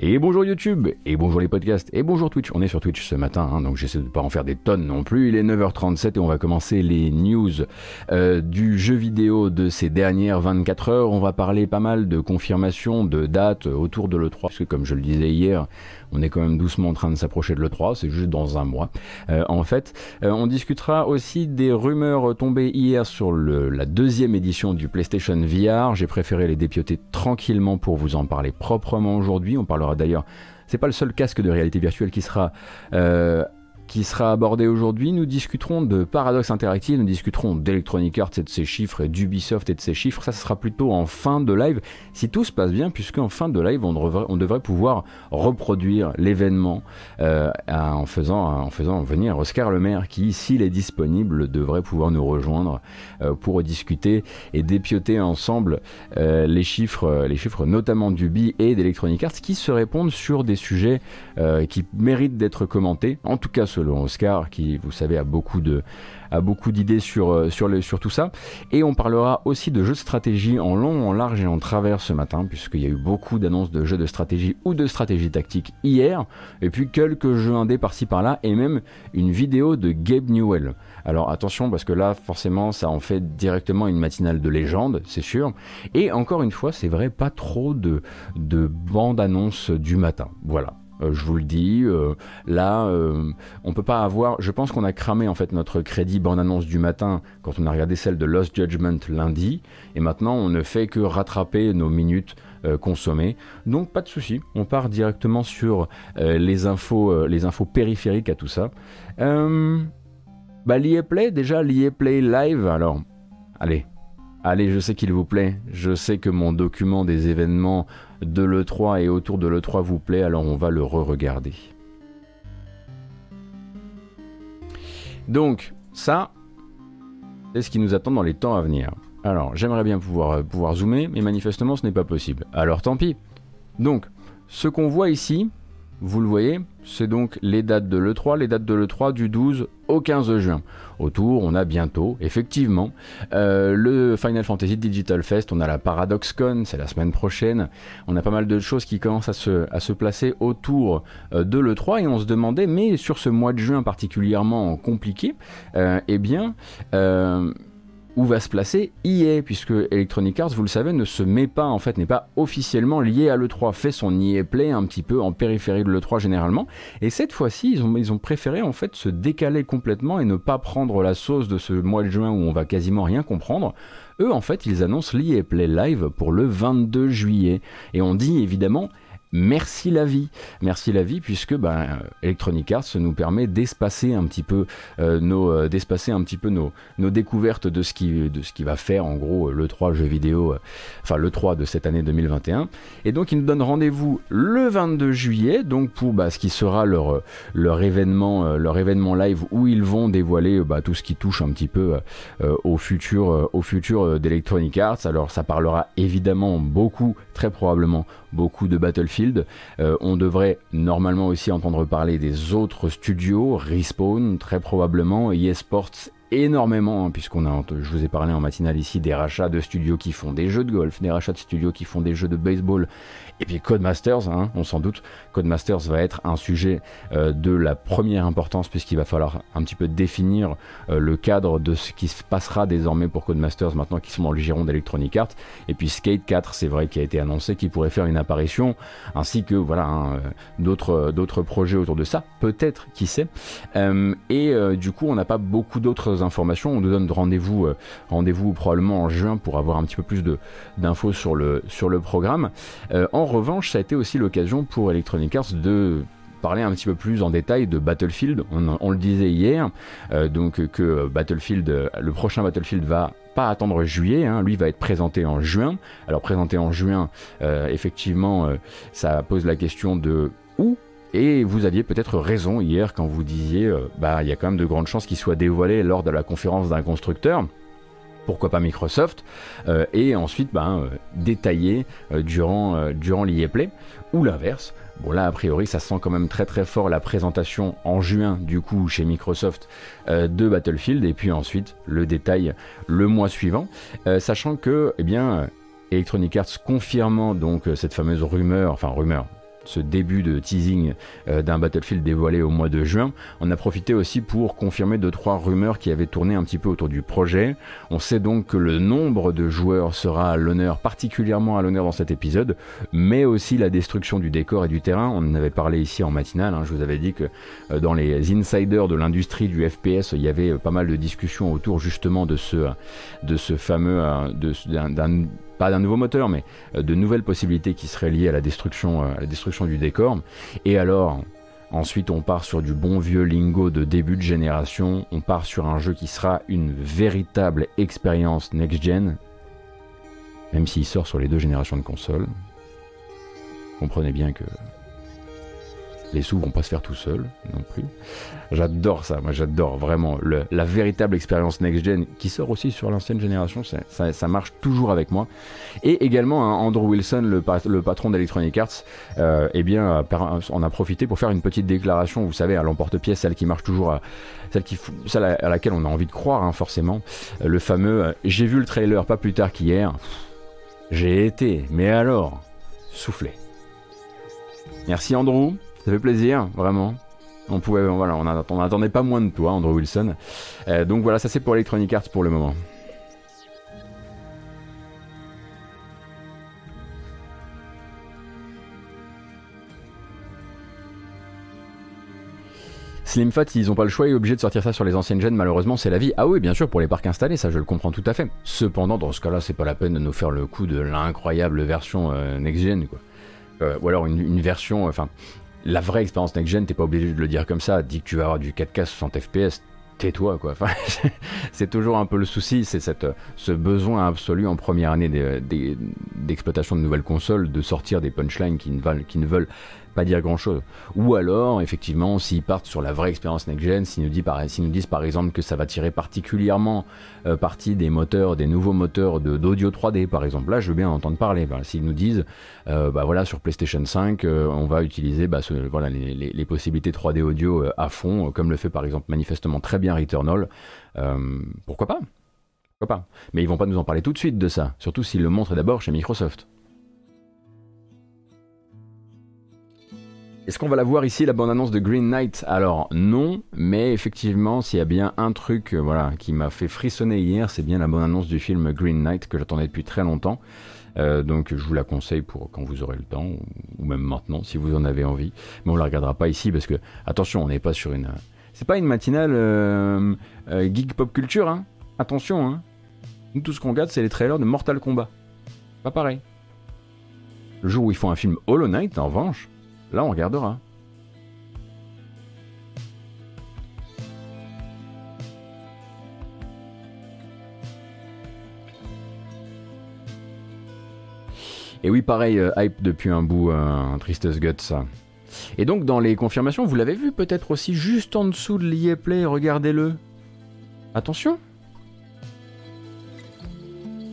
Et bonjour YouTube, et bonjour les podcasts, et bonjour Twitch. On est sur Twitch ce matin, hein, donc j'essaie de ne pas en faire des tonnes non plus. Il est 9h37 et on va commencer les news euh, du jeu vidéo de ces dernières 24 heures. On va parler pas mal de confirmations, de dates autour de l'E3, parce que comme je le disais hier, on est quand même doucement en train de s'approcher de l'E3, c'est juste dans un mois. Euh, en fait, euh, on discutera aussi des rumeurs tombées hier sur la deuxième édition du PlayStation VR. J'ai préféré les dépioter tranquillement pour vous en parler proprement aujourd'hui. On d'ailleurs c'est pas le seul casque de réalité virtuelle qui sera euh, qui sera abordé aujourd'hui. Nous discuterons de Paradox Interactive, nous discuterons d'Electronic Arts et de ses chiffres, et d'Ubisoft et de ses chiffres. Ça, ce sera plutôt en fin de live, si tout se passe bien, puisque en fin de live, on devrait, on devrait pouvoir reproduire l'événement euh, en, faisant, en faisant venir Oscar Le Maire, qui, s'il est disponible, devrait pouvoir nous rejoindre euh, pour discuter et dépioter ensemble euh, les chiffres, les chiffres notamment d'Ubi et d'Electronic Arts, qui se répondent sur des sujets qui méritent d'être commentés. En tout cas, selon Oscar, qui, vous savez, a beaucoup d'idées sur, euh, sur tout ça. Et on parlera aussi de jeux de stratégie en long, en large et en travers ce matin, puisqu'il y a eu beaucoup d'annonces de jeux de stratégie ou de stratégie tactique hier, et puis quelques jeux indés par-ci par-là, et même une vidéo de Gabe Newell. Alors attention, parce que là, forcément, ça en fait directement une matinale de légende, c'est sûr. Et encore une fois, c'est vrai, pas trop de, de bande-annonce du matin. Voilà. Euh, je vous le dis, euh, là, euh, on peut pas avoir. Je pense qu'on a cramé en fait notre crédit bande-annonce du matin quand on a regardé celle de Lost Judgment lundi, et maintenant on ne fait que rattraper nos minutes consommées. Donc pas de souci, on part directement sur les infos, les infos périphériques à tout ça. bah Play, déjà Play Live. Alors, allez, allez, je sais qu'il vous plaît, je sais que mon document des événements de l'E3 et autour de l'E3 vous plaît, alors on va le re-regarder. Donc, ça, c'est ce qui nous attend dans les temps à venir. Alors, j'aimerais bien pouvoir, euh, pouvoir zoomer, mais manifestement ce n'est pas possible. Alors tant pis. Donc, ce qu'on voit ici, vous le voyez, c'est donc les dates de l'E3, les dates de l'E3 du 12 au 15 juin. Autour, on a bientôt, effectivement, euh, le Final Fantasy Digital Fest, on a la ParadoxCon, c'est la semaine prochaine. On a pas mal de choses qui commencent à se, placer autour euh, de l'E3 et on se demandait, mais sur ce mois de juin particulièrement compliqué, euh, eh bien où va se placer EA, puisque Electronic Arts, vous le savez, ne se met pas, en fait, n'est pas officiellement lié à l'E3, fait son EA Play un petit peu en périphérie de l'E3 généralement, et cette fois-ci, ils ont, préféré en fait se décaler complètement et ne pas prendre la sauce de ce mois de juin où on va quasiment rien comprendre. Eux, en fait, ils annoncent l'EA Play Live pour le 22 juillet, et on dit évidemment merci la vie. Merci la vie puisque ben, Electronic Arts nous permet d'espacer un petit peu euh, nos euh, nos, découvertes de ce qui va faire en gros le 3 jeux vidéo euh, enfin le 3 de cette année 2021 et donc ils nous donnent rendez-vous le 22 juillet donc pour bah, ce qui sera leur leur événement leur événement live où ils vont dévoiler bah, tout ce qui touche un petit peu au futur au futur d'Electronic Arts alors ça parlera évidemment beaucoup très probablement beaucoup de Battlefield. Euh, on devrait normalement aussi entendre parler des autres studios, Respawn très probablement, eSports énormément, hein, puisqu'on a, je vous ai parlé en matinale ici, des rachats de studios qui font des jeux de golf, des rachats de studios qui font des jeux de baseball, et puis Codemasters, hein, on s'en doute, Codemasters va être un sujet euh, de la première importance, puisqu'il va falloir un petit peu définir euh, le cadre de ce qui se passera désormais pour Codemasters maintenant qu'ils sont dans le giron d'Electronic Arts, et puis Skate 4, c'est vrai, qui a été annoncé, qui pourrait faire une apparition, ainsi que voilà hein, d'autres d'autres projets autour de ça, peut-être, qui sait, euh, et du coup on n'a pas beaucoup d'autres informations. On nous donne rendez-vous euh, probablement en juin pour avoir un petit peu plus d'infos sur le sur le programme. Euh, en revanche, ça a été aussi l'occasion pour Electronic Arts de parler un petit peu plus en détail de Battlefield. On, le disait hier, euh, donc que Battlefield, le prochain Battlefield va pas attendre juillet, hein. lui va être présenté en juin. Alors présenté en juin, effectivement, ça pose la question de où et vous aviez peut-être raison hier quand vous disiez, euh, bah il y a quand même de grandes chances qu'il soit dévoilé lors de la conférence d'un constructeur pourquoi pas Microsoft, euh, et ensuite ben, euh, détaillé durant, durant l'IA Play, ou l'inverse. Bon là a priori ça sent quand même très très fort la présentation en juin du coup chez Microsoft de Battlefield et puis ensuite le détail le mois suivant, sachant que eh bien Electronic Arts confirmant donc cette fameuse rumeur, enfin rumeur, ce début de teasing euh, d'un Battlefield dévoilé au mois de juin, on a profité aussi pour confirmer deux trois rumeurs qui avaient tourné un petit peu autour du projet. On sait donc que le nombre de joueurs sera à l'honneur, particulièrement à l'honneur dans cet épisode, mais aussi la destruction du décor et du terrain. On en avait parlé ici en matinale. Hein. Je vous avais dit que euh, dans les insiders de l'industrie du FPS, il y avait euh, pas mal de discussions autour justement de ce, fameux, d'un pas d'un nouveau moteur, mais euh, de nouvelles possibilités qui seraient liées à la destruction, euh, à la destruction du décor. Et alors, ensuite, on part sur du bon vieux lingo de début de génération. On part sur un jeu qui sera une véritable expérience next-gen, même s'il sort sur les deux générations de consoles. Comprenez bien que les sous vont pas se faire tout seuls non plus. J'adore ça, moi j'adore vraiment la véritable expérience next-gen qui sort aussi sur l'ancienne génération, ça, marche toujours avec moi. Et également hein, Andrew Wilson, le, patron d'Electronic Arts, euh, eh bien, on a profité pour faire une petite déclaration, vous savez, à l'emporte-pièce, celle qui marche toujours, celle, qui, celle à laquelle on a envie de croire hein, forcément, euh, le fameux euh, j'ai vu le trailer pas plus tard qu'hier, j'ai été, mais alors, soufflé. Merci Andrew, ça fait plaisir, vraiment. On pouvait, voilà, on n'attendait pas moins de toi, Andrew Wilson. Euh, donc voilà, ça c'est pour Electronic Arts pour le moment. Slim Fat, ils n'ont pas le choix, ils sont obligés de sortir ça sur les anciennes gènes, malheureusement, c'est la vie. Ah oui, bien sûr, pour les parcs installés, ça je le comprends tout à fait. Cependant, dans ce cas-là, c'est pas la peine de nous faire le coup de l'incroyable version euh, next-gen, quoi. Euh, ou alors une, une version, enfin, la vraie expérience next-gen, t'es pas obligé de le dire comme ça. Dis que tu vas avoir du 4K 60 FPS, tais-toi quoi. Enfin, c'est toujours un peu le souci, c'est cette, ce besoin absolu en première année d'exploitation de nouvelles consoles de sortir des punchlines qui ne, veulent, qui ne veulent pas dire grand chose. Ou alors, effectivement, s'ils partent sur la vraie expérience next-gen, s'ils nous, disent par exemple que ça va tirer particulièrement euh, partie des moteurs, des nouveaux moteurs d'audio 3D, par exemple, là, je veux bien entendre parler. s'ils nous disent, euh, bah voilà, sur PlayStation 5, euh, on va utiliser bah, voilà, les, possibilités 3D audio à fond, comme le fait par exemple manifestement très bien Returnal, pourquoi pas? Pourquoi pas? Mais ils vont pas nous en parler tout de suite de ça, surtout s'ils le montrent d'abord chez Microsoft. Est-ce qu'on va la voir ici, la bande-annonce de Green Knight? Alors non, mais effectivement, s'il y a bien un truc euh, voilà, qui m'a fait frissonner hier, c'est bien la bande-annonce du film Green Knight que j'attendais depuis très longtemps. Euh, donc je vous la conseille pour quand vous aurez le temps, ou, même maintenant si vous en avez envie. Mais on la regardera pas ici parce que, attention, on n'est pas sur une... C'est pas une matinale euh, geek pop culture, hein Attention, hein Nous tout ce qu'on regarde c'est les trailers de Mortal Kombat. Pas pareil. Le jour où ils font un film Hollow Knight, en revanche, Là, on regardera. Et oui, pareil, euh, hype depuis un bout, un tristesse ça. Et donc dans les confirmations, vous l'avez vu peut-être aussi juste en dessous de l'EA Play, regardez-le. Attention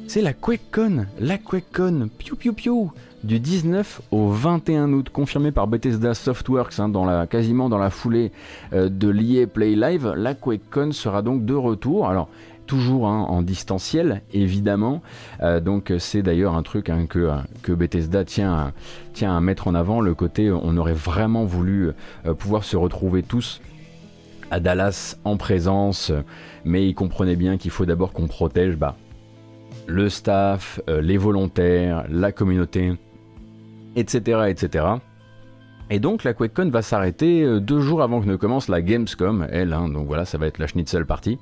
C'est la QuakeCon, la QuakeCon, piou piou piou du 19 au 21 août, confirmé par Bethesda Softworks, hein, dans la, quasiment dans la foulée euh, de l'EA Play Live, la QuakeCon sera donc de retour. Alors, toujours hein, en distanciel, évidemment. Euh, donc, c'est d'ailleurs un truc hein, que, Bethesda tient, à mettre en avant, le côté on aurait vraiment voulu euh, pouvoir se retrouver tous à Dallas en présence, mais il comprenait bien qu'il faut d'abord qu'on protège bah, le staff, les volontaires, la communauté etc. etc. Et donc la QuakeCon va s'arrêter euh, deux jours avant que ne commence la Gamescom, elle, hein. donc voilà, ça va être la Schnitzel party.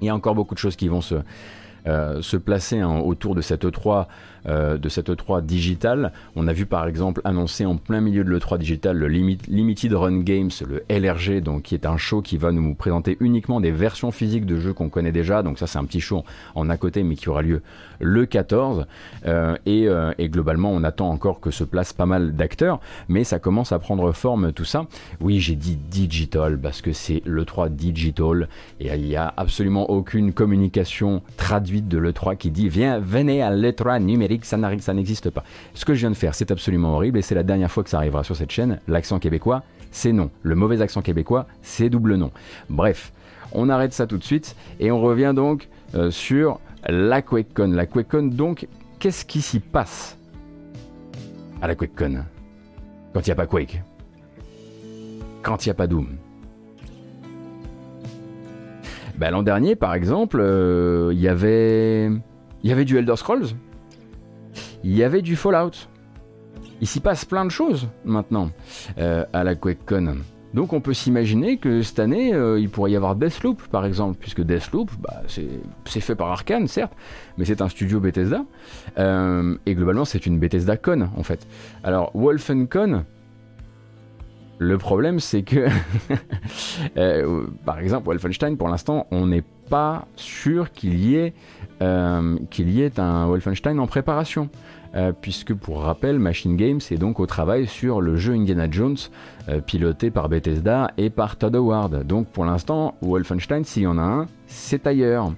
Il y a encore beaucoup de choses qui vont se, euh, se placer hein, autour de cette E3 euh, de cette E3 digital. On a vu par exemple annoncer en plein milieu de l'E3 digital le Limited Run Games, le LRG, donc qui est un show qui va nous présenter uniquement des versions physiques de jeux qu'on connaît déjà. Donc ça c'est un petit show en à côté mais qui aura lieu le 14. Euh, euh, et, globalement on attend encore que se place pas mal d'acteurs, mais ça commence à prendre forme tout ça. Oui j'ai dit digital parce que c'est l'E3 digital et il n'y a absolument aucune communication traduite de l'E3 qui dit viens venez à l'E3 numérique ça n'existe pas. Ce que je viens de faire, c'est absolument horrible et c'est la dernière fois que ça arrivera sur cette chaîne. L'accent québécois, c'est non. Le mauvais accent québécois, c'est double non. Bref, on arrête ça tout de suite et on revient donc euh, sur la QuakeCon. La QuakeCon, donc, qu'est-ce qui s'y passe à la QuakeCon? Quand il n'y a pas Quake. Quand il n'y a pas Doom. Bah, L'an dernier, par exemple, euh, il y avait... Il y avait du Elder Scrolls. Il y avait du Fallout. Il s'y passe plein de choses maintenant euh, à la QuakeCon. Donc on peut s'imaginer que cette année, euh, il pourrait y avoir Deathloop, par exemple, puisque Deathloop, bah, c'est fait par Arkane, certes, mais c'est un studio Bethesda. Euh, et globalement, c'est une Bethesda Con, en fait. Alors, Wolfencon, le problème, c'est que, par exemple, Wolfenstein, pour l'instant, on n'est pas sûr qu'il y, ait, qu'il y ait un Wolfenstein en préparation. Euh, puisque pour rappel, Machine Games est donc au travail sur le jeu Indiana Jones, euh, piloté par Bethesda et par Todd Howard. Donc pour l'instant, Wolfenstein, s'il y en a un, c'est ailleurs.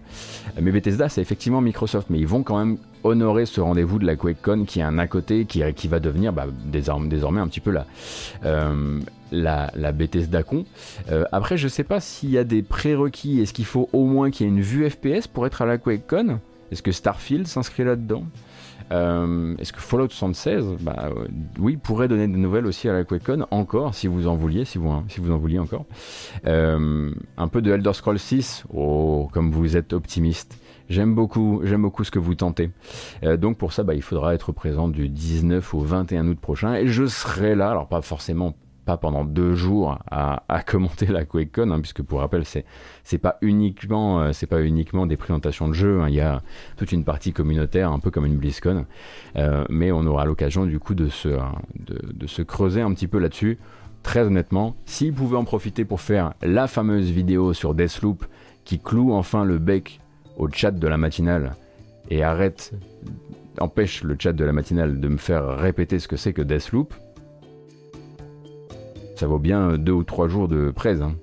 Mais Bethesda, c'est effectivement Microsoft, mais ils vont quand même honorer ce rendez-vous de la QuakeCon qui est un à côté, qui, va devenir bah, désormais, un petit peu euh, la, la, Bethesda con. après, je sais pas s'il y a des prérequis, est-ce qu'il faut au moins qu'il y ait une vue FPS pour être à la QuakeCon? Est-ce que Starfield s'inscrit là-dedans? Euh, est-ce que Fallout 76, bah, euh, oui, pourrait donner des nouvelles aussi à la QuakeCon, encore, si vous en vouliez, si vous, hein, en vouliez encore. Euh, un peu de Elder Scrolls 6, oh, comme vous êtes optimiste. J'aime beaucoup, j'aime beaucoup ce que vous tentez. donc pour ça, bah, il faudra être présent du 19 au 21 août prochain, et je serai là, alors pas forcément pas pendant deux jours à, commenter la QuakeCon, hein, puisque pour rappel, c'est c'est pas uniquement euh, pas uniquement des présentations de jeux. Hein. il y a toute une partie communautaire, un peu comme une BlizzCon, euh, mais on aura l'occasion du coup de se de, se creuser un petit peu là-dessus. Très honnêtement, s'ils pouvaient en profiter pour faire la fameuse vidéo sur Deathloop qui cloue enfin le bec au chat de la matinale et arrête empêche le chat de la matinale de me faire répéter ce que c'est que Deathloop, ça vaut bien deux ou trois jours de presse. Hein.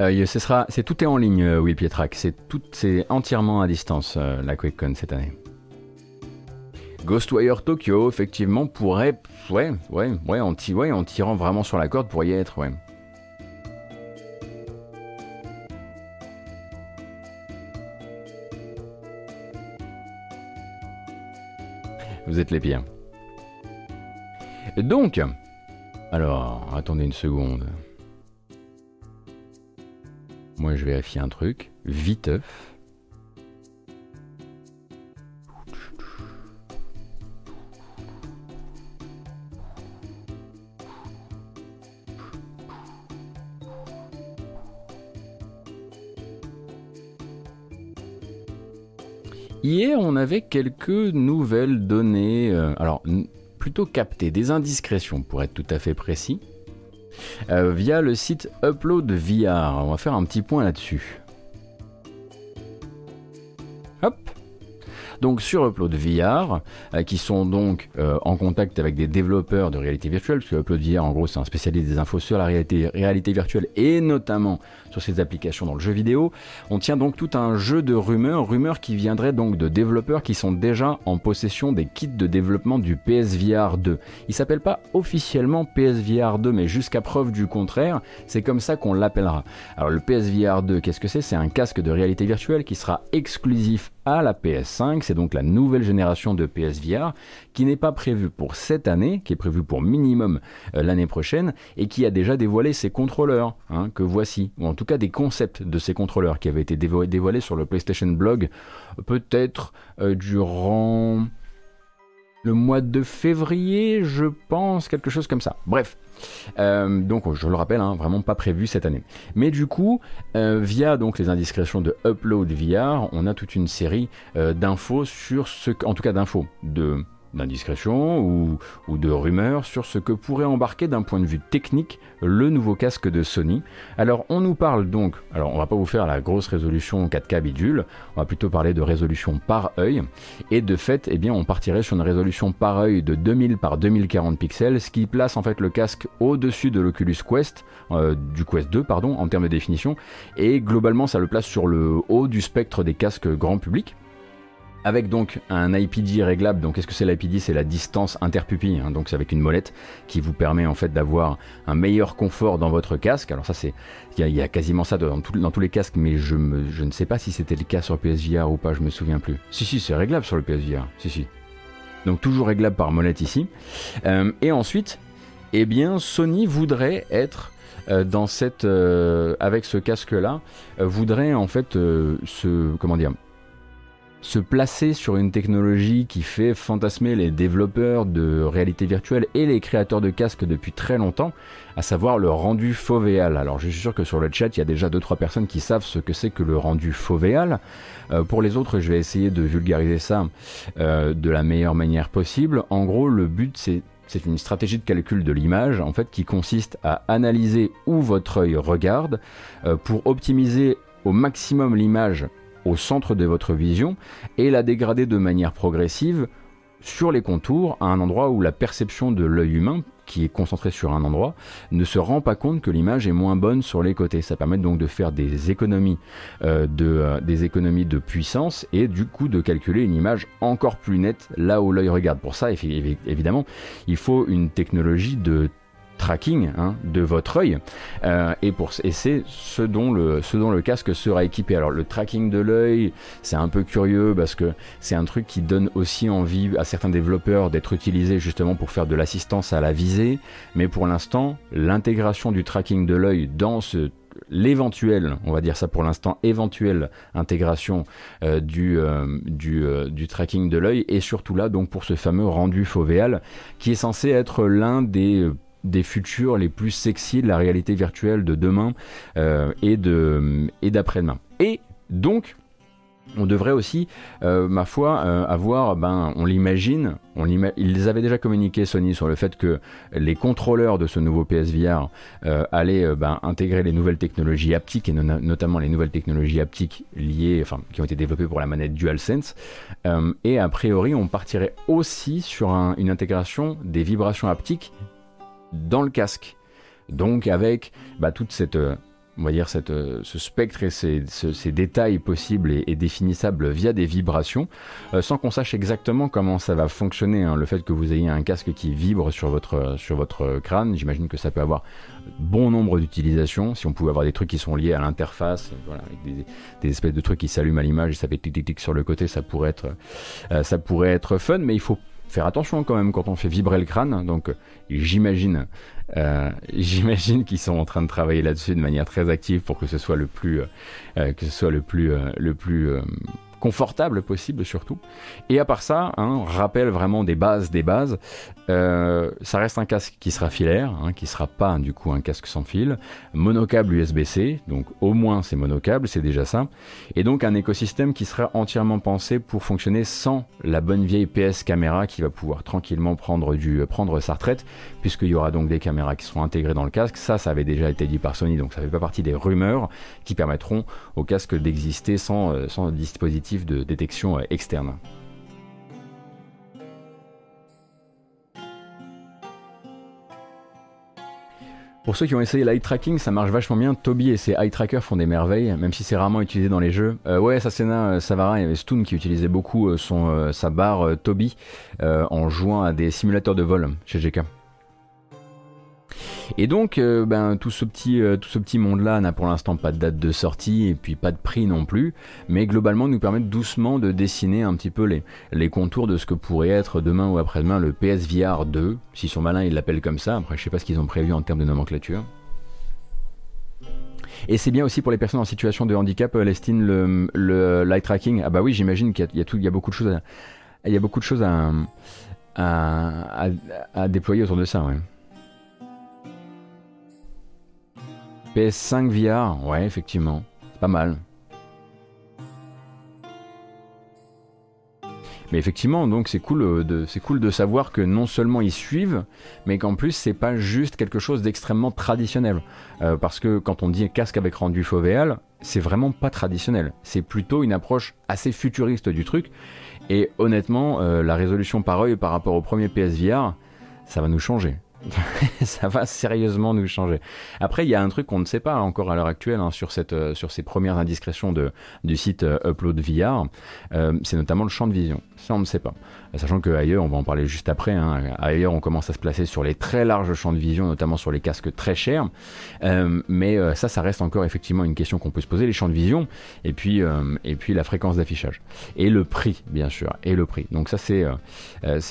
Euh, ce sera, c'est tout est en ligne, euh, Will. C'est tout, c'est entièrement à distance euh, la QuakeCon cette année. Ghostwire Tokyo, effectivement, pourrait, ouais, ouais, ouais, en, ouais, en tirant vraiment sur la corde, pourrait y être, ouais. Vous êtes les pires. Donc, alors, attendez une seconde. Moi, je vérifie un truc. Viteuf. Avait quelques nouvelles données, euh, alors plutôt captées, des indiscrétions pour être tout à fait précis, euh, via le site Upload VR. On va faire un petit point là-dessus. Donc sur Upload VR, euh, qui sont donc en contact avec des développeurs de réalité virtuelle, parce que Upload VR, en gros, c'est un spécialiste des infos sur la réalité, réalité virtuelle et notamment sur ces applications dans le jeu vidéo. On tient donc tout un jeu de rumeurs, rumeurs qui viendraient donc de développeurs qui sont déjà en possession des kits de développement du PSVR 2. Il s'appelle pas officiellement PSVR 2, mais jusqu'à preuve du contraire, c'est comme ça qu'on l'appellera. Alors le PSVR 2, qu'est-ce que c'est? C'est un casque de réalité virtuelle qui sera exclusif à la PS5, c'est donc la nouvelle génération de PSVR qui n'est pas prévue pour cette année, qui est prévue pour minimum euh, l'année prochaine et qui a déjà dévoilé ses contrôleurs hein, que voici, ou en tout cas des concepts de ces contrôleurs qui avaient été dévoilés sur le PlayStation Blog peut-être euh, durant le mois de février, je pense, quelque chose comme ça. Bref. Euh, donc je le rappelle, hein, vraiment pas prévu cette année. Mais du coup, euh, via donc les indiscrétions de Upload VR, on a toute une série d'infos sur ce, en tout cas d'infos de d'indiscrétion ou, de rumeurs sur ce que pourrait embarquer d'un point de vue technique le nouveau casque de Sony. Alors on nous parle donc, alors on va pas vous faire la grosse résolution 4K bidule, on va plutôt parler de résolution par œil. Et de fait eh bien on partirait sur une résolution par œil de 2000 par 2040 pixels, ce qui place en fait le casque au-dessus de l'Oculus Quest, euh, du Quest 2 pardon en termes de définition. Et globalement ça le place sur le haut du spectre des casques grand public avec donc un IPD réglable. Donc qu'est-ce que c'est l'IPD C'est la distance interpupille. Hein. donc c'est avec une molette qui vous permet en fait d'avoir un meilleur confort dans votre casque. Alors ça c'est il y, a quasiment ça dans, tous les casques, mais je, ne sais pas si c'était le cas sur le PSVR ou pas. Je me souviens plus. Si si c'est réglable sur le PSVR. Si si. Donc toujours réglable par molette ici. Euh, et ensuite, eh bien Sony voudrait être euh, dans cette euh, avec ce casque là voudrait en fait se comment dire se placer sur une technologie qui fait fantasmer les développeurs de réalité virtuelle et les créateurs de casques depuis très longtemps, à savoir le rendu fovéal. Alors je suis sûr que sur le chat, il y a déjà 2-3 personnes qui savent ce que c'est que le rendu fovéal. Euh, pour les autres, je vais essayer de vulgariser ça euh, de la meilleure manière possible. En gros, le but c'est une stratégie de calcul de l'image en fait qui consiste à analyser où votre œil regarde euh, pour optimiser au maximum l'image au centre de votre vision et la dégrader de manière progressive sur les contours à un endroit où la perception de l'œil humain qui est concentré sur un endroit ne se rend pas compte que l'image est moins bonne sur les côtés. Ça permet donc de faire des économies, euh, de, euh, de puissance et du coup de calculer une image encore plus nette là où l'œil regarde. Pour ça, évidemment, il faut une technologie de tracking hein, de votre œil euh, et, et c'est ce dont, le, ce dont le casque sera équipé. Alors le tracking de l'œil, c'est un peu curieux parce que c'est un truc qui donne aussi envie à certains développeurs d'être utilisé justement pour faire de l'assistance à la visée, mais pour l'instant, l'intégration du tracking de l'œil dans ce l'éventuelle, on va dire ça pour l'instant, éventuelle intégration euh, du, euh, du, tracking de l'œil et surtout là donc pour ce fameux rendu fovéal qui est censé être l'un des des futurs les plus sexy de la réalité virtuelle de demain euh, et de et d'après-demain. Et donc on devrait aussi, euh, ma foi, euh, avoir, ben, on l'imagine, on ils avaient déjà communiqué Sony sur le fait que les contrôleurs de ce nouveau PSVR allaient ben, intégrer les nouvelles technologies haptiques et notamment les nouvelles technologies haptiques liées, enfin, qui ont été développées pour la manette DualSense. et a priori, on partirait aussi sur une intégration des vibrations haptiques dans le casque. Donc avec bah, toute cette, euh, on va dire cette, euh, ce spectre et ces, détails possibles et, définissables via des vibrations, euh, sans qu'on sache exactement comment ça va fonctionner. Hein. Le fait que vous ayez un casque qui vibre sur votre, crâne, j'imagine que ça peut avoir bon nombre d'utilisations. Si on pouvait avoir des trucs qui sont liés à l'interface, voilà, avec des, espèces de trucs qui s'allument à l'image et ça fait tic tic tic sur le côté, ça pourrait être, ça pourrait être fun, mais il faut faire attention quand même quand on fait vibrer le crâne. Donc j'imagine, euh, j'imagine qu'ils sont en train de travailler là-dessus de manière très active pour que ce soit le plus, euh, que ce soit le plus, euh, le plus confortable possible surtout. Et à part ça, hein, rappel vraiment des bases des bases, euh, ça reste un casque qui sera filaire, hein, qui sera pas du coup un casque sans fil, monocable USB-C, donc au moins c'est monocable, c'est déjà ça, et donc un écosystème qui sera entièrement pensé pour fonctionner sans la bonne vieille PS caméra qui va pouvoir tranquillement prendre, du, prendre sa retraite, puisqu'il y aura donc des caméras qui seront intégrées dans le casque, ça ça avait déjà été dit par Sony, donc ça fait pas partie des rumeurs qui permettront au casque d'exister sans, euh, sans dispositif de détection euh, externe. Pour ceux qui ont essayé l'eye tracking, ça marche vachement bien. Toby et ses eye trackers font des merveilles, même si c'est rarement utilisé dans les jeux. Euh, ouais, c'est euh, Savara, il y avait Stoon qui utilisait beaucoup son, sa barre Toby en jouant à des simulateurs de vol chez GK. Et donc, euh, ben, tout ce petit, euh, tout ce petit monde-là n'a pour l'instant pas de date de sortie et puis pas de prix non plus, mais globalement nous permet doucement de dessiner un petit peu les, les contours de ce que pourrait être demain ou après-demain le PSVR 2, si sont malins ils l'appellent comme ça, après je sais pas ce qu'ils ont prévu en termes de nomenclature. Et c'est bien aussi pour les personnes en situation de handicap, euh, Lestine, le, le light tracking. Ah bah oui, j'imagine qu'il y, y a beaucoup de choses à, il y a beaucoup de choses à, à, à déployer autour de ça, ouais. PS5 VR, ouais, effectivement, c'est pas mal. Mais effectivement, donc c'est cool euh, de c'est cool de savoir que non seulement ils suivent, mais qu'en plus c'est pas juste quelque chose d'extrêmement traditionnel. Euh, parce que quand on dit casque avec rendu fovéal, c'est vraiment pas traditionnel. C'est plutôt une approche assez futuriste du truc. Et honnêtement, euh, la résolution par œil par rapport au premier PSVR, ça va nous changer ça va sérieusement nous changer. Après, il y a un truc qu'on ne sait pas encore à l'heure actuelle hein, sur, cette, euh, sur ces premières indiscrétions de, du site euh, Upload VR, euh, c'est notamment le champ de vision. Ça, on ne sait pas. Sachant qu'ailleurs, on va en parler juste après, hein, ailleurs, on commence à se placer sur les très larges champs de vision, notamment sur les casques très chers. mais ça, ça reste encore effectivement une question qu'on peut se poser, les champs de vision, et puis, et puis la fréquence d'affichage. Et le prix, bien sûr, et le prix. Donc ça, c'est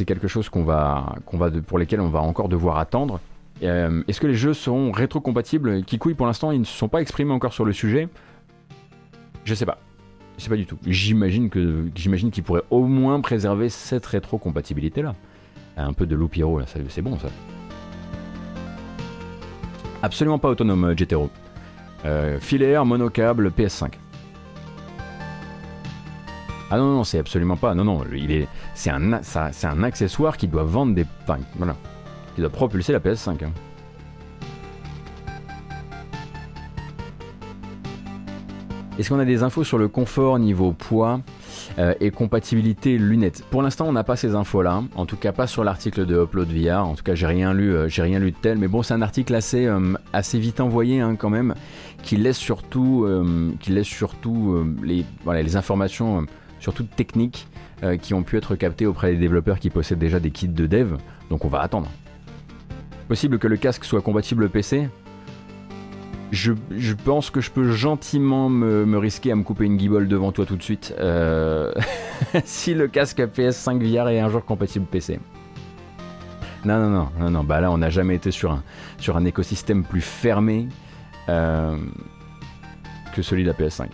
quelque chose qu'on va, qu'on va pour lesquels on va encore devoir attendre. Euh, est-ce que les jeux seront rétrocompatibles? Pour l'instant, ils ne se sont pas exprimés encore sur le sujet. Je sais pas. Je sais pas du tout. J'imagine que j'imagine au moins préserver cette rétrocompatibilité là. Un peu de Loupiro là, c'est bon ça. Absolument pas autonome GTRO. Euh, filaire, monocable, PS5. Ah non, non, c'est absolument pas. Non, non, il est, c'est un, c'est un accessoire qui doit vendre des, voilà, qui doit propulser la PS5. Hein. Est-ce qu'on a des infos sur le confort niveau poids euh, et compatibilité lunettes? Pour l'instant, on n'a pas ces infos-là. En tout cas, pas sur l'article de Upload VR. En tout cas, j'ai rien lu, euh, j'ai rien lu de tel. Mais bon, c'est un article assez, euh, assez vite envoyé hein, quand même, qui laisse surtout, qui laisse surtout les, voilà, les informations surtout techniques qui ont pu être captées auprès des développeurs qui possèdent déjà des kits de dev. Donc, on va attendre. Possible que le casque soit compatible PC je, pense que je peux gentiment me, risquer à me couper une guibole devant toi tout de suite euh, si le casque PS5 VR est un jour compatible PC. Non, non, non, non, non. Bah là, on n'a jamais été sur un, sur un écosystème plus fermé euh, que celui de la PS5.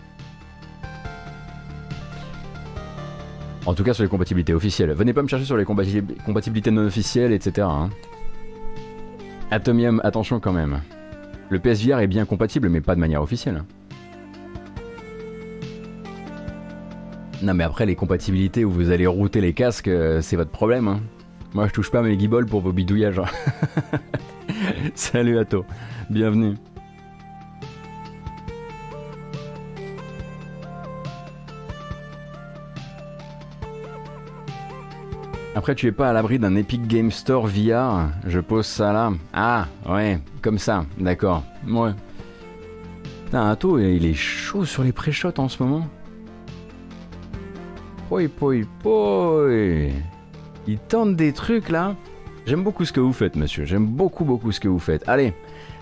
En tout cas, sur les compatibilités officielles. Venez pas me chercher sur les compatibilités non officielles, etc. Atomium, attention quand même. Le PSVR est bien compatible, mais pas de manière officielle. Non mais après les compatibilités où vous allez router les casques, euh, c'est votre problème. Hein. Moi je touche pas mes guibolles pour vos bidouillages. Salut Ato, bienvenue. Après, tu es pas à l'abri d'un Epic Game Store VR. Je pose ça là. Ah, ouais, comme ça, d'accord. Ouais. Putain, Atto, il est chaud sur les pré-shots en ce moment. Poi, poi, poi. Il tente des trucs là. J'aime beaucoup ce que vous faites, monsieur. J'aime beaucoup, beaucoup ce que vous faites. Allez,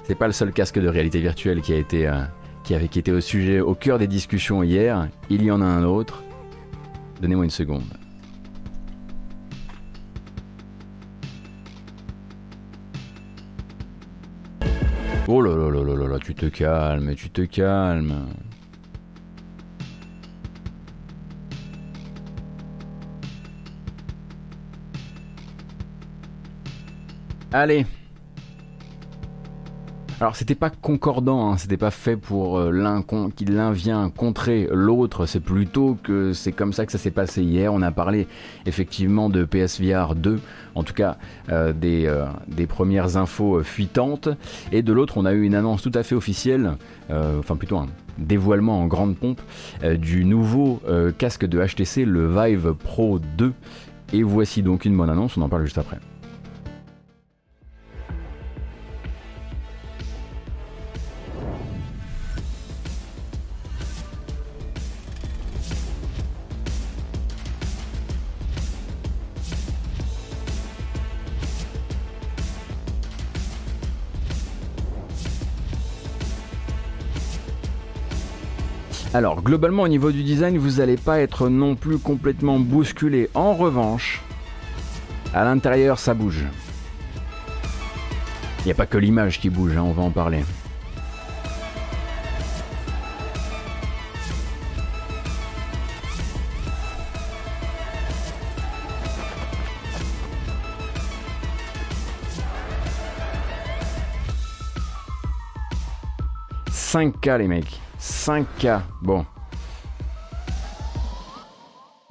c'est pas le seul casque de réalité virtuelle qui a été, euh, qui avait, qui était au sujet, au cœur des discussions hier. Il y en a un autre. Donnez-moi une seconde. Oh là là là là là tu te calmes, tu te calmes. Allez. Alors c'était pas concordant, hein, c'était pas fait pour euh, l'un qui l'un vient contrer l'autre, c'est plutôt que c'est comme ça que ça s'est passé hier. On a parlé effectivement de PSVR 2, en tout cas euh, des, euh, des, premières infos fuitantes, et de l'autre on a eu une annonce tout à fait officielle, enfin plutôt un dévoilement en grande pompe du nouveau casque de HTC, le Vive Pro 2. Et voici donc une bonne annonce, on en parle juste après. Alors, globalement, au niveau du design, vous n'allez pas être non plus complètement bousculé. En revanche, à l'intérieur, ça bouge. Il n'y a pas que l'image qui bouge, hein, on va en parler. « 5K les mecs 5K. Bon.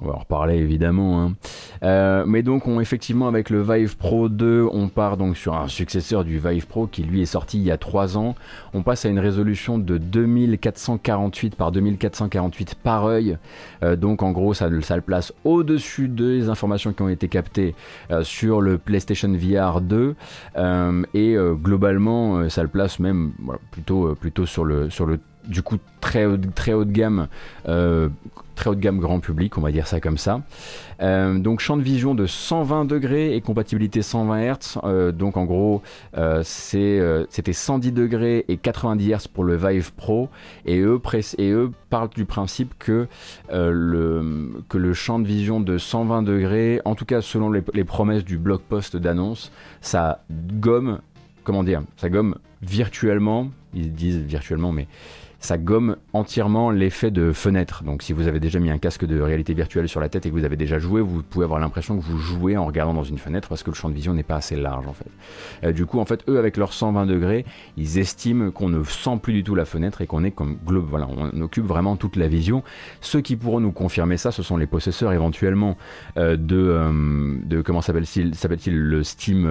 On va en reparler évidemment. Hein. mais donc, on, effectivement, avec le Vive Pro 2, on part donc sur un successeur du Vive Pro qui lui est sorti il y a 3 ans. On passe à une résolution de 2448 par 2448 par œil. donc, en gros, ça, le place au-dessus des informations qui ont été captées sur le PlayStation VR 2. et globalement, ça le place même plutôt, plutôt sur le, sur le du coup très haut, de gamme, euh, très haut de gamme grand public, on va dire ça comme ça. Euh, donc champ de vision de 120 degrés et compatibilité 120 Hz. Euh, donc en gros, c'était 110 degrés et 90 Hz pour le Vive Pro. Et eux, et eux parlent du principe que, le, champ de vision de 120 degrés, en tout cas selon les promesses du blog post d'annonce, ça gomme, comment dire, ça gomme virtuellement, ils disent virtuellement, mais ça gomme entièrement l'effet de fenêtre. Donc si vous avez déjà mis un casque de réalité virtuelle sur la tête et que vous avez déjà joué, vous pouvez avoir l'impression que vous jouez en regardant dans une fenêtre parce que le champ de vision n'est pas assez large en fait. Euh, du coup en fait eux avec leurs 120 degrés, ils estiment qu'on ne sent plus du tout la fenêtre et qu'on est comme globe, voilà, on occupe vraiment toute la vision. Ceux qui pourront nous confirmer ça, ce sont les possesseurs éventuellement euh, de, euh, de comment s'appelle-t-il, s'appelle-t-il le Steam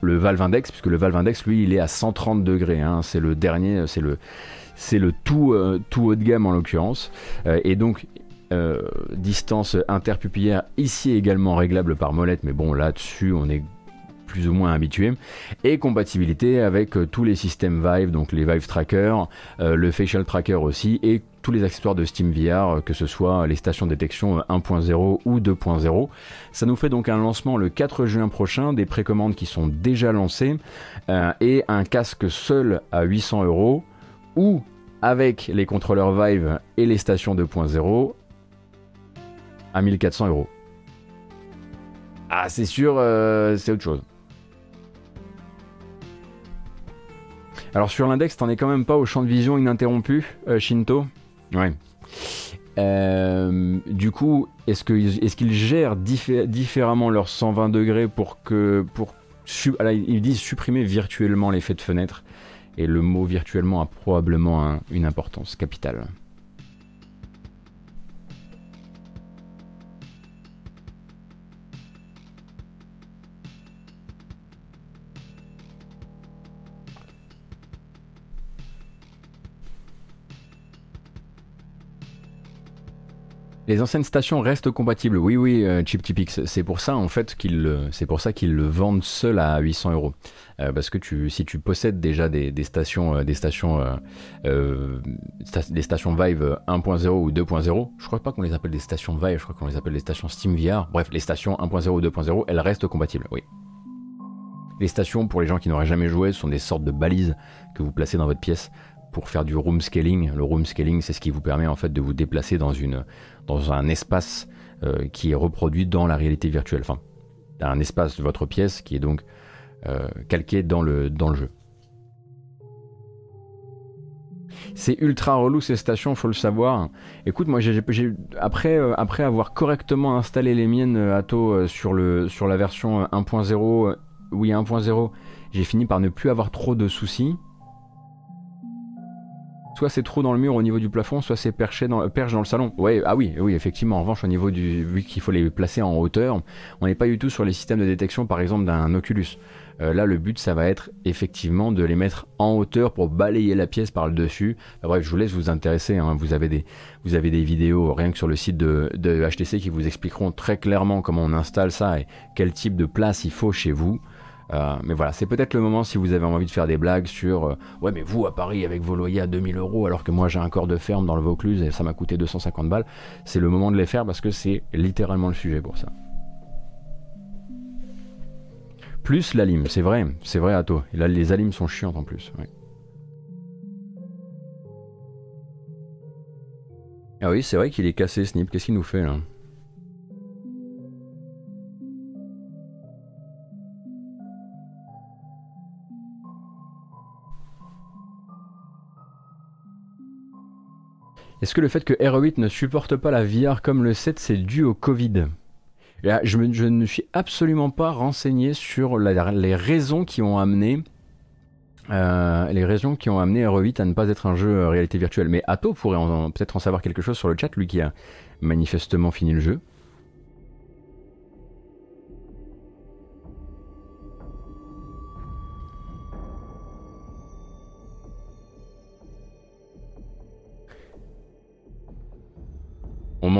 le Valve Index, puisque le Valve Index, lui, il est à 130 degrés. Hein. c'est le dernier, c'est le, c'est le tout, euh, tout haut de gamme en l'occurrence. Euh, et donc, euh, distance interpupillaire ici également réglable par molette, mais bon là-dessus on est plus ou moins habitué, et compatibilité avec tous les systèmes Vive, donc les Vive Tracker, le Facial Tracker aussi, et tous les accessoires de Steam VR, que ce soit les stations de détection 1.0 ou 2.0. Ça nous fait donc un lancement le 4 juin prochain, des précommandes qui sont déjà lancées, et un casque seul à 800 euros ou avec les contrôleurs Vive et les stations 2.0 à 1400 euros. Ah, c'est sûr, euh, c'est autre chose. Alors sur l'index, t'en es quand même pas au champ de vision ininterrompu, euh, Shinto? Ouais. Euh, du coup, est-ce qu'ils gèrent différemment leurs 120 degrés pour que. Pour, ils disent supprimer virtuellement l'effet de fenêtre et le mot virtuellement a probablement une importance capitale. Les anciennes stations restent compatibles. Oui, oui, euh, ChipTipix. C'est pour ça en fait qu'ils, c'est pour ça qu'ils le vendent seul à 800 euros. Euh, parce que si tu possèdes déjà des, stations, des stations, euh, des stations Vive 1.0 ou 2.0, je crois pas qu'on les appelle des stations Vive, je crois qu'on les appelle des stations Steam VR. Bref, les stations 1.0 ou 2.0, elles restent compatibles. Oui. Les stations, pour les gens qui n'auraient jamais joué, sont des sortes de balises que vous placez dans votre pièce pour faire du room scaling. Le room scaling, c'est ce qui vous permet en fait de vous déplacer dans une dans un espace euh, qui est reproduit dans la réalité virtuelle. Enfin, un espace de votre pièce qui est donc euh, calqué dans le, dans le jeu. C'est ultra relou ces stations, faut le savoir. Écoute, moi, j'ai, après, euh, après avoir correctement installé les miennes Atto sur, le, sur la version 1.0, oui 1.0, j'ai fini par ne plus avoir trop de soucis soit c'est trop dans le mur au niveau du plafond, soit c'est dans, perche dans le salon. Ouais, ah oui, oui, effectivement. En revanche, au niveau du, vu qu'il faut les placer en hauteur, on n'est pas du tout sur les systèmes de détection, par exemple, d'un Oculus. Euh, là, le but, ça va être effectivement de les mettre en hauteur pour balayer la pièce par le dessus. bref, je vous laisse vous intéresser. Hein. Vous, avez des, vidéos rien que sur le site de HTC qui vous expliqueront très clairement comment on installe ça et quel type de place il faut chez vous. Euh, mais voilà, c'est peut-être le moment si vous avez envie de faire des blagues sur euh, ouais, mais vous à Paris avec vos loyers à 2000 euros alors que moi j'ai un corps de ferme dans le Vaucluse et ça m'a coûté 250 balles. C'est le moment de les faire parce que c'est littéralement le sujet pour ça. Plus la lime, c'est vrai, c'est vrai Atto. Et les alimes sont chiantes en plus. Ah oui, c'est vrai qu'il est cassé, Snip. Qu'est-ce qu'il nous fait là? Est-ce que le fait que R8 ne supporte pas la VR comme le 7, c'est dû au Covid? Je, ne suis absolument pas renseigné sur les raisons qui ont amené euh, les raisons qui ont amené R8 à ne pas être un jeu euh, réalité virtuelle. Mais Atto pourrait peut-être en savoir quelque chose sur le chat, lui qui a manifestement fini le jeu.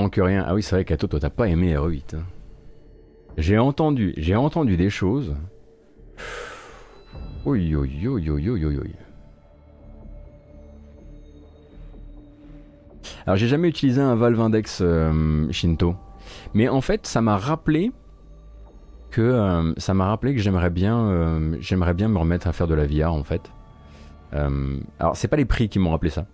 Manque rien. Ah oui, c'est vrai qu'Ato, toi, t'as pas aimé RE8. Hein. J'ai entendu, j'ai entendu des choses. Oui. Alors j'ai jamais utilisé un Valve Index euh, Shinto, mais en fait ça m'a rappelé que euh, ça m'a rappelé que j'aimerais bien, euh, j'aimerais bien me remettre à faire de la VR en fait. alors c'est pas les prix qui m'ont rappelé ça.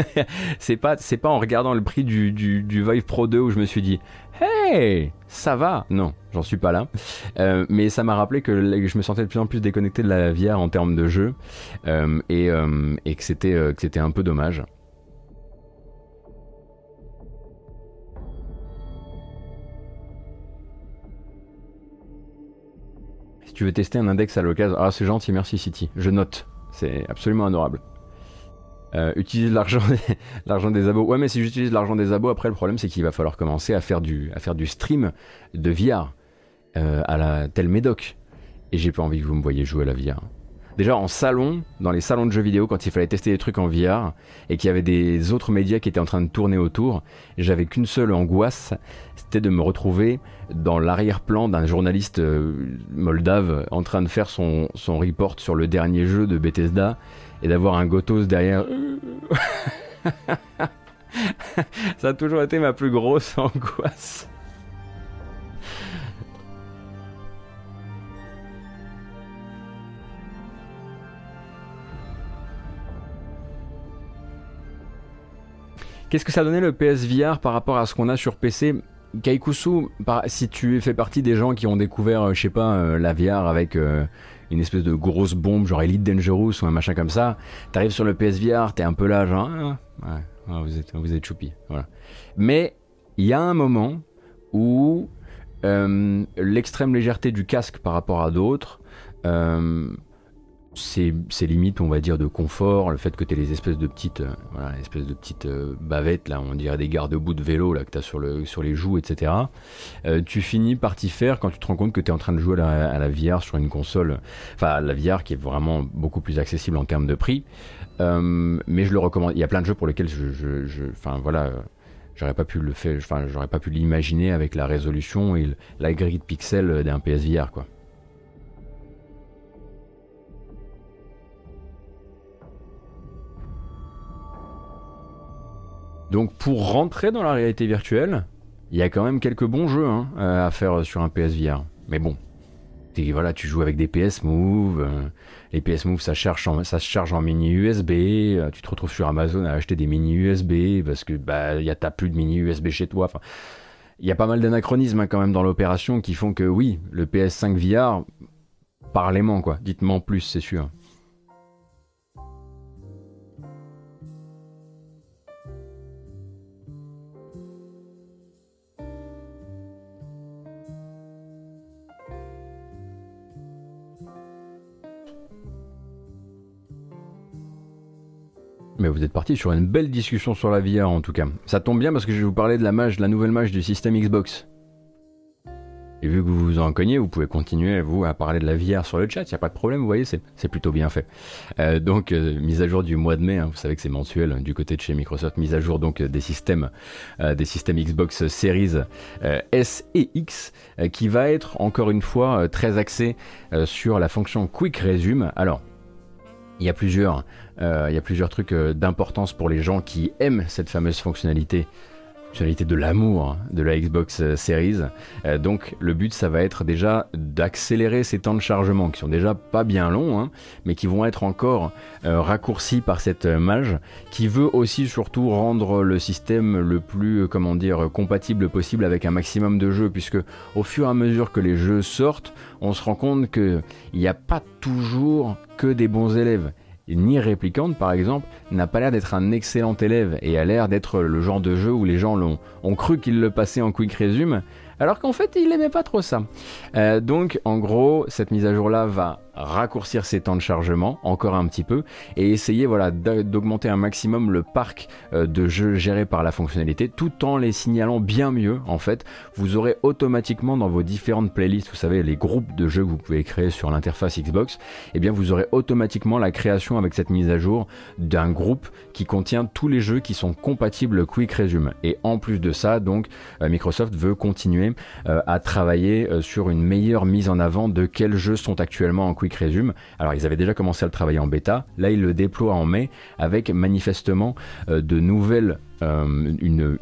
c'est pas c'est pas en regardant le prix du, Vive Pro 2 où je me suis dit hey ça va non j'en suis pas là mais ça m'a rappelé que je me sentais de plus en plus déconnecté de la VR en termes de jeu et, et que c'était que c'était un peu dommage tu veux tester un index à l'occasion, ah c'est gentil, merci City. Je note. C'est absolument adorable. Euh, utilise l'argent des, l'argent des abos. Ouais, mais si j'utilise l'argent des abos, après le problème c'est qu'il va falloir commencer à faire du, à faire du stream de VR euh, à la telle Médoc. Et j'ai pas envie que vous me voyez jouer à la VR. Déjà en salon, dans les salons de jeux vidéo, quand il fallait tester des trucs en VR et qu'il y avait des autres médias qui étaient en train de tourner autour, j'avais qu'une seule angoisse, c'était de me retrouver dans l'arrière-plan d'un journaliste euh, moldave en train de faire son, son report sur le dernier jeu de Bethesda et d'avoir un Gotos derrière. Ça a toujours été ma plus grosse angoisse. Qu'est-ce que ça donnait le PSVR par rapport à ce qu'on a sur PC Kaikusu, si tu fais partie des gens qui ont découvert, euh, je sais pas, euh, la VR avec euh, une espèce de grosse bombe, genre Elite Dangerous ou un machin comme ça, t'arrives sur le PSVR, t'es un peu là, genre, ah, ouais, vous êtes, vous êtes choupi, voilà. Mais il y a un moment où l'extrême légèreté du casque par rapport à d'autres, ces, limites, on va dire, de confort, le fait que tu les espèces de petites, euh, voilà, espèces de petites euh, bavettes, là, on dirait des garde-boue de vélo, là, que tu as sur, le, sur les joues, etc. Euh, tu finis par t'y faire quand tu te rends compte que tu es en train de jouer à la, VR sur une console, enfin, la VR qui est vraiment beaucoup plus accessible en termes de prix. mais je le recommande. Il y a plein de jeux pour lesquels je, enfin, voilà, j'aurais pas pu le faire, enfin, j'aurais pas pu l'imaginer avec la résolution et la grille de pixels d'un PSVR, quoi. Donc pour rentrer dans la réalité virtuelle, il y a quand même quelques bons jeux hein, à faire sur un PSVR. Mais bon, voilà, tu joues avec des PS Move. Euh, les PS Move, ça, se charge en mini USB. Euh, tu te retrouves sur Amazon à acheter des mini USB parce que bah y plus de mini USB chez toi. Il y a pas mal d'anachronismes hein, quand même dans l'opération qui font que oui, le PS5 VR, parlez-moi quoi. Dites-moi plus, c'est sûr. Mais vous êtes parti sur une belle discussion sur la VR en tout cas. Ça tombe bien parce que je vais vous parler de la nouvelle mage du système Xbox. Et vu que vous vous en cognez, vous pouvez continuer vous à parler de la VR sur le chat, il n'y a pas de problème, vous voyez, c'est plutôt bien fait. Euh, donc, euh, mise à jour du mois de mai, hein, vous savez que c'est mensuel du côté de chez Microsoft, mise à jour donc des systèmes, euh, des systèmes Xbox Series S et X, qui va être encore une fois très axé sur la fonction Quick Resume. Alors, il y a plusieurs, euh, il y a plusieurs trucs euh, d'importance pour les gens qui aiment cette fameuse fonctionnalité de l'amour de la Xbox euh, Series. donc le but ça va être déjà d'accélérer ces temps de chargement qui sont déjà pas bien longs, hein, mais qui vont être encore raccourcis par cette mage qui veut aussi surtout rendre le système le plus compatible possible avec un maximum de jeux puisque au fur et à mesure que les jeux sortent, on se rend compte qu'il n'y a pas toujours que des bons élèves. Ni Réplicante, par exemple, n'a pas l'air d'être un excellent élève et a l'air d'être le genre de jeu où les gens l'ont, ont cru qu'il le passait en quick resume, alors qu'en fait, il n'aimait pas trop ça. Euh, donc, en gros, cette mise à jour-là va raccourcir ses temps de chargement encore un petit peu et essayer voilà d'augmenter un maximum le parc euh, de jeux gérés par la fonctionnalité tout en les signalant bien mieux en fait. Vous aurez automatiquement dans vos différentes playlists vous savez les groupes de jeux que vous pouvez créer sur l'interface Xbox et eh bien vous aurez automatiquement la création avec cette mise à jour d'un groupe qui contient tous les jeux qui sont compatibles Quick Resume. Et en plus de ça donc euh, Microsoft veut continuer euh, à travailler sur une meilleure mise en avant de quels jeux sont actuellement en Quick Resume. Alors ils avaient déjà commencé à le travailler en bêta, là ils le déploient en mai avec manifestement euh, de nouvelles euh, une,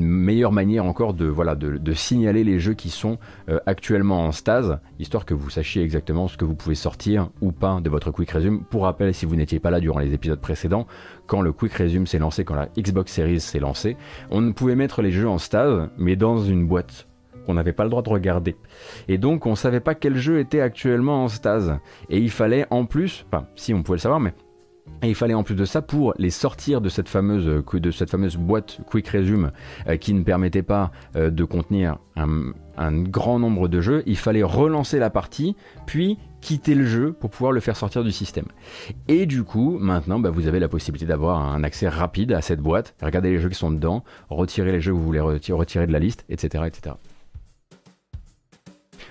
meilleure manière encore de, voilà, de, signaler les jeux qui sont euh, actuellement en stase, histoire que vous sachiez exactement ce que vous pouvez sortir ou pas de votre Quick Resume. Pour rappel, si vous n'étiez pas là durant les épisodes précédents, quand le Quick Resume s'est lancé, quand la Xbox Series s'est lancée, on ne pouvait mettre les jeux en stase, mais dans une boîte qu'on n'avait pas le droit de regarder. Et donc on savait pas quel jeu était actuellement en stase. Et il fallait en plus, enfin si on pouvait le savoir, mais il fallait en plus de ça, pour les sortir de cette fameuse, de cette fameuse boîte Quick Resume euh, qui ne permettait pas euh, de contenir un, grand nombre de jeux, il fallait relancer la partie, puis quitter le jeu pour pouvoir le faire sortir du système. Et du coup, maintenant, bah, vous avez la possibilité d'avoir un accès rapide à cette boîte, regarder les jeux qui sont dedans, retirer les jeux que vous voulez retirer de la liste, etc. etc.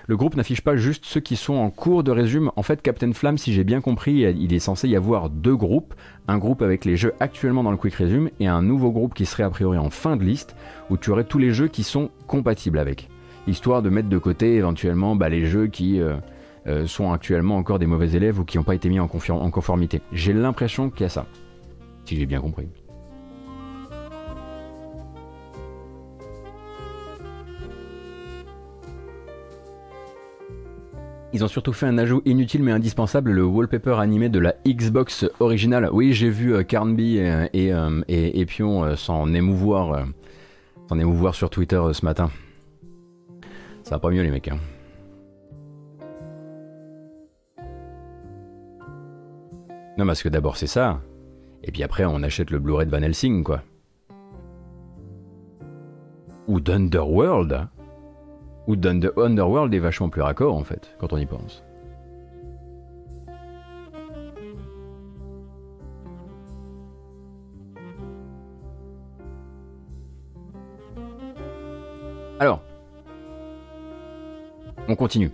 Le groupe n'affiche pas juste ceux qui sont en cours de résume. En fait, Captain Flamme, si j'ai bien compris, il est censé y avoir deux groupes. Un groupe avec les jeux actuellement dans le Quick Resume et un nouveau groupe qui serait a priori en fin de liste où tu aurais tous les jeux qui sont compatibles avec. Histoire de mettre de côté éventuellement bah, les jeux qui euh, euh, sont actuellement encore des mauvais élèves ou qui n'ont pas été mis en conformité. J'ai l'impression qu'il y a ça. Si j'ai bien compris. Ils ont surtout fait un ajout inutile mais indispensable, le wallpaper animé de la Xbox originale. Oui, j'ai vu euh, Carnby et, euh, et, Pion euh, s'en émouvoir, s'en émouvoir sur Twitter ce matin. Ça va pas mieux les mecs. Hein. Non, parce que d'abord c'est ça, et puis après on achète le Blu-ray de Van Helsing, quoi. Ou d'Underworld. Ou Underworld est vachement plus raccord en fait, quand on y pense. Alors, on continue.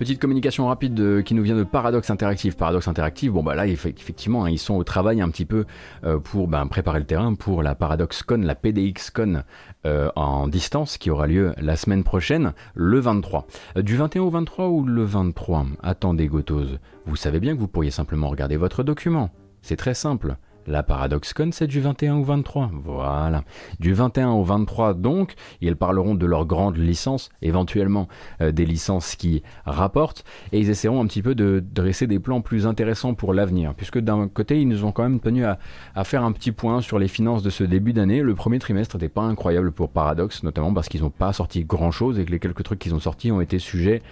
Petite communication rapide qui nous vient de Paradox Interactive. Paradox Interactive, bon bah là effectivement hein, ils sont au travail un petit peu euh, pour ben, préparer le terrain pour la Paradox Con, la PDX Con euh, en distance qui aura lieu la semaine prochaine, le 23. du 21 au 23 ou le 23 Attendez Gotose, vous savez bien que vous pourriez simplement regarder votre document. C'est très simple. La ParadoxCon, c'est du 21 au 23. Voilà. Du 21 au 23, donc, ils parleront de leurs grandes licences, éventuellement euh, des licences qui rapportent, et ils essaieront un petit peu de dresser des plans plus intéressants pour l'avenir, puisque d'un côté, ils nous ont quand même tenu à, à, faire un petit point sur les finances de ce début d'année. Le premier trimestre n'était pas incroyable pour Paradox, notamment parce qu'ils n'ont pas sorti grand-chose et que les quelques trucs qu'ils ont sortis ont été sujets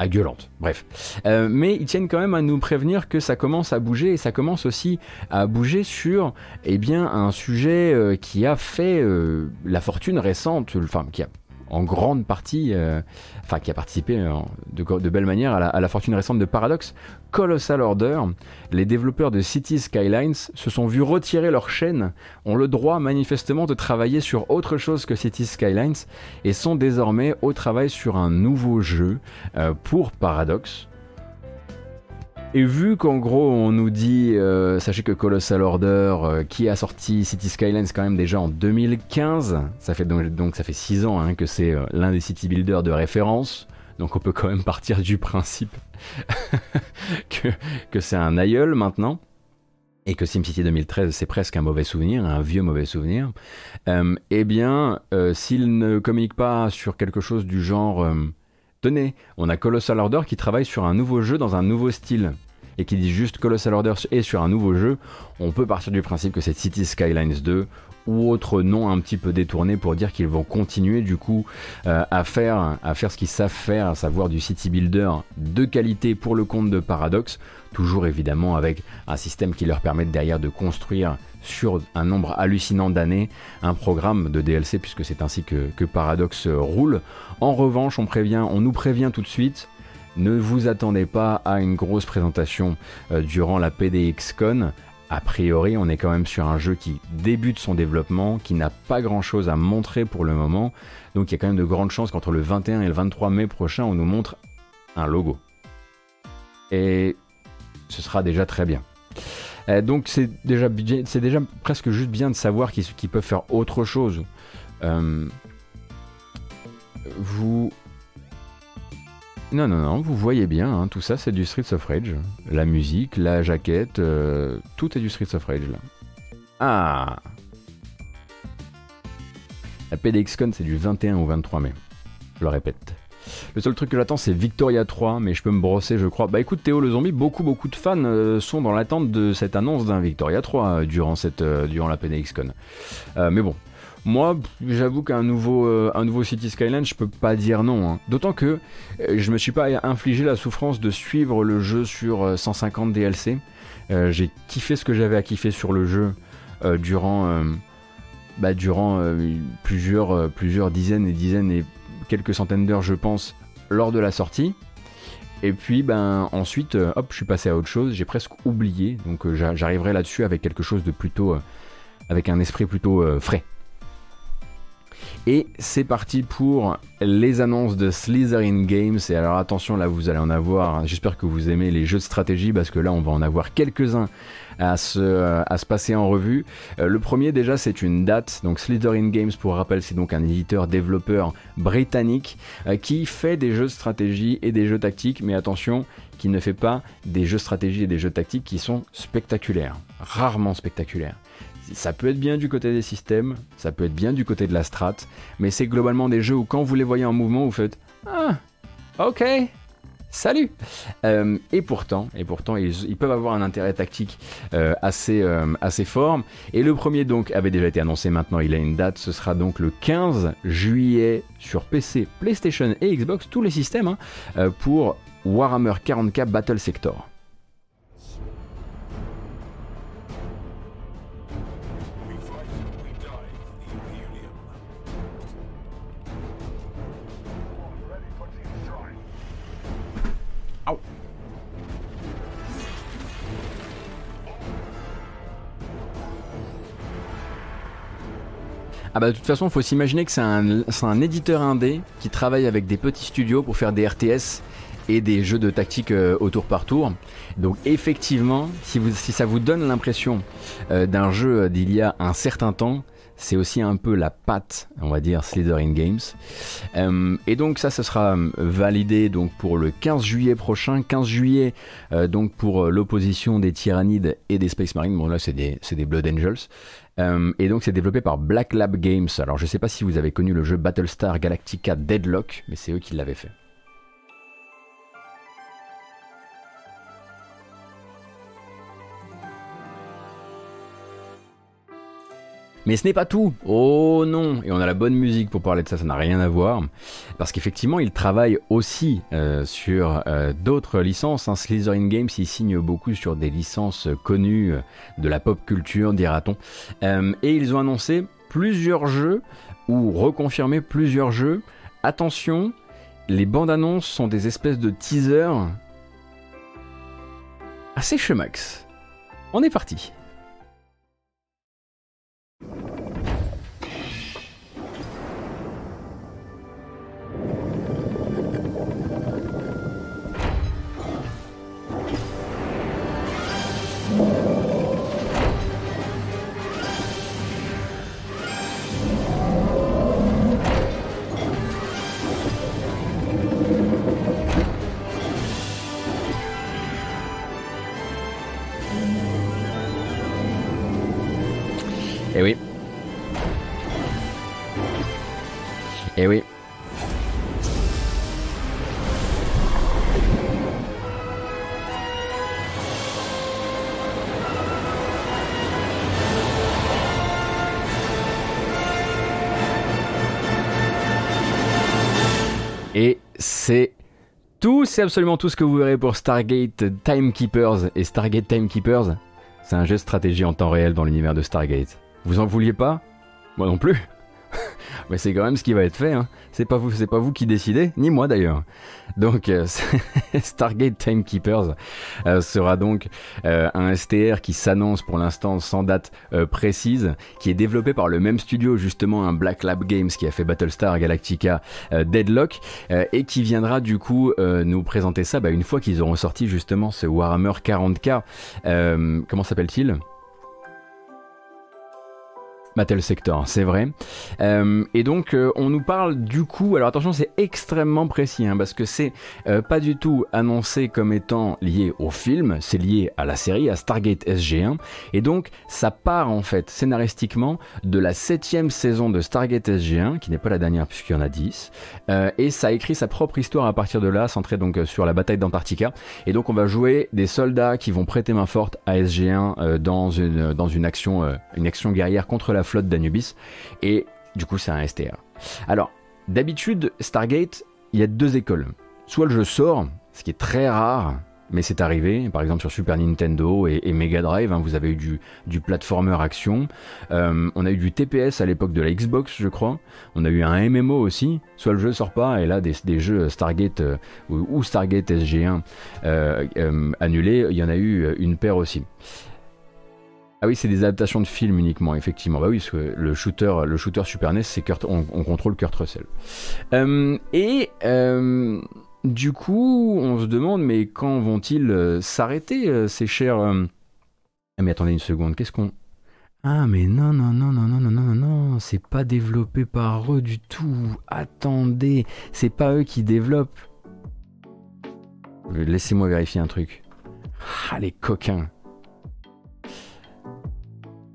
à gueulante. Bref. Euh, mais ils tiennent quand même à nous prévenir que ça commence à bouger et ça commence aussi à bouger sur eh bien, un sujet euh, qui a fait euh, la fortune récente, enfin qui a en grande partie, euh, enfin qui a participé euh, de, belle manière à la, fortune récente de Paradox, Colossal Order, les développeurs de City Skylines se sont vus retirer leur chaîne, ont le droit manifestement de travailler sur autre chose que City Skylines et sont désormais au travail sur un nouveau jeu euh, pour Paradox. Et vu qu'en gros on nous dit, euh, sachez que Colossal Order, euh, qui a sorti City Skylines quand même déjà en 2015, ça fait donc, ça fait 6 ans hein, que c'est euh, l'un des city builders de référence, donc on peut quand même partir du principe que, que c'est un aïeul maintenant. Et que SimCity 2013 c'est presque un mauvais souvenir, un vieux mauvais souvenir, eh bien, s'il ne communique pas sur quelque chose du genre Tenez, on a Colossal Order qui travaille sur un nouveau jeu dans un nouveau style. Et qui dit juste Colossal Order est sur un nouveau jeu, on peut partir du principe que c'est City Skylines 2 ou autre nom un petit peu détourné pour dire qu'ils vont continuer du coup euh, à, faire, à faire ce qu'ils savent faire, à savoir du city builder de qualité pour le compte de Paradox, toujours évidemment avec un système qui leur permet derrière de construire sur un nombre hallucinant d'années un programme de DLC puisque c'est ainsi que, Paradox roule. En revanche, on, prévient, on nous prévient tout de suite, Ne vous attendez pas à une grosse présentation euh, durant la PDXCon. A priori, on est quand même sur un jeu qui débute son développement, qui n'a pas grand chose à montrer pour le moment. Donc il y a quand même de grandes chances qu'entre le 21 et le 23 mai prochain, on nous montre un logo. Et ce sera déjà très bien. Euh, donc c'est déjà, c'est déjà presque juste bien de savoir qu'ils peuvent faire autre chose. Euh, vous... Non, non, non, vous voyez bien, hein, tout ça c'est du Streets of. La musique, la jaquette, euh, tout est du Streets of là. Ah La PDXCon c'est du 21 au 23 mai. Je le répète. Le seul truc que j'attends, c'est Victoria 3, mais je peux me brosser, je crois. Bah écoute, Théo le zombie, beaucoup, beaucoup de fans euh, sont dans l'attente de cette annonce d'un Victoria 3 euh, durant, cette, durant la PNXCon. mais bon, moi, j'avoue qu'un nouveau, un nouveau City Skyline, je peux pas dire non. Hein. D'autant que je me suis pas infligé la souffrance de suivre le jeu sur 150 DLC. J'ai kiffé ce que j'avais à kiffer sur le jeu durant, bah, plusieurs, plusieurs dizaines et dizaines et quelques centaines d'heures, je pense, lors de la sortie. Et puis, ben, ensuite, euh, hop, je suis passé à autre chose. J'ai presque oublié. Donc, euh, j'arriverai là-dessus avec quelque chose de plutôt. Euh, avec un esprit plutôt frais. Et c'est parti pour les annonces de Slytherin Games. Et alors attention, là vous allez en avoir. J'espère que vous aimez les jeux de stratégie parce que là on va en avoir quelques-uns à se, à se passer en revue. Euh, le premier déjà c'est une date. Donc Slytherin Games pour rappel c'est donc un éditeur développeur britannique euh, qui fait des jeux de stratégie et des jeux tactiques. Mais attention, qui ne fait pas des jeux de stratégie et des jeux tactiques qui sont spectaculaires. Rarement spectaculaires. Ça peut être bien du côté des systèmes, ça peut être bien du côté de la strat, mais c'est globalement des jeux où quand vous les voyez en mouvement, vous faites Ah, ok, salut euh, Et pourtant, et pourtant ils, peuvent avoir un intérêt tactique euh, assez, euh, assez fort. Et le premier donc avait déjà été annoncé, maintenant il a une date, ce sera donc le 15 juillet sur PC, PlayStation et Xbox, tous les systèmes, hein, pour Warhammer 40k Battle Sector. Ah bah de toute façon, faut s'imaginer que c'est un, un, éditeur indé qui travaille avec des petits studios pour faire des RTS et des jeux de tactique euh, au tour par tour. Donc effectivement, si, vous, si ça vous donne l'impression euh, d'un jeu d'il y a un certain temps, c'est aussi un peu la patte, on va dire, Slytherin Games. Euh, et donc ça, ce sera validé donc pour le 15 juillet prochain. 15 juillet, donc pour l'opposition des Tyrannides et des Space Marines. Bon là, c'est des, Blood Angels. Euh, et donc c'est développé par Black Lab Games. Alors je sais pas si vous avez connu le jeu Battlestar Galactica Deadlock, mais c'est eux qui l'avaient fait. Mais ce n'est pas tout. Oh non. Et on a la bonne musique pour parler de ça, ça n'a rien à voir. Parce qu'effectivement, il travaille aussi euh, sur euh, d'autres licences. Hein. Slytherin Games, il signe beaucoup sur des licences connues de la pop culture, dira-t-on. Euh, et ils ont annoncé plusieurs jeux, ou reconfirmé plusieurs jeux. Attention, les bandes annonces sont des espèces de teasers assez chemax. On est parti. Eh Eh oui. Et c'est tout, c'est absolument tout ce que vous verrez pour Stargate Timekeepers. Et Stargate Timekeepers, c'est un jeu de stratégie en temps réel dans l'univers de Stargate. Vous en vouliez pas? Moi non plus. mais c'est quand même ce qui va être fait. Hein. C'est pas vous, c'est pas vous qui décidez, ni moi d'ailleurs. Donc euh, Stargate Timekeepers euh, sera donc euh, un STR qui s'annonce pour l'instant sans date précise, qui est développé par le même studio justement, un Black Lab Games qui a fait Battlestar Galactica Deadlock et qui viendra du coup nous présenter ça bah, une fois qu'ils auront sorti justement ce Warhammer 40k. comment s'appelle-t-il? Battle Sector, c'est vrai. Euh, et donc euh, on nous parle du coup, alors attention c'est extrêmement précis hein, parce que c'est euh, pas du tout annoncé comme étant lié au film, c'est lié à la série, à Stargate SG1, et donc ça part en fait scénaristiquement de la septième saison de Stargate SG1, qui n'est pas la dernière puisqu'il y en a 10, et ça écrit sa propre histoire à partir de là, centrée donc sur la bataille d'Antarctica, et donc on va jouer des soldats qui vont prêter main forte à SG1 dans, une, dans une action, une action guerrière contre la flotte d'Anubis. Et du coup, c'est un STR. Alors, d'habitude, Stargate, il y a deux écoles. Soit le jeu sort, ce qui est très rare, mais c'est arrivé, par exemple sur Super Nintendo et, Mega Drive, hein, vous avez eu du, du platformer action, euh, on a eu du TPS à l'époque de la Xbox, je crois, on a eu un MMO aussi, soit le jeu sort pas, et là des, jeux Stargate euh, ou, Stargate SG1 euh, annulés, il y en a eu une paire aussi. Ah oui, c'est des adaptations de films uniquement, effectivement. Bah oui, parce que le shooter, le shooter Super NES, c'est Kurt, on, contrôle Kurt Russell. Euh, et euh, du coup, on se demande, mais quand vont-ils euh, s'arrêter, ces chers... Ah mais attendez une seconde, qu'est-ce qu'on... Ah mais non, non, non, non, non, non, non, non, c'est pas développé par eux du tout. Attendez, c'est pas eux qui développent. Laissez-moi vérifier un truc. Ah les coquins.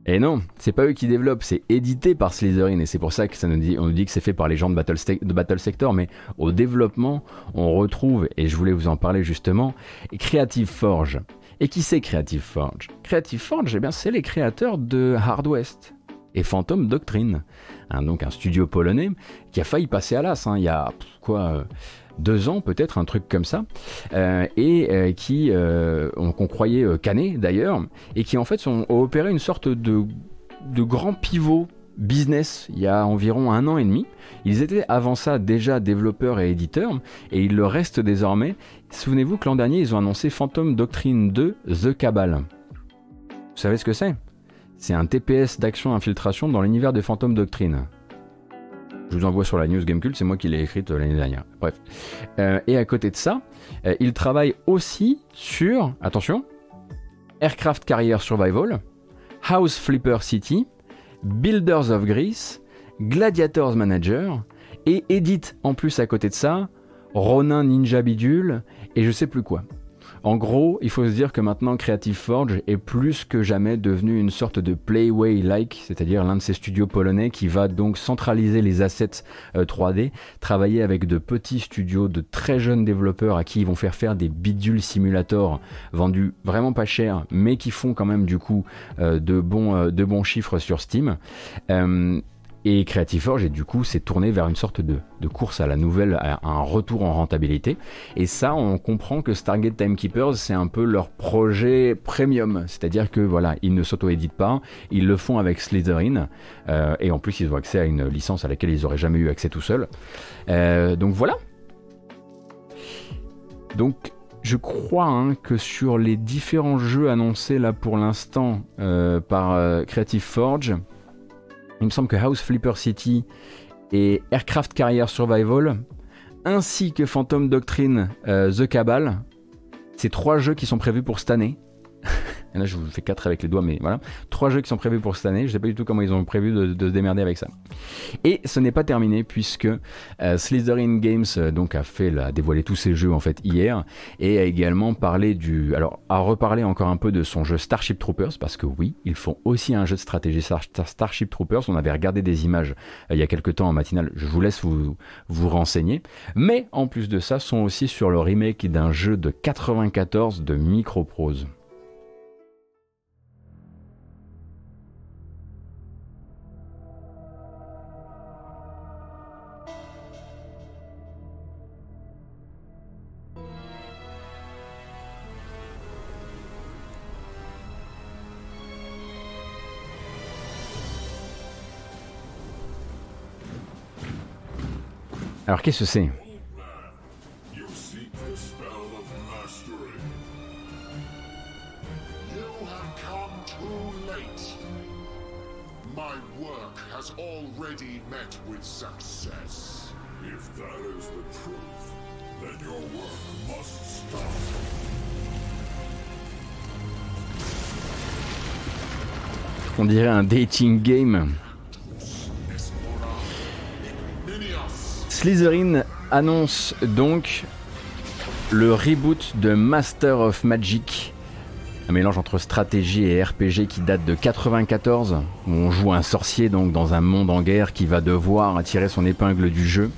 Et non, c'est pas eux qui développent, c'est édité par Slytherin. Et c'est pour ça que ça nous dit, on nous dit que c'est fait par les gens de Battle, Sector, mais au développement, on retrouve, et je voulais vous en parler justement, Creative Forge. Et qui c'est Creative Forge? Creative Forge, eh bien c'est les créateurs de Hard West et Phantom Doctrine, hein, donc un studio polonais qui a failli passer à l'as, hein, il y a quoi euh, deux ans peut-être, un truc comme ça, euh, et euh, qui euh, qu'on croyait canné d'ailleurs, et qui en fait ont opéré une sorte de, de grand pivot business il y a environ un an et demi. Ils étaient avant ça déjà développeurs et éditeurs, et ils le restent désormais. Souvenez-vous que l'an dernier, ils ont annoncé Phantom Doctrine 2 The Cabal. Vous savez ce que c'est? C'est un TPS d'action infiltration dans l'univers de Phantom Doctrine. Je vous envoie sur la news Gamecult, c'est moi qui l'ai écrite euh, l'année dernière. Bref. Euh, et à côté de ça, euh, il travaille aussi sur, attention, Aircraft Carrier Survival, House Flipper City, Builders of Greece, Gladiators Manager, et édite en plus à côté de ça, Ronin Ninja Bidule, et je sais plus quoi. En gros, il faut se dire que maintenant Creative Forge est plus que jamais devenu une sorte de Playway-like, c'est-à-dire l'un de ces studios polonais qui va donc centraliser les assets 3D, euh, travailler avec de petits studios de très jeunes développeurs à qui ils vont faire faire des bidules simulators vendus vraiment pas cher, mais qui font quand même du coup euh, euh, de bons chiffres sur Steam. Et Creative Forge, et du coup, s'est tourné vers une sorte de, course à la nouvelle, à un retour en rentabilité. Et ça, on comprend que Stargate Timekeepers, c'est un peu leur projet premium. C'est-à-dire que voilà, ils ne s'auto-éditent pas, ils le font avec Slytherin. Euh, et en plus, ils ont accès à une licence à laquelle ils n'auraient jamais eu accès tout seuls. Euh, donc voilà. Donc je crois hein, que sur les différents jeux annoncés là pour l'instant euh, par Creative Forge, il me semble que House Flipper City et Aircraft Carrier Survival, ainsi que Phantom Doctrine euh, The Cabal, c'est trois jeux qui sont prévus pour cette année. Et là, je vous fais quatre avec les doigts, mais voilà. Trois jeux qui sont prévus pour cette année. Je sais pas du tout comment ils ont prévu de, se démerder avec ça. Et ce n'est pas terminé puisque euh, Slytherin Games euh, donc a fait, a dévoilé tous ses jeux en fait hier et a également parlé du, alors a reparlé encore un peu de son jeu Starship Troopers parce que oui, ils font aussi un jeu de stratégie Starship Troopers. On avait regardé des images euh, il y a quelques temps en matinale. Je vous laisse vous vous renseigner. Mais en plus de ça, sont aussi sur le remake d'un jeu de 94 de Microprose. Alors qu'est-ce que c'est? On dirait un dating game. Slytherin annonce donc le reboot de Master of Magic. Un mélange entre stratégie et RPG qui date de 94, où on joue un sorcier donc dans un monde en guerre qui va devoir tirer son épingle du jeu,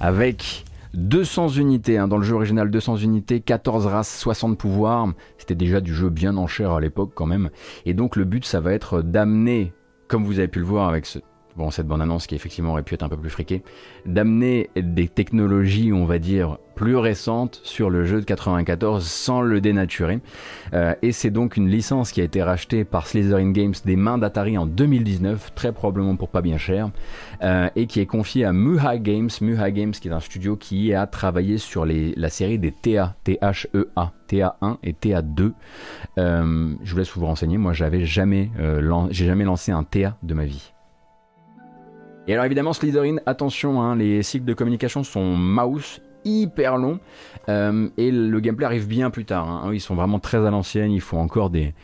avec 200 unités, hein, dans le jeu original 200 unités, 14 races, 60 pouvoirs, c'était déjà du jeu bien en chair à l'époque quand même, et donc le but ça va être d'amener, comme vous avez pu le voir avec ce, bon, cette bande-annonce qui effectivement aurait pu être un peu plus friquée, d'amener des technologies, on va dire, plus récentes sur le jeu de 94 sans le dénaturer. Euh, et c'est donc une licence qui a été rachetée par Slytherin Games des mains d'Atari en 2019, très probablement pour pas bien cher, euh, et qui est confiée à Muha Games. Muha Games qui est un studio qui a travaillé sur les, la série des TA, T-H-E-A. TA1 et TA2. Euh, je vous laisse vous renseigner. Moi, j'avais jamais, j'ai jamais lancé un TA de ma vie. Et alors évidemment, Slytherin, attention, hein, les cycles de communication sont mouse hyper longs euh, et le gameplay arrive bien plus tard. Hein. Ils sont vraiment très à l'ancienne, il faut encore des,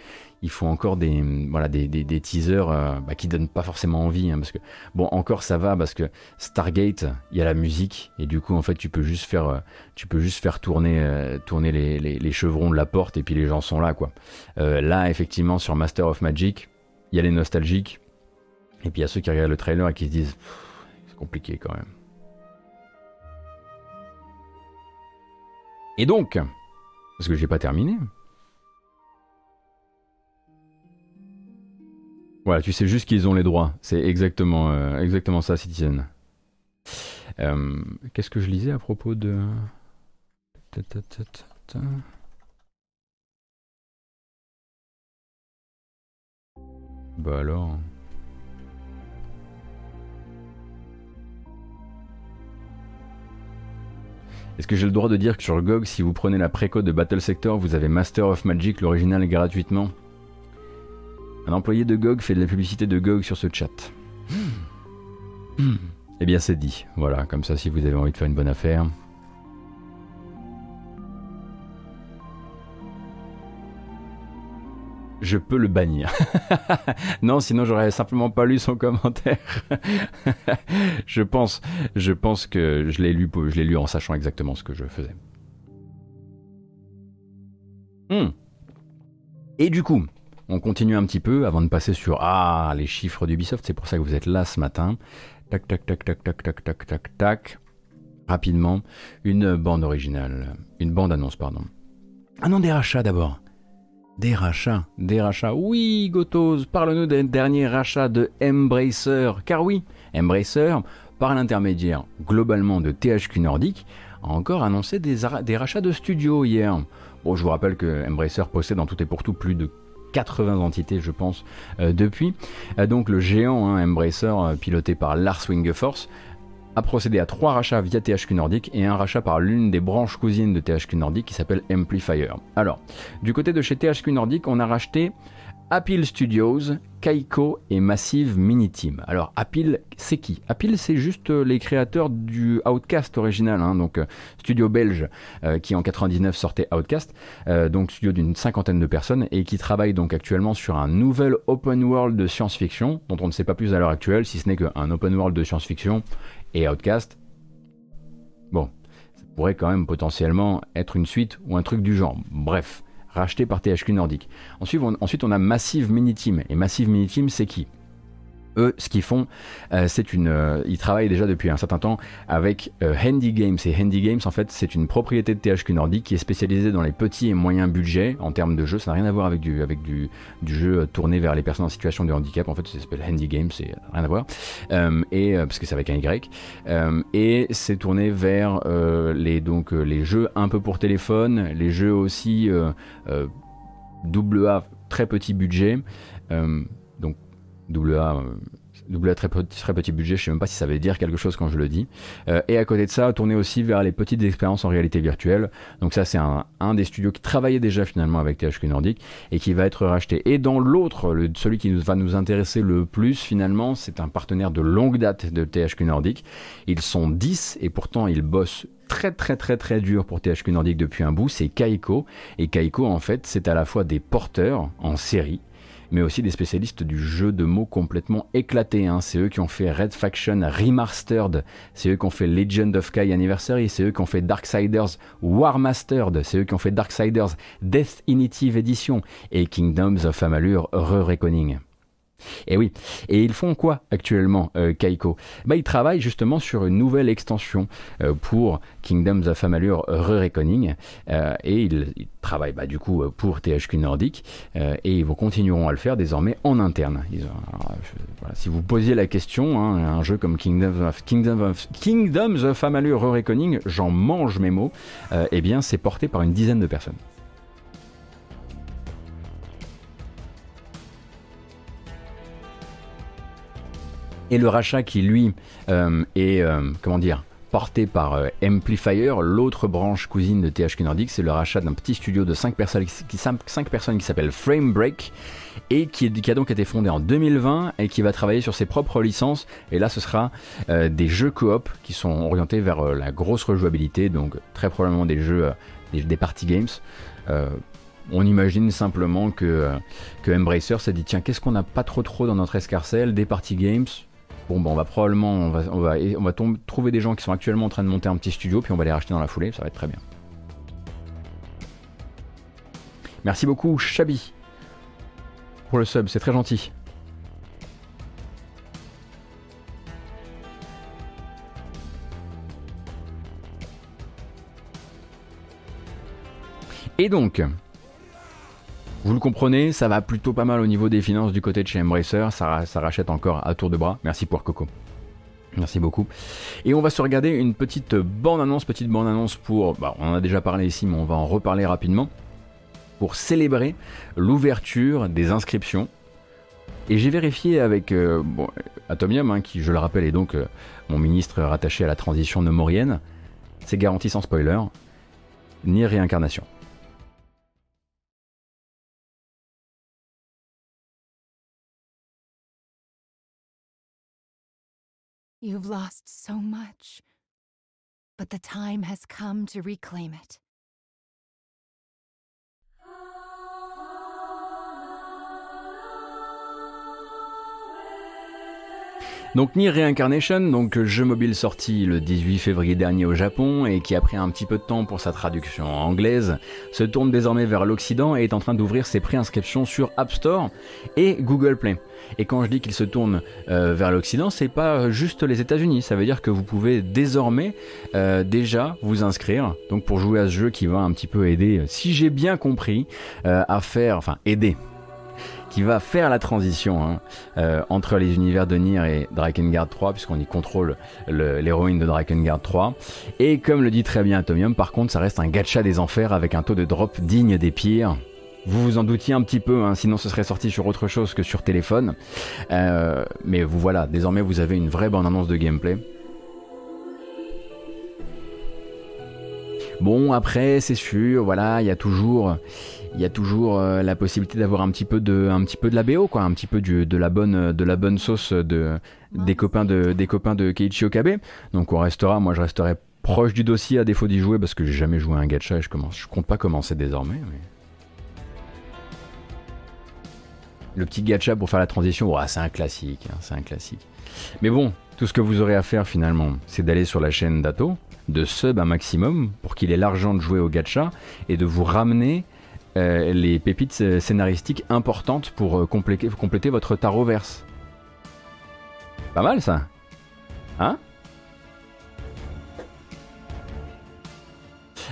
il faut encore des, voilà, des, des, teasers euh, bah, qui donnent pas forcément envie. Hein, parce que, bon, encore ça va parce que Stargate, il y a la musique et du coup, en fait, tu peux juste faire, euh, tu peux juste faire tourner, tourner les, les, les, chevrons de la porte et puis les gens sont là, quoi. là, effectivement, sur Master of Magic, il y a les nostalgiques et puis il y a ceux qui regardent le trailer et qui se disent c'est compliqué quand même. Et donc, parce que j'ai pas terminé. Voilà, tu sais juste qu'ils ont les droits. C'est exactement, euh, exactement ça, Citizen. Euh, qu'est-ce que je lisais à propos de. Bah alors. Est-ce que j'ai le droit de dire que sur GOG, si vous prenez la précode de Battle Sector, vous avez Master of Magic, l'original gratuitement Un employé de GOG fait de la publicité de GOG sur ce chat. Eh bien c'est dit, voilà, comme ça si vous avez envie de faire une bonne affaire, je peux le bannir. non, sinon j'aurais simplement pas lu son commentaire. je pense, je pense que je l'ai lu, je l'ai lu en sachant exactement ce que je faisais. Hmm. Et du coup, on continue un petit peu avant de passer sur ah les chiffres d'Ubisoft. C'est pour ça que vous êtes là ce matin. Tac tac tac tac tac tac tac tac tac. Rapidement, une bande originale, une bande annonce pardon. Ah non des rachats d'abord. Des rachats, des rachats. Oui, Gotos, parle-nous des derniers rachats de Embracer. Car oui, Embracer, par l'intermédiaire globalement de THQ Nordic, a encore annoncé des, rachats de studios hier. Bon, je vous rappelle que Embracer possède en tout et pour tout plus de 80 entités, je pense, euh, depuis. Euh, donc le géant hein, Embracer, euh, piloté par Lars Wingefors, a procédé à trois rachats via THQ Nordic et un rachat par l'une des branches cousines de THQ Nordic qui s'appelle Amplifier. Alors, du côté de chez THQ Nordic, on a racheté Apple Studios, Kaiko et Massive Mini Team. Alors Apple, c'est qui? Apple, c'est juste euh, les créateurs du Outcast original, hein, donc euh, studio belge euh, qui en 99 sortait Outcast, donc studio d'une cinquantaine de personnes et qui travaille donc actuellement sur un nouvel open world de science-fiction dont on ne sait pas plus à l'heure actuelle, si ce n'est qu'un open world de science-fiction et Outcast. Bon, ça pourrait quand même potentiellement être une suite ou un truc du genre. Bref racheté par THQ Nordic. Ensuite on, a Massive Mini Team. Et Massive Mini Team, c'est qui? Eux, ce qu'ils font, euh, c'est une. Euh, ils travaillent déjà depuis un certain temps avec euh, Handy Games. Et Handy Games, en fait, c'est une propriété de THQ Nordic qui est spécialisée dans les petits et moyens budgets en termes de jeu. Ça n'a rien à voir avec du, avec du, du jeu tourné vers les personnes en situation de handicap. En fait, ça s'appelle Handy Games, c'est rien à voir. et parce que c'est avec un Y. et c'est tourné vers les donc les jeux un peu pour téléphone, les jeux aussi double A très petit budget. Donc double à très, très, petit budget, je sais même pas si ça veut dire quelque chose quand je le dis. Euh, et à côté de ça, tourner aussi vers les petites expériences en réalité virtuelle. Donc ça, c'est un, un, des studios qui travaillait déjà finalement avec THQ Nordic et qui va être racheté. Et dans l'autre, celui qui nous, va nous intéresser le plus finalement, c'est un partenaire de longue date de THQ Nordic. Ils sont 10 et pourtant ils bossent très très très très dur pour THQ Nordic depuis un bout, c'est Kaiko. Et Kaiko, en fait, c'est à la fois des porteurs en série, mais aussi des spécialistes du jeu de mots complètement éclaté. Hein. C'est eux qui ont fait Red Faction Remastered, c'est eux qui ont fait Legend of Kai Anniversary, c'est eux qui ont fait Darksiders War Mastered, c'est eux qui ont fait Darksiders Death Definitive Edition et Kingdoms of Amalur Re-Reckoning. Et oui. Et ils font quoi actuellement, euh, Kaiko bah, Ils travaillent justement sur une nouvelle extension euh, pour Kingdoms of Amalur Re-Reckoning. Euh, et ils, travaillent bah, du coup pour THQ Nordic. et ils continueront à le faire désormais en interne. si vous posiez la question, hein, un jeu comme Kingdoms of, Kingdom of, Kingdoms of Amalur Re-Reckoning, j'en mange mes mots, eh bien c'est porté par une dizaine de personnes. Et le rachat qui lui euh, est euh, comment dire porté par euh, Amplifier, l'autre branche cousine de THQ Nordic, c'est le rachat d'un petit studio de 5 personnes qui, 5 personnes qui s'appelle Frame Break et qui, qui, a donc été fondé en 2020 et qui va travailler sur ses propres licences. Et là, ce sera des jeux coop qui sont orientés vers la grosse rejouabilité, donc très probablement des jeux, des, des, party games. On imagine simplement que, que Embracer s'est dit tiens qu'est-ce qu'on n'a pas trop trop dans notre escarcelle? Des party games Bon, bah, on va probablement, on va, trouver des gens qui sont actuellement en train de monter un petit studio, puis on va les racheter dans la foulée, ça va être très bien. Merci beaucoup, Chabi, pour le sub, c'est très gentil. Et donc, vous le comprenez, ça va plutôt pas mal au niveau des finances du côté de chez Embracer, ça, rachète encore à tour de bras. Merci pour Coco. Merci beaucoup. Et on va se regarder une petite bande-annonce, petite bande-annonce pour, bah, on en a déjà parlé ici, mais on va en reparler rapidement, pour célébrer l'ouverture des inscriptions. Et j'ai vérifié avec euh, Atomium, hein, qui je le rappelle est donc euh, mon ministre rattaché à la transition nomorienne, c'est garanti sans spoiler, ni réincarnation. You've lost so much, but the time has come to reclaim it. Donc Nier Reincarnation, donc jeu mobile sorti le 18 février dernier au Japon et qui a pris un petit peu de temps pour sa traduction anglaise, se tourne désormais vers l'Occident et est en train d'ouvrir ses préinscriptions sur App Store et Google Play. Et quand je dis qu'il se tourne euh, vers l'Occident, c'est pas juste les États-Unis. Ça veut dire que vous pouvez désormais euh, déjà vous inscrire. Donc pour jouer à ce jeu qui va un petit peu aider, si j'ai bien compris, euh, à faire, enfin aider va faire la transition hein, euh, entre les univers de Nier et Drakengard 3, puisqu'on y contrôle l'héroïne de Drakengard 3. Et comme le dit très bien Atomium, par contre, ça reste un gacha des enfers avec un taux de drop digne des pires. Vous vous en doutiez un petit peu, hein, sinon ce serait sorti sur autre chose que sur téléphone. Euh, mais vous voilà, désormais vous avez une vraie bonne annonce de gameplay. Bon, après, c'est sûr, voilà, il y a toujours, il y a toujours euh, la possibilité d'avoir un petit peu de un petit peu de la BO quoi un petit peu du, de la bonne de la bonne sauce de des copains de des copains de Keiichi Okabe. Donc on restera moi je resterai proche du dossier à défaut d'y jouer parce que j'ai jamais joué à un gacha et je commence je compte pas commencer désormais le petit gacha pour faire la transition c'est un classique hein, c'est un classique. Mais bon tout ce que vous aurez à faire finalement c'est d'aller sur la chaîne d'Ato de sub un maximum pour qu'il ait l'argent de jouer au gacha et de vous ramener euh, les pépites scénaristiques importantes pour euh, compléter, compléter votre tarot verse. Pas mal ça Hein?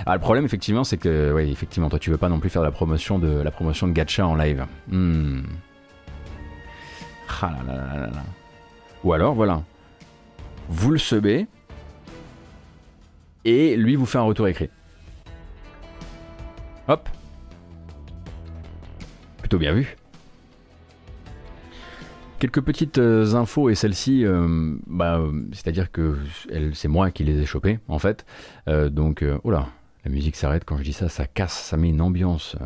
Ah, le problème effectivement c'est que oui effectivement toi tu veux pas non plus faire la promotion de la promotion de gacha en live. Hmm. Ah Ou alors voilà, vous le sebez et lui vous fait un retour écrit. Plutôt bien vu. Quelques petites euh, infos et celle-ci, euh, bah, c'est-à-dire que c'est moi qui les ai chopées en fait. donc, oh là, la musique s'arrête quand je dis ça, ça casse, ça met une ambiance.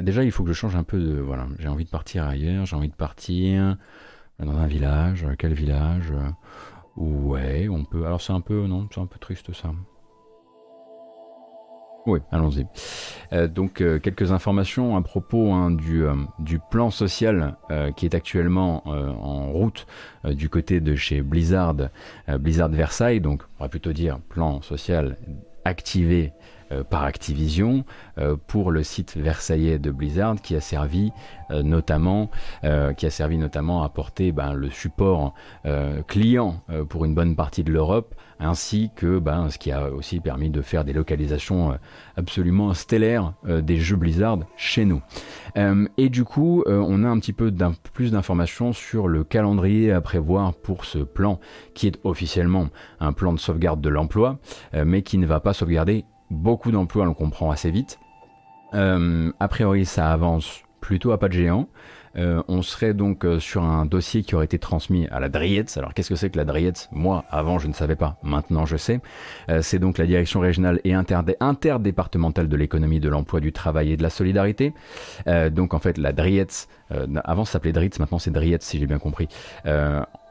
déjà, il faut que je change un peu de. Voilà, j'ai envie de partir ailleurs, j'ai envie de partir dans un village. Quel village Ouais, on peut. Alors c'est un peu, non, c'est un peu triste ça. Oui, allons-y. Euh, donc euh, quelques informations à propos hein, du, euh, du, plan social qui est actuellement en route du côté de chez Blizzard, Blizzard Versailles, donc on va plutôt dire plan social activé par Activision euh, pour le site versaillais de Blizzard qui a servi euh, notamment qui a servi notamment à porter ben, le support client pour une bonne partie de l'Europe ainsi que ben, ce qui a aussi permis de faire des localisations absolument stellaires des jeux Blizzard chez nous. et du coup, on a un petit peu plus d'informations sur le calendrier à prévoir pour ce plan qui est officiellement un plan de sauvegarde de l'emploi, mais qui ne va pas sauvegarder beaucoup d'emplois, on le comprend assez vite. Euh, a priori, ça avance plutôt à pas de géant. Euh, on serait donc euh, sur un dossier qui aurait été transmis à la DRIETS. Alors qu'est-ce que c'est que la DRIETS Moi, avant, je ne savais pas. Maintenant, je sais. c'est donc la direction régionale et interdépartementale de l'économie, de l'emploi, du travail et de la solidarité. donc en fait, la DRIETS, avant ça s'appelait DRIETS, maintenant c'est DRIETS si j'ai bien compris.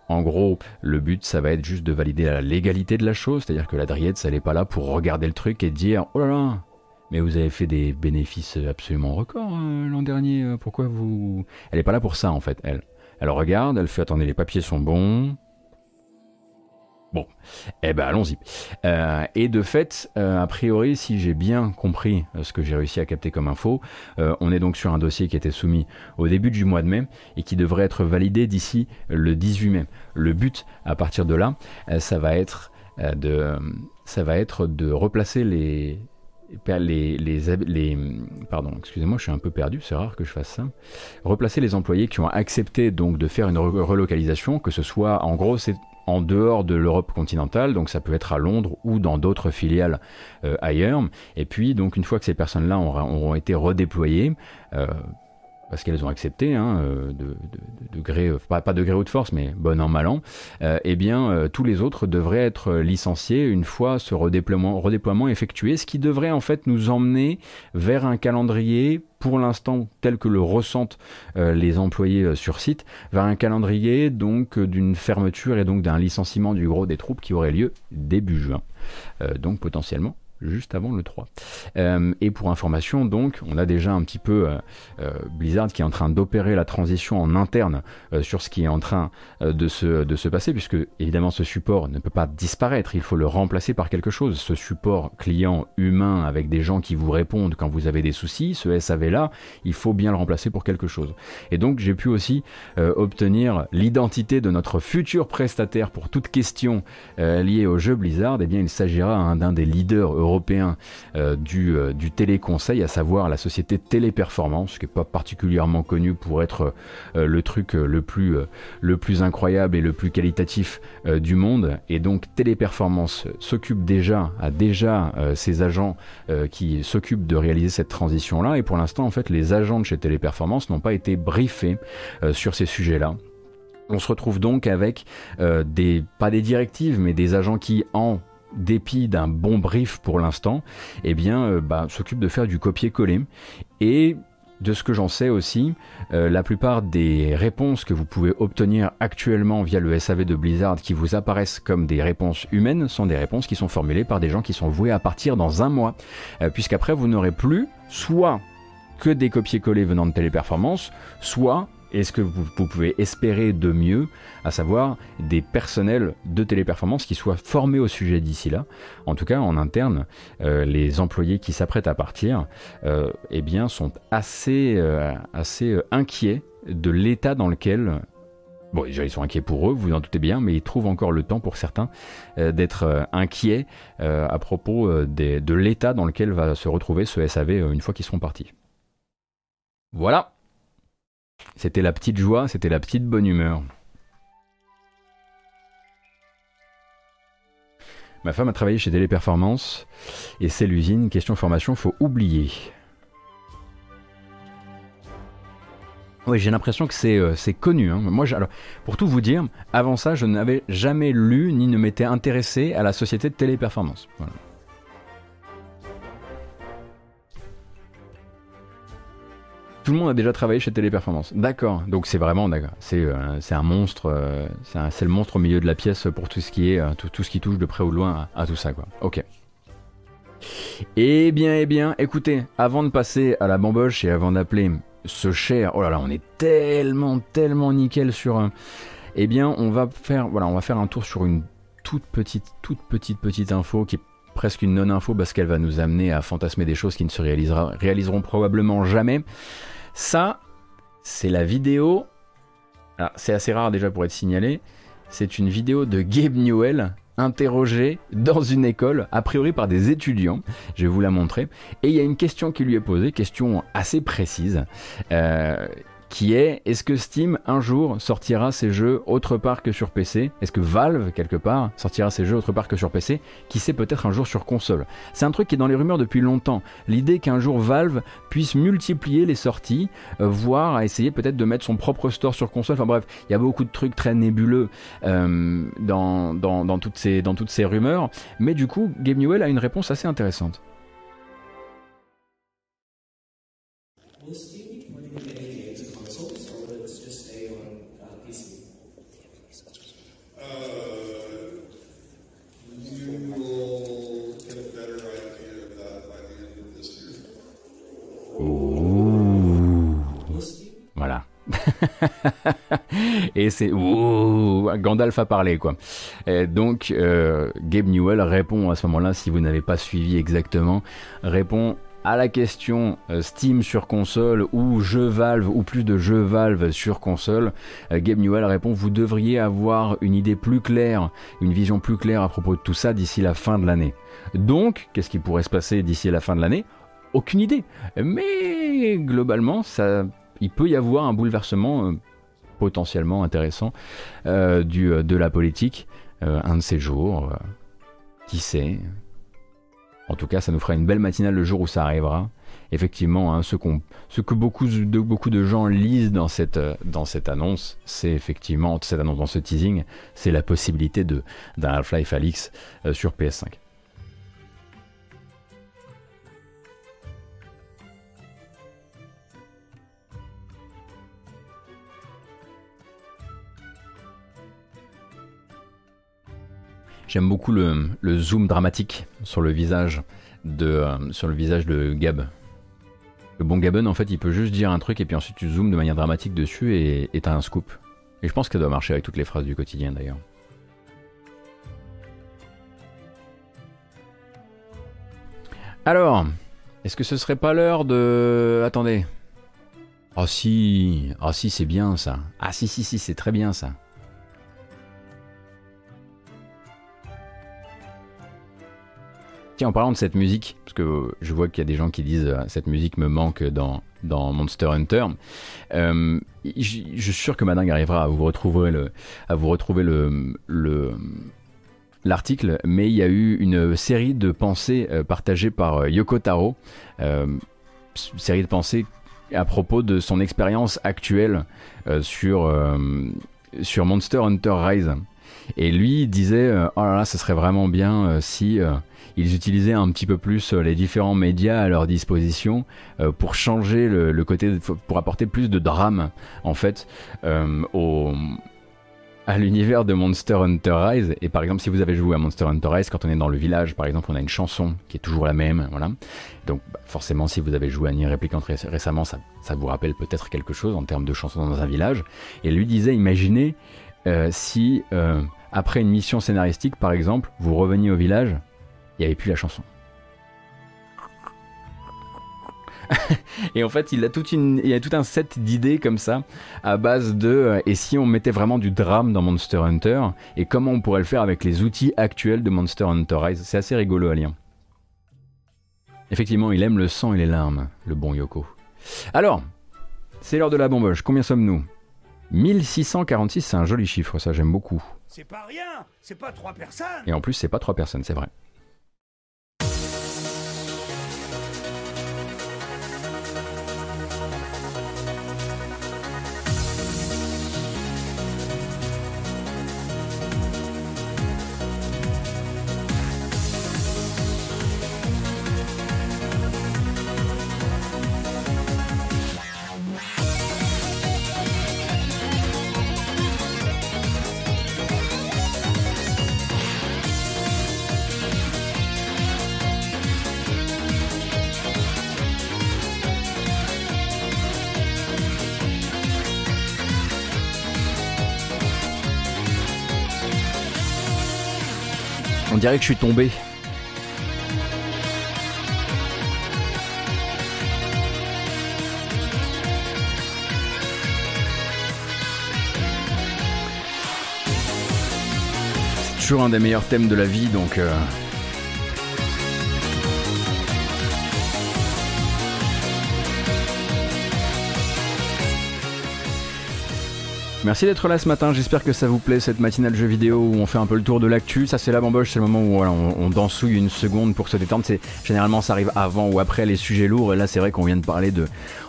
En gros, le but, ça va être juste de valider la légalité de la chose, c'est-à-dire que la Driette, elle n'est pas là pour regarder le truc et dire Oh là là, mais vous avez fait des bénéfices absolument records euh, l'an dernier, euh, pourquoi vous. Elle n'est pas là pour ça en fait, elle. Elle regarde, elle fait Attendez, les papiers sont bons, Bon, eh ben allons-y. Euh, et de fait, euh, a priori, si j'ai bien compris euh, ce que j'ai réussi à capter comme info, on est donc sur un dossier qui était soumis au début du mois de mai et qui devrait être validé d'ici le 18 mai. Le but, à partir de là, ça va être de, replacer les, pardon, excusez-moi, je suis un peu perdu, c'est rare que je fasse ça. Replacer les employés qui ont accepté donc de faire une relocalisation, que ce soit, en gros, c'est en dehors de l'Europe continentale, donc ça peut être à Londres ou dans d'autres filiales euh, ailleurs. Et puis, donc une fois que ces personnes-là auront, été redéployées, euh, parce qu'elles ont accepté, hein, euh, de, gré, pas, de gré ou de force, mais bon an, mal an, eh bien, tous les autres devraient être licenciés une fois ce redéploiement, effectué, ce qui devrait en fait nous emmener vers un calendrier pour l'instant tel que le ressentent euh, les employés euh, sur site, vers un calendrier donc euh, d'une fermeture et donc d'un licenciement du gros des troupes qui aurait lieu début juin. donc potentiellement juste avant le 3. Euh, et pour information, donc, on a déjà un petit peu euh, euh, Blizzard qui est en train d'opérer la transition en interne sur ce qui est en train de, se, de se passer, puisque évidemment ce support ne peut pas disparaître, il faut le remplacer par quelque chose. Ce support client humain avec des gens qui vous répondent quand vous avez des soucis, ce SAV-là, il faut bien le remplacer pour quelque chose. Et donc j'ai pu aussi obtenir l'identité de notre futur prestataire pour toute question liée au jeu Blizzard. Et eh bien il s'agira d'un des leaders européen euh, du, euh, du, téléconseil, à savoir la société Téléperformance, qui n'est pas particulièrement connue pour être euh, le truc le plus, le plus incroyable et le plus qualitatif du monde. Et donc Téléperformance s'occupe déjà, a déjà ses agents qui s'occupent de réaliser cette transition-là. Et pour l'instant, en fait, les agents de chez Téléperformance n'ont pas été briefés sur ces sujets-là. On se retrouve donc avec des, pas des directives, mais des agents qui, en dépit d'un bon brief pour l'instant, eh bien, euh, bah, s'occupe de faire du copier-coller. Et de ce que j'en sais aussi, euh, la plupart des réponses que vous pouvez obtenir actuellement via le SAV de Blizzard qui vous apparaissent comme des réponses humaines sont des réponses qui sont formulées par des gens qui sont voués à partir dans un mois. Euh, puisqu'après, vous n'aurez plus soit que des copier-coller venant de téléperformance, soit et ce que vous, pouvez espérer de mieux, à savoir des personnels de téléperformance qui soient formés au sujet d'ici là? En tout cas, en interne, euh, les employés qui s'apprêtent à partir, euh, eh bien, sont assez, euh, assez inquiets de l'état dans lequel Bon, déjà, ils sont inquiets pour eux, vous en doutez bien, mais ils trouvent encore le temps pour certains d'être inquiets à propos de l'état dans lequel va se retrouver ce SAV une fois qu'ils seront partis. Voilà. C'était la petite joie, c'était la petite bonne humeur. Ma femme a travaillé chez Téléperformance et c'est l'usine. Question formation, faut oublier. Oui, j'ai l'impression que c'est euh, connu. Hein. Moi, alors, pour tout vous dire, avant ça, je n'avais jamais lu ni ne m'étais intéressé à la société de téléperformance. Tout le monde a déjà travaillé chez Téléperformance. D'accord. Donc c'est vraiment. C'est euh, un monstre. Euh, c'est le monstre au milieu de la pièce pour tout ce qui est tout, tout ce qui touche de près ou de loin à, tout ça quoi. Ok. Eh bien, eh bien, écoutez, avant de passer à la bamboche et avant d'appeler ce cher, oh là là, on est tellement, tellement nickel sur un. Eh bien, on va faire, voilà, on va faire un tour sur une toute petite, toute petite, petite info qui est presque une non-info parce qu'elle va nous amener à fantasmer des choses qui ne se réaliseront probablement jamais. Ça, c'est la vidéo. c'est assez rare déjà pour être signalé. C'est une vidéo de Gabe Newell interrogé dans une école, a priori par des étudiants. Je vais vous la montrer. Et il y a une question qui lui est posée, question assez précise. Euh, qui est est-ce que Steam un jour sortira ses jeux autre part que sur PC Est-ce que Valve quelque part sortira ses jeux autre part que sur PC Qui sait peut-être un jour sur console C'est un truc qui est dans les rumeurs depuis longtemps. L'idée qu'un jour Valve puisse multiplier les sorties, euh, voire essayer peut-être de mettre son propre store sur console. Enfin bref, il y a beaucoup de trucs très nébuleux euh, dans, toutes ces, dans toutes ces rumeurs. Mais du coup, Game Newell a une réponse assez intéressante. Et c'est Gandalf a parlé quoi. donc euh, Gabe Newell répond à ce moment-là, si vous n'avez pas suivi exactement, répond à la question euh, Steam sur console ou jeux Valve ou plus de jeux Valve sur console. Euh, Gabe Newell répond vous devriez avoir une idée plus claire, une vision plus claire à propos de tout ça d'ici la fin de l'année. Donc, qu'est-ce qui pourrait se passer d'ici la fin de l'année? Aucune idée. Mais globalement, ça il peut y avoir un bouleversement euh, potentiellement intéressant euh, euh, de la politique un de ces jours. qui sait En tout cas, ça nous fera une belle matinale le jour où ça arrivera. Effectivement, hein, ce, ce, que beaucoup de, gens lisent dans cette, dans cette annonce, c'est effectivement, cette annonce, dans ce teasing, c'est la possibilité d'un Half-Life Alix sur PS5. J'aime beaucoup le, zoom dramatique sur le visage de, euh, sur le visage de Gab. Le bon Gaben, en fait, il peut juste dire un truc et puis ensuite tu zoomes de manière dramatique dessus et t'as un scoop. Et je pense que ça doit marcher avec toutes les phrases du quotidien d'ailleurs. Alors, est-ce que ce serait pas l'heure de... Attendez. Ah oh, si, ah si, c'est bien ça. Ah si, si, si, c'est très bien ça. En parlant de cette musique, parce que je vois qu'il y a des gens qui disent euh, cette musique me manque dans, dans Monster Hunter, euh, je, suis sûr que Madingue arrivera à vous retrouver le, à vous retrouver le, l'article, mais il y a eu une série de pensées euh, partagées par Yoko Taro, série de pensées à propos de son expérience actuelle sur, sur Monster Hunter Rise. Et lui disait, oh là là, ce serait vraiment bien si ils utilisaient un petit peu plus euh, les différents médias à leur disposition euh, pour changer le, côté, pour apporter plus de drame en fait euh, au à l'univers de Monster Hunter Rise. Et par exemple, si vous avez joué à Monster Hunter Rise, quand on est dans le village, par exemple, on a une chanson qui est toujours la même. Voilà. Donc, bah, forcément, si vous avez joué à Nier Replicant récemment, ça, ça, vous rappelle peut-être quelque chose en termes de chansons dans un village. Et lui disait, imaginez si, après une mission scénaristique, par exemple, vous reveniez au village il n'y avait plus la chanson. et en fait, il a, toute une, il a tout un set d'idées comme ça, à base de euh, et si on mettait vraiment du drame dans Monster Hunter, et comment on pourrait le faire avec les outils actuels de Monster Hunter Rise. C'est assez rigolo à lire. Effectivement, il aime le sang et les larmes, le bon Yoko. Alors, c'est l'heure de la bomboche. Combien sommes-nous? 1646, c'est un joli chiffre, ça j'aime beaucoup. C'est pas rien, c'est pas trois personnes. Et en plus, c'est pas trois personnes, c'est vrai. Dirait que je suis tombé. C'est toujours un des meilleurs thèmes de la vie, donc... euh, Merci d'être là ce matin, j'espère que ça vous plaît cette matinale jeu vidéo où on fait un peu le tour de l'actu. Ça c'est la bamboche, c'est le moment où on, dansouille une seconde pour se détendre. Généralement ça arrive avant ou après les sujets lourds. Et là c'est vrai qu'on vient de parler de,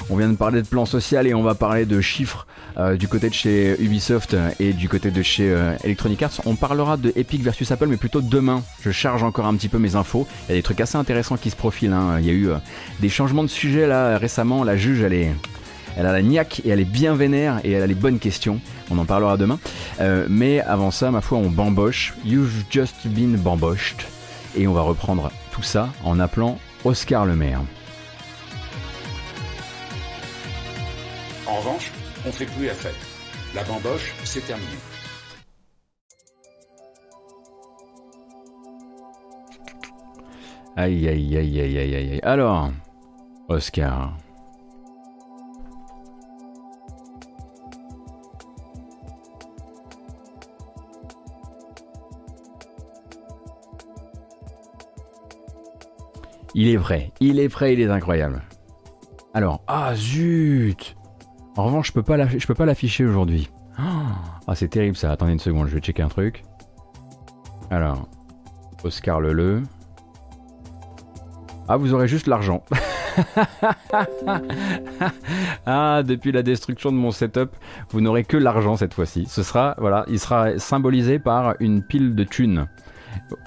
on vient de parler de plan social et on va parler de chiffres euh, du côté de chez Ubisoft et du côté de chez euh, Electronic Arts. On parlera de Epic versus Apple, mais plutôt demain. Je charge encore un petit peu mes infos. Il y a des trucs assez intéressants qui se profilent. hein. Il y a eu euh, des changements de sujet là récemment. La juge elle est elle a la niaque et elle est bien vénère et elle a les bonnes questions. On en parlera demain. Euh, mais avant ça, ma foi, on bamboche. You've just been bamboshed. Et on va reprendre tout ça en appelant Oscar le maire. En revanche, on fait plus la fête. La bamboche, c'est terminé. Aïe aïe aïe aïe aïe aïe aïe. Alors, Oscar. Il est vrai, il est prêt, il est incroyable. Alors, ah zut En revanche, je peux pas peux pas l'afficher aujourd'hui. Ah, c'est terrible ça. Attendez une seconde, je vais checker un truc. Alors, Oscar Leleu. Ah, vous aurez juste l'argent. ah, depuis la destruction de mon setup, vous n'aurez que l'argent cette fois-ci. Ce sera, voilà, il sera symbolisé par une pile de thunes.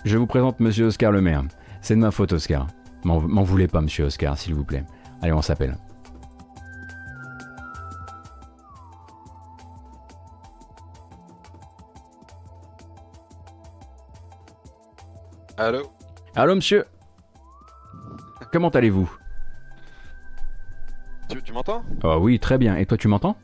Je vous présente Monsieur Oscar le maire. C'est de ma faute, Oscar. M'en voulez pas, Monsieur Oscar, s'il vous plaît. Allez, on s'appelle. Allô? Allô, Monsieur? Comment allez-vous? Tu, tu m'entends? Ah oui, très bien. Et toi, tu m'entends?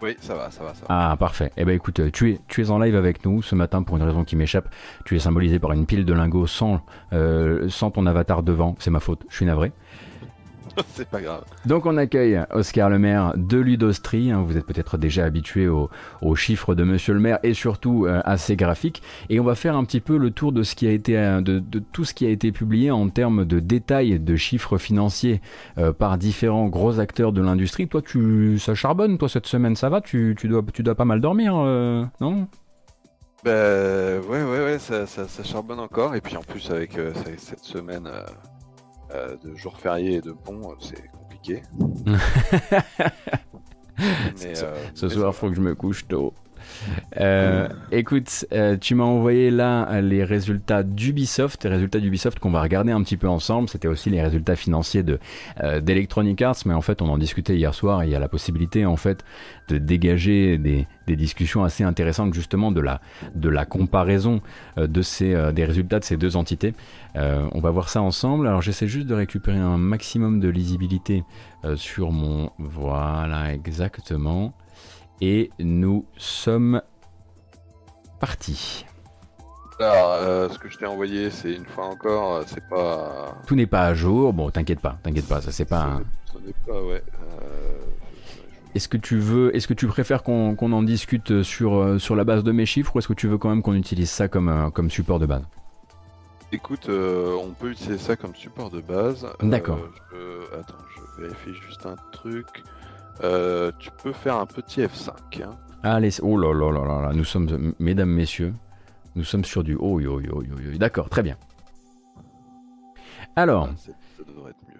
Oui, ça va, ça va, ça va. Ah, parfait. Eh ben écoute, euh, tu es, tu es en live avec nous ce matin pour une raison qui m'échappe. Tu es symbolisé par une pile de lingots sans, euh, sans ton avatar devant. C'est ma faute, je suis navré. C'est pas grave. Donc on accueille Oscar le maire de Ludostri. hein. Vous êtes peut-être déjà habitué au- aux chiffres de Monsieur le maire et surtout euh, à ses graphiques. Et on va faire un petit peu le tour de ce qui a été, euh, de, de tout ce qui a été publié en termes de détails de chiffres financiers euh, par différents gros acteurs de l'industrie. Toi, tu, ça charbonne, toi cette semaine, ça va? Tu, tu dois, tu dois pas mal dormir, euh, non? Bah ouais, ouais, ouais, ça, ça, ça charbonne encore. Et puis en plus, avec euh, cette semaine euh, de jours fériés et de ponts, euh, c'est compliqué. Mais, Ce- euh, Ce mais soir, faut que je me couche tôt. Euh, écoute, euh, tu m'as envoyé là euh, les résultats d'Ubisoft, les résultats d'Ubisoft qu'on va regarder un petit peu ensemble. C'était aussi les résultats financiers de d'Electronic Arts, mais en fait, on en discutait hier soir. Il y a la possibilité en fait de dégager des, discussions assez intéressantes justement de la comparaison des résultats de ces deux entités. On va voir ça ensemble. Alors, j'essaie juste de récupérer un maximum de lisibilité sur mon voilà exactement. Et nous sommes partis. Alors, euh, ce que je t'ai envoyé, c'est une fois encore, euh, c'est pas. Tout n'est pas à jour. Bon, t'inquiète pas, t'inquiète pas, ça c'est pas. un- Ce n'est pas, ouais. euh, Est-ce que tu veux, est-ce que tu préfères qu'on en discute sur sur la base de mes chiffres ou est-ce que tu veux quand même qu'on utilise ça comme comme support de base? Écoute, euh, on peut utiliser ça comme support de base. D'accord. je Attends, je vérifie juste un truc. Euh, tu peux faire un petit F5. hein. Allez, oh là là là là là, nous sommes, mesdames, messieurs, nous sommes sur du oh yo yo yo yo. D'accord, très bien. Alors, Ah.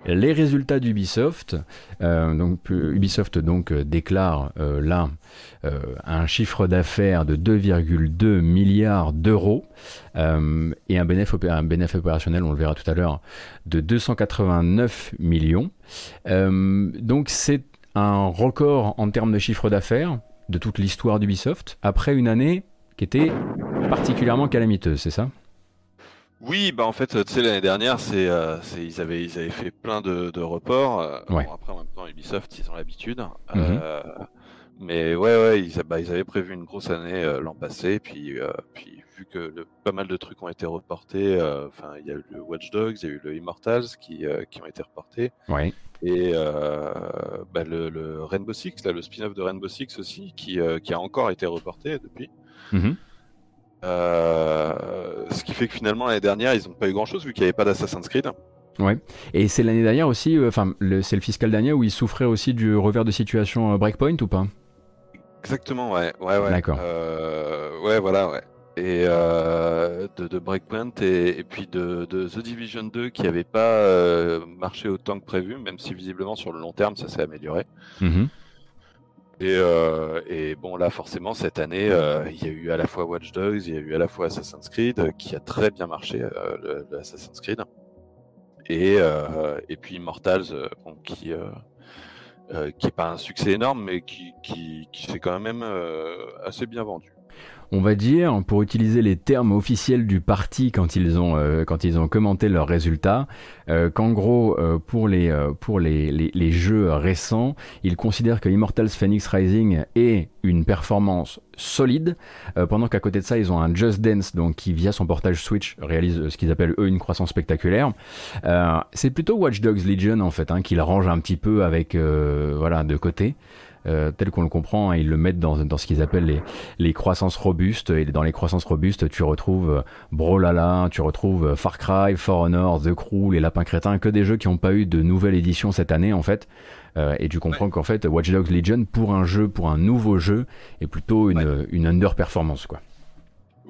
Les résultats d'Ubisoft, euh, donc euh, Ubisoft donc déclare euh, là euh, un chiffre d'affaires de 2,2 milliards d'euros et un bénéfice, un bénéfice opérationnel, on le verra tout à l'heure, de 289 millions. Donc c'est un record en termes de chiffre d'affaires de toute l'histoire d'Ubisoft après une année qui était particulièrement calamiteuse, c'est ça? Oui, bah en fait, tu sais, l'année dernière, c'est, euh, c'est- ils, avaient, ils avaient fait plein de, de reports. euh, Ouais. bon, après, en même temps, Ubisoft, ils ont l'habitude. Mhm. Euh, Mais ouais, ouais, ils, bah, ils avaient prévu une grosse année l'an passé, puis, puis vu que pas mal de trucs ont été reportés, enfin, il y a eu le Watch Dogs, il y a eu le Immortals qui, qui ont été reportés. Ouais. Et bah, le, Rainbow Six, là, le spin-off de Rainbow Six aussi, qui, qui a encore été reporté depuis. Mhm. ce qui fait que finalement l'année dernière ils n'ont pas eu grand chose vu qu'il n'y avait pas d'Assassin's Creed. Ouais. Et c'est l'année dernière aussi, enfin c'est le fiscal dernier où ils souffraient aussi du revers de situation Breakpoint ou pas? Exactement, ouais, ouais, ouais. D'accord. ouais, voilà, ouais et euh, de, Breakpoint et, puis de, The Division 2 qui n'avait pas euh, marché autant que prévu, même si visiblement sur le long terme ça s'est amélioré. Mhm. Euh, et, bon là forcément cette année il y a eu à la fois Watch Dogs, il y a eu à la fois Assassin's Creed qui a très bien marché le, Assassin's Creed et, et puis Immortals qui qui est pas un succès énorme mais qui, qui, qui s'est quand même assez bien vendu on va dire, pour utiliser les termes officiels du parti quand ils ont, euh, commenté leurs résultats, euh, qu'en gros, euh, pour, les, jeux récents, ils considèrent que Immortals Phoenix Rising est une performance solide, pendant qu'à côté de ça, ils ont un Just Dance donc, qui, via son portage Switch, réalise ce qu'ils appellent eux une croissance spectaculaire. c'est plutôt Watch Dogs Legion en fait, hein, qu'ils rangent un petit peu avec, voilà, de côté. Euh, tel qu'on le comprend, hein, ils le mettent dans, dans ce qu'ils appellent les, les, croissances robustes. Et dans les croissances robustes, tu retrouves euh, Brolala, tu retrouves euh, Far Cry, For Honor, The Crew, Les Lapins Crétins, que des jeux qui n'ont pas eu de nouvelle édition cette année en fait. et tu comprends qu'en fait, Watch Dogs Legion, pour un jeu, pour un nouveau jeu, est plutôt une, une under-performance. quoi.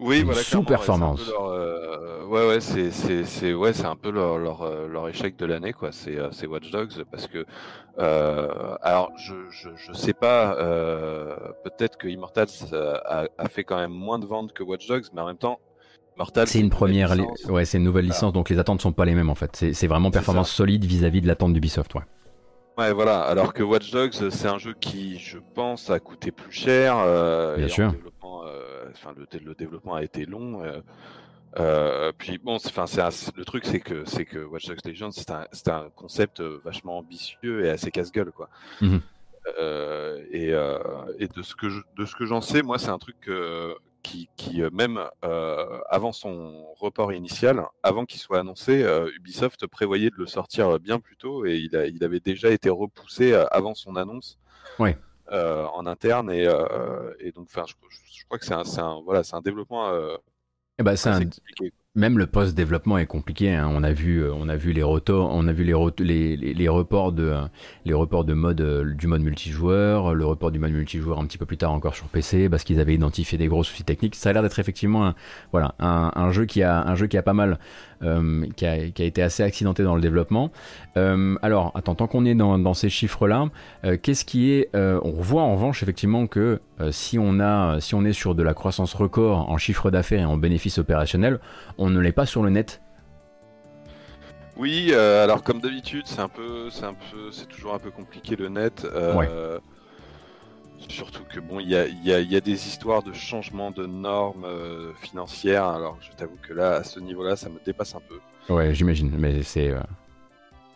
Oui, voilà, sous-performance. Euh, ouais, ouais, c'est, c'est, c'est, ouais, c'est un peu leur, leur, euh, leur échec de l'année, quoi. C'est, euh, c'est Watch Dogs parce que, alors, je, je, je, sais pas, peut-être que Immortals a, a, fait quand même moins de ventes que Watch Dogs, mais en même temps, Immortals. C'est une première, ouais, c'est une nouvelle licence, donc les attentes sont pas les mêmes en fait. C'est, c'est vraiment performance solide vis-à-vis de l'attente d'Ubisoft, ouais. Ouais, voilà. Alors que Watch Dogs, c'est un jeu qui, je pense, a coûté plus cher. Bien sûr enfin le, développement a été long. Euh, euh, puis bon, enfin c'est le truc c'est que c'est que Watch Dogs Legion c'est un, un, concept euh, vachement ambitieux et assez casse-gueule quoi. Mmh et, et, de ce que de ce que j'en sais, moi c'est un truc qui, qui même avant son report initial, avant qu'il soit annoncé, Ubisoft prévoyait de le sortir bien plus tôt et il, a, il avait déjà été repoussé avant son annonce. Ouais. Euh, en interne et, euh, et donc je, je, crois que c'est un, un, voilà c'est un développement euh, eh ben, même le post-développement est compliqué. Hein. On a vu, on a vu les retours, on a vu les, les, les, les, reports de, les reports de mode du mode multijoueur, le report du mode multijoueur un petit peu plus tard encore sur PC parce qu'ils avaient identifié des gros soucis techniques. Ça a l'air d'être effectivement, un, voilà, un, un, jeu qui a, un jeu qui a pas mal, euh, qui, a, qui, a, été assez accidenté dans le développement. Euh, alors, attends, tant qu'on est dans, dans ces chiffres-là, euh, qu'est-ce qui est, on voit en revanche effectivement que si on a, si on est sur de la croissance record en chiffre d'affaires et en bénéfices opérationnels, on ne l'est pas sur le net? Oui, alors comme d'habitude, c'est un peu, c'est un peu, c'est toujours un peu compliqué le net. Surtout que bon, il y a, des histoires de changement de normes euh, financières. Alors je t'avoue que là, à ce niveau-là, ça me dépasse un peu. Ouais, j'imagine, mais c'est.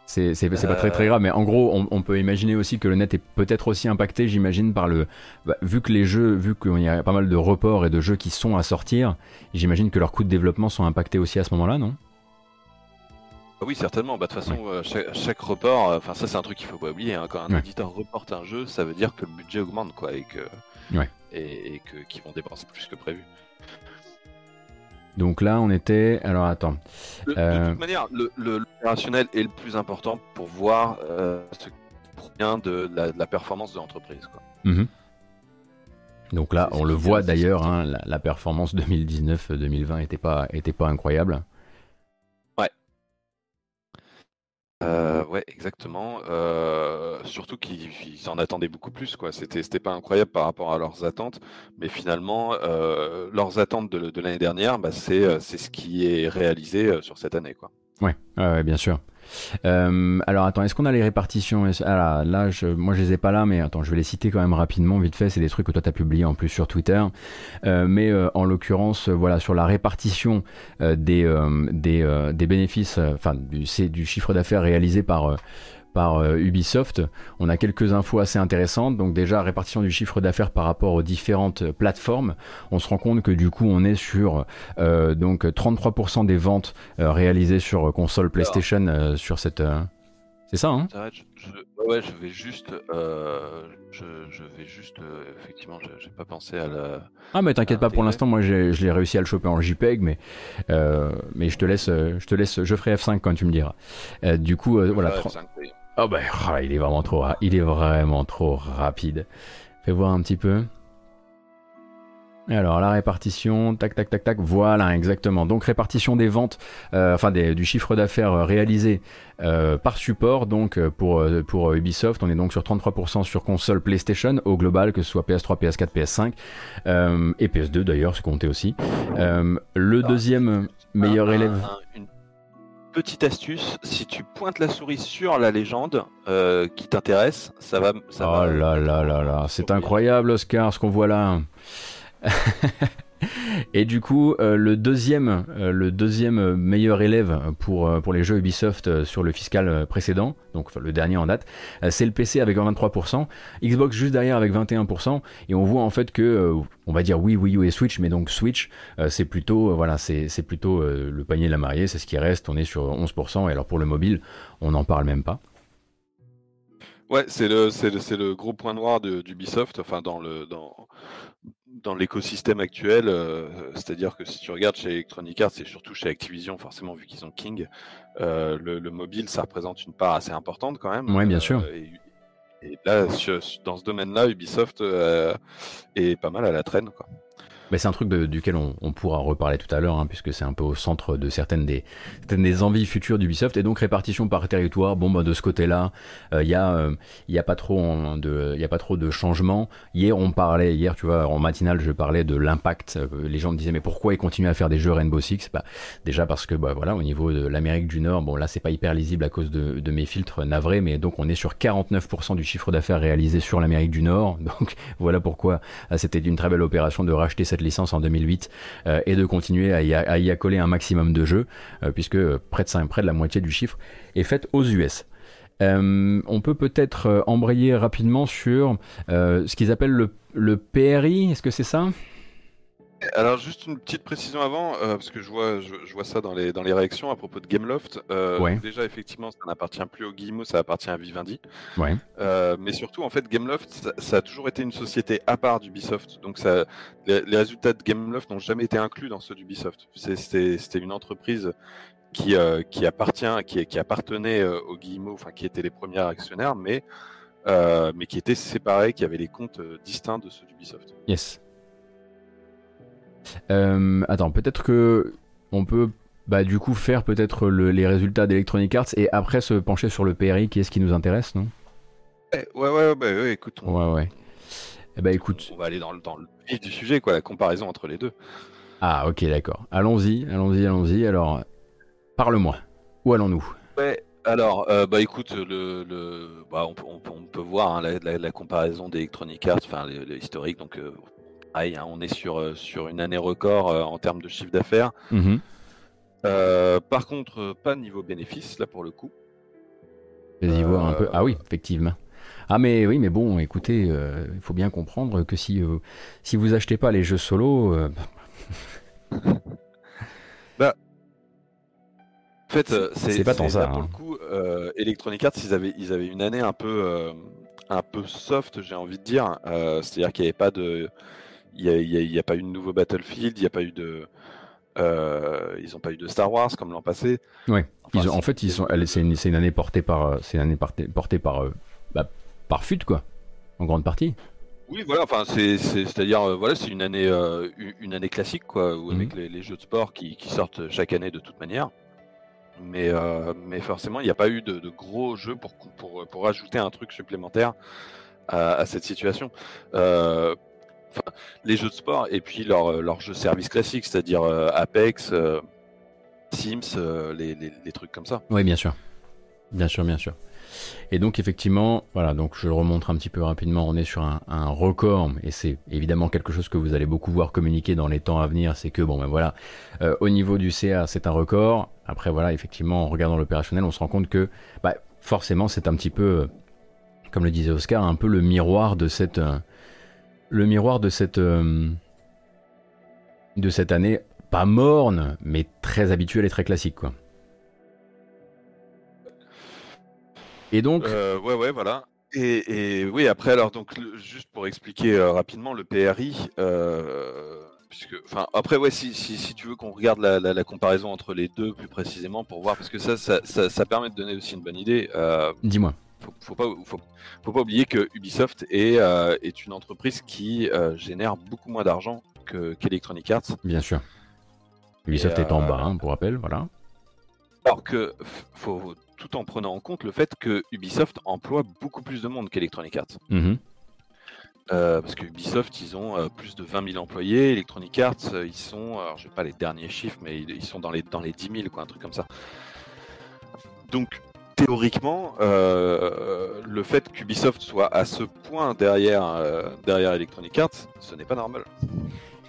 C'est pas très très grave, mais en gros, on, peut imaginer aussi que le net est peut-être aussi impacté, j'imagine, par le. Bah, vu que les jeux, vu qu'il y a pas mal de reports et de jeux qui sont à sortir, j'imagine que leurs coûts de développement sont impactés aussi à ce moment-là, non? Oui, certainement. Bah, de toute façon, euh, chaque, report, euh, enfin ça c'est un truc qu'il faut pas oublier. Hein. Quand un éditeur reporte un jeu, ça veut dire que le budget augmente, quoi, et que et, et que qu'ils vont dépenser plus que prévu. Donc là, on était. Alors attends. De, euh, toute manière, l'opérationnel est le plus important pour voir euh, ce qui provient de la, performance de l'entreprise. Mhm. Donc là, on le voit d'ailleurs, hein, la, la, performance 2019-2020 n'était pas, était pas incroyable. Euh, ouais, exactement. Euh, surtout qu'ils en attendaient beaucoup plus, quoi. C'était, pas incroyable par rapport à leurs attentes, mais finalement, euh, leurs attentes de, l'année dernière, bah, c'est, c'est ce qui est réalisé sur cette année, quoi. Bien sûr. Euh, alors attends, est-ce qu'on a les répartitions? Ah, là, je, moi je les ai pas là, mais attends, je vais les citer quand même rapidement, vite fait. C'est des trucs que toi tu as publié en plus sur Twitter. Euh, mais euh, en l'occurrence, voilà, sur la répartition des, des, bénéfices, enfin du, du chiffre d'affaires réalisé par par euh, Ubisoft, on a quelques infos assez intéressantes. Donc déjà, répartition du chiffre d'affaires par rapport aux différentes plateformes. On se rend compte que du coup, on est sur euh, donc 33% des ventes euh, réalisées sur console PlayStation sur cette... C'est ça, hein? Je, Ouais, je vais juste... Je, vais juste... effectivement, j'ai pas pensé à la... Ah mais t'inquiète pas, pour l'instant, moi je l'ai réussi à le choper en JPEG, mais, mais je te laisse, je te laisse, je ferai F5 quand tu me diras. du coup, voilà. Oh bah, oh, il est vraiment trop, il est vraiment trop rapide. Fais voir un petit peu. Alors la répartition, tac tac tac tac, voilà exactement. Donc répartition des ventes, euh, enfin du chiffre d'affaires euh, réalisé euh, par support. Donc pour, pour Ubisoft, on est donc sur 33% sur console PlayStation au global, que ce soit PS3, PS4, PS5 et PS2 d'ailleurs, c'est compté aussi. le deuxième meilleur élève petite astuce, si tu pointes la souris sur la légende euh, qui t'intéresse, ça va. Ça oh là là là là, c'est incroyable Oscar ce qu'on voit là. Et du coup, euh, le deuxième, euh, le deuxième meilleur élève pour, euh, pour les jeux Ubisoft sur le fiscal précédent, donc le dernier en date, c'est le PC avec 23%, Xbox juste derrière avec 21%, et on voit en fait que, on va dire oui, Wii U et Switch, mais donc Switch, c'est plutôt, voilà, c'est plutôt le panier de la mariée, c'est ce qui reste, on est sur 11%, et alors pour le mobile, on n'en parle même pas. Ouais, c'est le, le, le, gros point noir d'Ubisoft, enfin dans le dans, dans l'écosystème actuel, euh, c'est-à-dire que si tu regardes chez Electronic Arts et surtout chez Activision, forcément vu qu'ils ont King, euh, le, mobile ça représente une part assez importante quand même. Oui, bien sûr. Euh, et, là, dans ce domaine-là, Ubisoft est pas mal à la traîne. Quoi c'est un truc duquel on, pourra reparler tout à l'heure, hein, puisque c'est un peu au centre de certaines des, des envies futures d'Ubisoft. Et donc répartition par territoire, bon bah de ce côté-là, il euh, n'y a, euh, a, pas trop de, a pas trop de changements. Hier on parlait, hier tu vois, en matinale je parlais de l'impact. Euh, les gens me disaient mais pourquoi ils continuent à faire des jeux Rainbow Six? Bah, Déjà parce que bah, voilà, au niveau de l'Amérique du Nord, bon là c'est pas hyper lisible à cause de, de mes filtres navrés, mais donc on est sur 49% du chiffre d'affaires réalisé sur l'Amérique du Nord. Donc voilà pourquoi c'était une très belle opération de racheter cette licence en 2008 euh, et de continuer à y, accoler un maximum de jeux, euh, puisque près de, près de la moitié du chiffre est faite aux US. Euh, on peut peut-être embrayer rapidement sur ce qu'ils appellent le, le PRI, est-ce que c'est ça? Alors juste une petite précision avant, euh, parce que je vois, je, vois ça dans les, dans les réactions à propos de Gameloft. Euh, déjà effectivement, ça n'appartient plus au Guillemot, ça appartient à Vivendi. Ouais. Euh, mais surtout en fait, Gameloft, ça, a toujours été une société à part d'Ubisoft. Donc ça, les, résultats de Gameloft n'ont jamais été inclus dans ceux d'Ubisoft. C'était une entreprise qui, qui appartient, qui, qui appartenait au Guillemot, enfin qui était les premiers actionnaires, mais mais qui était séparée, qui avait les comptes distincts de ceux d'Ubisoft. Yes. Euh, attends, peut-être que on peut bah, du coup faire peut-être les résultats d'Electronic Arts et après se pencher sur le PRI qui est ce qui nous intéresse, non? Ouais, ouais, ouais, ouais, écoute. Ouais, ouais. Eh bah, écoute. On va aller dans le, dans le vif du sujet, quoi, la comparaison entre les deux. Ah, ok, d'accord. Allons-y, allons-y, allons-y. Alors, parle-moi. Où allons-nous? Ouais, alors, euh, bah écoute, le, le bah, on, on, peut voir hein, la, la, comparaison d'Electronic Arts, enfin l'historique, donc euh, Hein, on est sur, euh, sur une année record euh, en termes de chiffre d'affaires. Mhm. Euh, par contre, pas niveau bénéfice, là pour le coup. Vas-y voir un peu. Ah oui, effectivement. Ah mais oui, mais bon, écoutez, il faut bien comprendre que si, si vous achetez pas les jeux solo... bah... En fait, c'est pas tant ça. Pour le hein. coup, Electronic Arts, ils avaient, ils avaient une année un peu, un peu soft, j'ai envie de dire. C'est-à-dire qu'il n'y avait pas de il n'y a, pas eu de nouveau Battlefield, il n'y a pas eu de. Euh, ils n'ont pas eu de Star Wars comme l'an passé. Ouais. en fait, ils sont. C'est une, une, année portée par. C'est une année portée, par. Euh, bah, par FUT, quoi. En grande partie. Oui, voilà. Enfin, c'est, à dire, euh, voilà, c'est une année, une année classique, quoi, où, avec mhm. les, jeux de sport qui, sortent chaque année de toute manière. Mais, mais forcément, il n'y a pas eu de, gros jeux pour, pour, pour, ajouter un truc supplémentaire à, à cette situation. Euh, les jeux de sport et puis leurs euh, leur jeux service classiques, c'est-à-dire euh, Apex, euh, Sims, les, les, trucs comme ça. Oui, bien sûr. Bien sûr, bien sûr. Et donc effectivement, voilà, donc je le remontre un petit peu rapidement, on est sur un, record, et c'est évidemment quelque chose que vous allez beaucoup voir communiquer dans les temps à venir, c'est que bon ben voilà, au niveau du CA c'est un record, après voilà, effectivement en regardant l'opérationnel on se rend compte que bah, forcément, c'est un petit peu, comme le disait Oscar, un peu le miroir de cette, le miroir de cette, de cette année, pas morne, mais très habituelle et très classique, quoi. Et donc. Euh, ouais, ouais, voilà. Et, oui, après, alors, donc, juste pour expliquer euh, rapidement, le PRI, euh, puisque, enfin, après, ouais, si, si, tu veux qu'on regarde la, comparaison entre les deux plus précisément pour voir, parce que ça, ça, ça, permet de donner aussi une bonne idée. Dis-moi. Faut, faut, pas, faut, pas oublier que Ubisoft est, est une entreprise qui génère beaucoup moins d'argent qu'Electronic Arts. Bien sûr. Ubisoft est en bas, hein, pour rappel, voilà. Alors que faut tout en prenant en compte le fait que Ubisoft emploie beaucoup plus de monde qu'Electronic Arts. Mhm. Euh, parce que Ubisoft, ils ont euh, plus de 20 000 employés. Electronic Arts, euh, ils sont, alors je n'ai pas les derniers chiffres, mais ils, sont dans les, dans les 10 000, quoi, un truc comme ça. Donc, théoriquement, le fait qu'Ubisoft soit à ce point derrière, derrière Electronic Arts, ce n'est pas normal.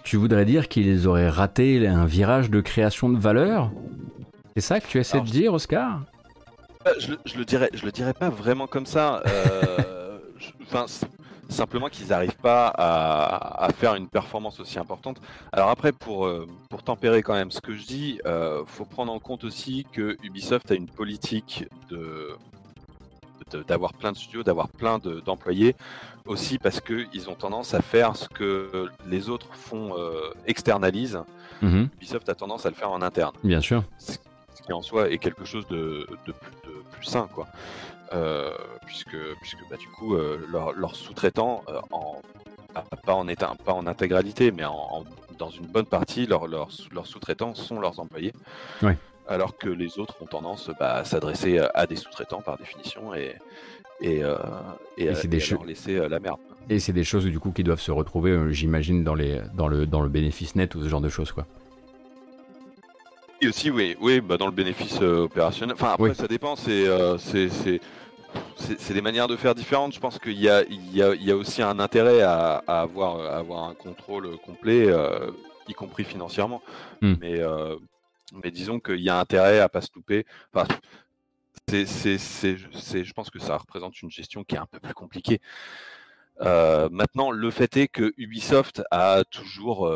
Tu voudrais dire qu'ils auraient raté un virage de création de valeur? C'est ça que tu essaies de dire, Oscar? Bah, je, je, le dirais, je le dirais pas vraiment comme ça. Euh, simplement qu'ils n'arrivent pas à, faire une performance aussi importante. Alors après, pour, euh, pour tempérer quand même ce que je dis, euh, faut prendre en compte aussi que Ubisoft a une politique de d'avoir plein de studios, d'avoir plein d'employés, aussi parce qu'ils ont tendance à faire ce que les autres font euh, externalisent. Mhm. Ubisoft a tendance à le faire en interne. Bien sûr. Ce qui en soi est quelque chose de, de, de sain, quoi. Euh, puisque, puisque bah, du coup, euh, leurs sous-traitants, euh, en, pas, en état, pas en intégralité, mais en, dans une bonne partie, leurs leur, sous-traitants sont leurs employés. Alors que les autres ont tendance bah, à s'adresser à des sous-traitants par définition et, et, et, et, des leur laisser la merde. Et c'est des choses du coup qui doivent se retrouver, j'imagine, dans, les, dans, le, dans le bénéfice net ou ce genre de choses. quoi aussi, oui, oui bah dans le bénéfice euh, opérationnel. Enfin, après, ça dépend. Euh, c'est, c'est, c'est, des manières de faire différentes. Je pense qu'il y a, il y a, il y a aussi un intérêt à, avoir, avoir un contrôle complet, euh, y compris financièrement. Hmm. Mais, mais disons qu'il y a intérêt à pas se louper. Enfin, c'est, c'est, c'est, je pense que ça représente une gestion qui est un peu plus compliquée. Maintenant, le fait est que Ubisoft a toujours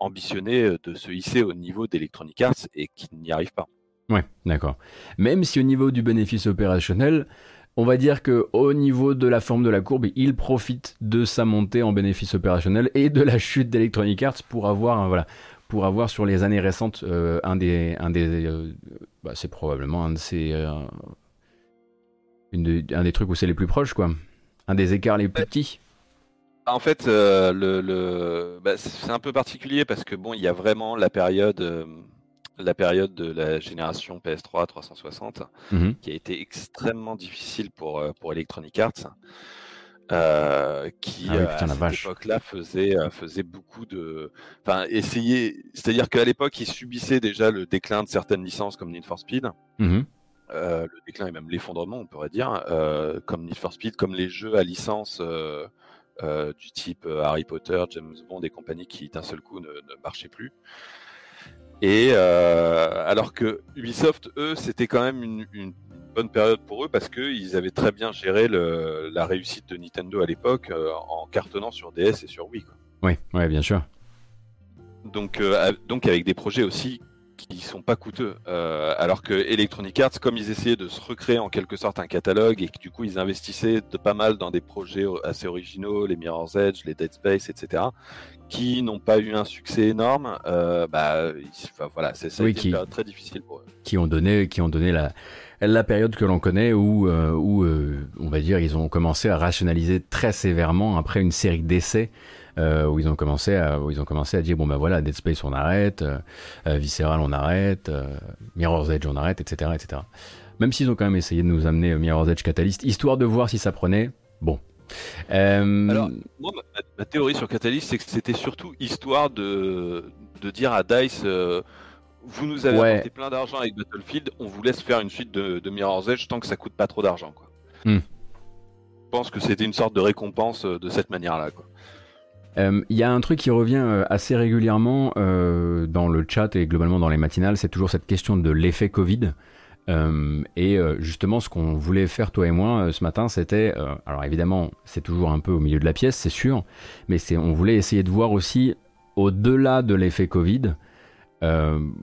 ambitionné euh, de se hisser au niveau d'Electronic Arts et qui n'y arrive pas. Ouais, d'accord. Même si au niveau du bénéfice opérationnel, on va dire que au niveau de la forme de la courbe, il profite de sa montée en bénéfice opérationnel et de la chute d'Electronic Arts pour avoir, voilà, pour avoir sur les années récentes euh, un des, un des, euh, bah, c'est probablement un de un des trucs où c'est les plus proches, quoi, un des écarts les plus petits. En fait, euh, le, bah, c'est un peu particulier parce que bon, il y a vraiment la période, euh, la période de la génération PS3 360 mhm. qui a été extrêmement difficile pour euh, pour Electronic Arts, qui ah à cette époque-là faisait faisait beaucoup de, enfin essayer, c'est-à-dire qu'à l'époque, ils subissaient déjà le déclin de certaines licences comme Need for Speed. Mhm. le déclin et même l'effondrement, on pourrait dire, comme Need for Speed, comme les jeux à licence euh, du type euh, Harry Potter, James Bond et compagnie qui d'un seul coup ne, marchaient plus. Et euh, alors que Ubisoft, eux, c'était quand même une, bonne période pour eux parce qu'ils avaient très bien géré la réussite de Nintendo à l'époque en cartonnant sur DS et sur Wii. Oui, ouais, bien sûr. Donc, donc avec des projets aussi qui sont pas coûteux. Euh, alors que Electronic Arts, comme ils essayaient de se recréer en quelque sorte un catalogue et que du coup ils investissaient de pas mal dans des projets assez originaux, les Mirror's Edge, les Dead Space, etc., qui n'ont pas eu un succès énorme, euh, bah voilà, c'est ça qui, très difficile pour eux. Qui ont donné, qui ont donné la la période que l'on connaît où, euh, où on va dire, ils ont commencé à rationaliser très sévèrement après une série d'essais euh, où ils ont commencé à, où ils ont commencé à dire bon ben voilà Dead Space on arrête, euh, euh, Visceral on arrête, Mirror's Edge on arrête, etc., etc. Même s'ils ont quand même essayé de nous amener Mirror's Edge Catalyst, histoire de voir si ça prenait. Bon. Alors, moi, ma, théorie sur Catalyst, c'est que c'était surtout histoire de, de dire à Dice vous nous avez apporté plein d'argent avec Battlefield, on vous laisse faire une suite de, Mirror's Edge tant que ça coûte pas trop d'argent. Quoi. Hmm. Je pense que c'était une sorte de récompense de cette manière-là. Quoi. Il euh, y a un truc qui revient euh, assez régulièrement euh, dans le chat et globalement dans les matinales, c'est toujours cette question de l'effet Covid. Et justement, ce qu'on voulait faire, toi et moi, ce matin, c'était. alors évidemment, c'est toujours un peu au milieu de la pièce, c'est sûr, mais on voulait essayer de voir aussi, au-delà de l'effet Covid,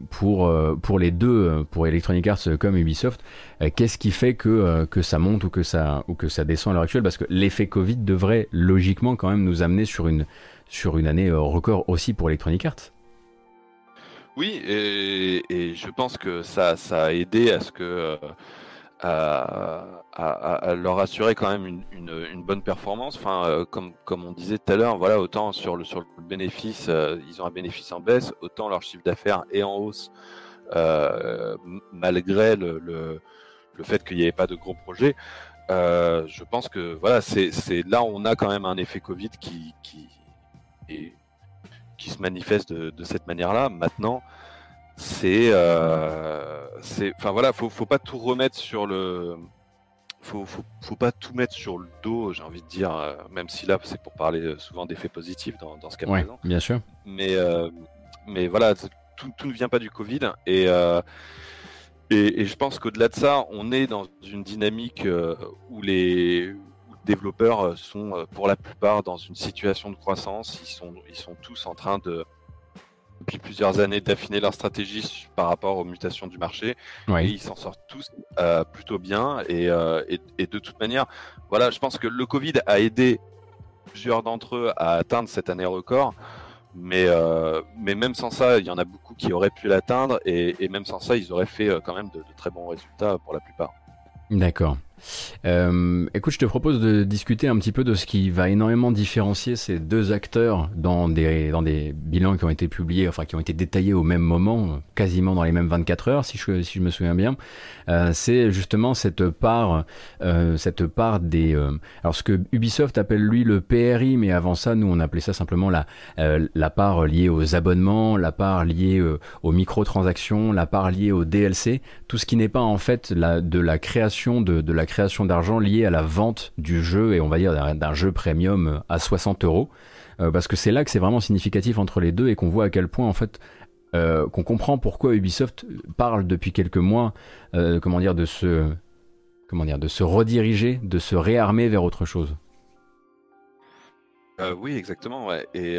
pour, pour les deux, pour Electronic Arts comme Ubisoft, qu'est-ce qui fait que, que ça monte ou que ça, ou que ça descend à l'heure actuelle? Parce que l'effet Covid devrait logiquement quand même nous amener sur une, sur une année record aussi pour Electronic Arts. Oui, et, je pense que ça, ça a aidé à ce que leur assurer quand même une, bonne performance. Enfin, euh, comme, on disait tout à l'heure, voilà, autant sur le, bénéfice, euh, ils ont un bénéfice en baisse, autant leur chiffre d'affaires est en hausse, euh, malgré le, fait qu'il n'y avait pas de gros projets. je pense que voilà, c'est là où on a quand même un effet Covid qui, se manifeste de, cette manière-là. Maintenant, c'est, enfin voilà, faut pas tout remettre sur le, faut, faut, faut pas tout mettre sur le dos, j'ai envie de dire, euh, même si là c'est pour parler souvent d'effets positifs dans, dans ce cas présent. Bien sûr. Mais, euh, mais voilà, tout, tout, ne vient pas du Covid et euh, et, et, je pense qu'au-delà de ça, on est dans une dynamique où les développeurs euh, sont euh, pour la plupart dans une situation de croissance. Ils sont, ils sont tous en train de, depuis plusieurs années, d'affiner leur stratégie par rapport aux mutations du marché. Et ils s'en sortent tous euh, plutôt bien. Et, et, de toute manière, voilà, je pense que le Covid a aidé plusieurs d'entre eux à atteindre cette année record. Mais, mais même sans ça, il y en a beaucoup qui auraient pu l'atteindre. Et, même sans ça, ils auraient fait quand même de très bons résultats pour la plupart. D'accord. Euh, écoute, je te propose de discuter un petit peu de ce qui va énormément différencier ces deux acteurs dans des, dans des bilans qui ont été publiés, enfin qui ont été détaillés au même moment, quasiment dans les mêmes 24 heures, si je, si je me souviens bien. Euh, c'est justement cette part, euh, cette part des. Alors ce que Ubisoft appelle lui le PRI, mais avant ça, nous on appelait ça simplement la, la part liée aux abonnements, la part liée aux microtransactions, la part liée au DLC, tout ce qui n'est pas en fait de la création de, de la création d'argent liée à la vente du jeu et on va dire d'un jeu premium à 60 euros. Euh, parce que c'est là que c'est vraiment significatif entre les deux et qu'on voit à quel point en fait euh, qu'on comprend pourquoi Ubisoft parle depuis quelques mois euh, comment dire de se comment dire de se rediriger, de se réarmer vers autre chose. Oui, exactement, ouais. Et,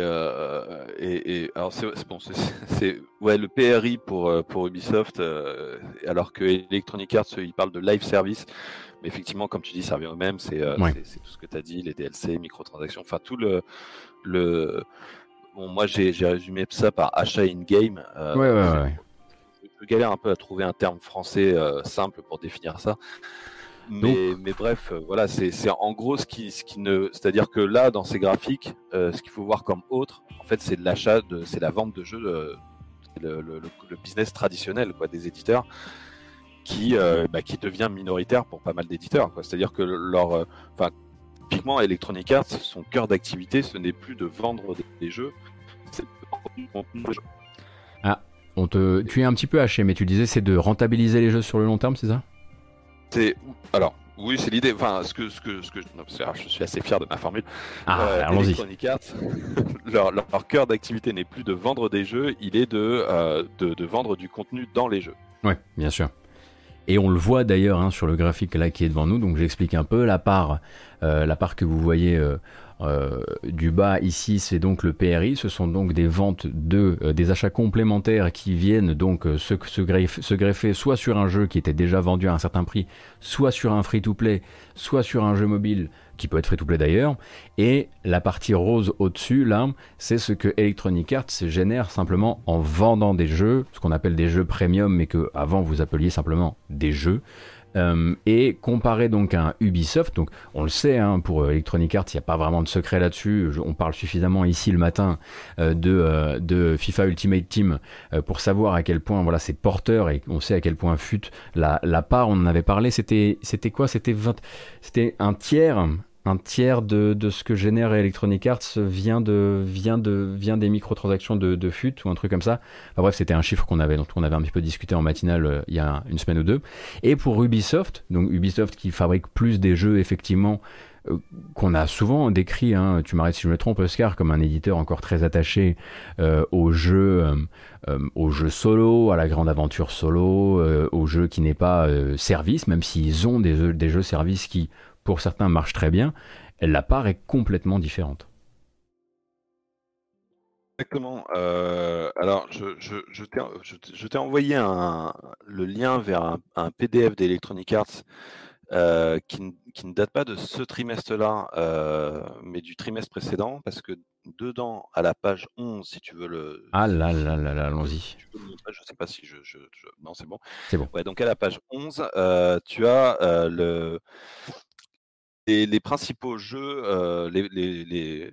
et, alors c'est bon, c'est ouais le PRI pour pour Ubisoft, alors que Electronic Arts il parle de live service. Mais effectivement, comme tu dis, ça revient au même. C'est euh, tout ce que tu as dit, les DLC, microtransactions, enfin tout le. le... Bon, moi, j'ai résumé ça par achat in-game. Euh, ouais, ouais, ouais. Je galère un peu à trouver un terme français euh, simple pour définir ça. Mais, mais bref, euh, voilà, c'est en gros ce qui, ce qui ne. C'est-à-dire que là, dans ces graphiques, ce qu'il faut voir comme autre, en fait, c'est l'achat, c'est la vente de jeux, le, le, le, business traditionnel quoi, des éditeurs qui, euh, bah, qui devient minoritaire pour pas mal d'éditeurs. C'est-à-dire que leur, euh, enfin, typiquement Electronic Arts, son cœur d'activité, ce n'est plus de vendre des, jeux, c'est de du contenu de jeu. Ah, on te, tu es un petit peu haché, mais tu disais c'est de rentabiliser les jeux sur le long terme, c'est ça? C'est alors. Oui, c'est l'idée. Enfin, ce que, ce que, ce que, je suis assez fier de ma formule. Ah, euh, allons-y. Leur, leur, cœur d'activité n'est plus de vendre des jeux, il est de, de, de, vendre du contenu dans les jeux. Ouais, bien sûr. Et on le voit d'ailleurs hein, sur le graphique là qui est devant nous. Donc j'explique un peu la part, euh, la part que vous voyez euh, euh, du bas ici, c'est donc le PRI. Ce sont donc des ventes de des achats complémentaires qui viennent donc se, se, greffer, se, greffer, soit sur un jeu qui était déjà vendu à un certain prix, soit sur un free-to-play, soit sur un jeu mobile qui peut être free-to-play d'ailleurs. Et la partie rose au-dessus, là, c'est ce que Electronic Arts génère simplement en vendant des jeux, ce qu'on appelle des jeux premium, mais que avant vous appeliez simplement des jeux. Euh, et comparé donc à un Ubisoft, donc on le sait, hein, pour Electronic Arts, il n'y a pas vraiment de secret là-dessus. On parle suffisamment ici le matin euh, de, euh, FIFA Ultimate Team pour savoir à quel point voilà c'est porteur et on sait à quel point fut la, la part. On en avait parlé. C'était quoi? C'était un tiers un tiers de, ce que génère Electronic Arts vient, de, vient, de, des microtransactions de, de FUT ou un truc comme ça. bref, c'était un chiffre qu'on avait, dont on avait un petit peu discuté en matinale euh, il y a une semaine ou deux. Et pour Ubisoft, donc Ubisoft qui fabrique plus des jeux effectivement euh, qu'on a souvent décrit, hein, tu m'arrêtes si je me trompe, Oscar, comme un éditeur encore très attaché euh, aux jeux, aux jeux solo, à la grande aventure solo, aux jeux qui n'est pas service, même s'ils ont des, des jeux service qui, pour certains, marchent très bien, la part est complètement différente. Exactement. alors, je, je, t'ai envoyé un, le lien vers un, PDF d'Electronic Arts qui, ne date pas de ce trimestre-là, mais du trimestre précédent, parce que dedans, à la page 11, si tu veux le... Ah là là là là, allons-y. Je sais pas si je... Non, c'est bon. C'est bon. Ouais, donc à la page 11, tu as le... Les, principaux jeux, les, les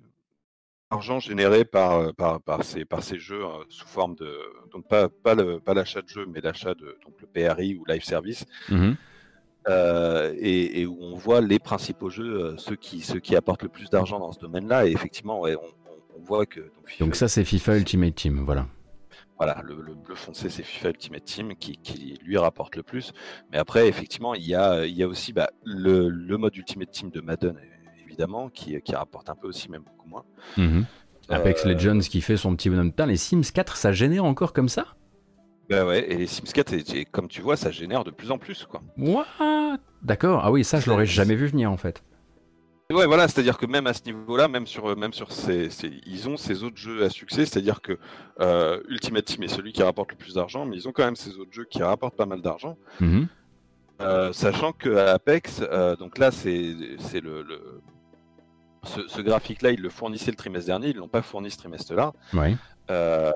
argent généré par, euh, par, par, ces, par ces jeux euh, sous forme de. Donc, pas, pas, le, pas l'achat de jeux, mais l'achat de donc le PRI ou Live Service. Mmh euh, et, où on voit les principaux jeux, ceux, qui, ceux qui apportent le plus d'argent dans ce domaine-là. Et effectivement, on, on, voit que. Donc, ça, c'est FIFA Ultimate Team, voilà. Voilà, le, bleu foncé, c'est FIFA Ultimate Team qui, qui, lui rapporte le plus. Mais après, effectivement, il y a, il y a aussi bah, le, le, mode Ultimate Team de Madden évidemment, qui, qui, rapporte un peu aussi, même beaucoup moins. Mhm. Apex euh, Legends qui fait son petit bonhomme. Putain, les Sims 4, ça génère encore comme ça? Bah ouais, et les Sims 4, comme tu vois, ça génère de plus en plus, quoi. What? D'accord, ah oui, ça, je l'aurais jamais vu venir, en fait. Ouais, voilà, c'est-à-dire que même à ce niveau-là, même sur, même sur ces, ils ont ces autres jeux à succès, c'est-à-dire que euh, Ultimate Team est celui qui rapporte le plus d'argent, mais ils ont quand même ces autres jeux qui rapportent pas mal d'argent. Mhm. Euh, sachant que Apex, donc là, c'est le, le, ce, graphique-là, ils le fournissaient le trimestre dernier, ils ne l'ont pas fourni ce trimestre-là. Euh,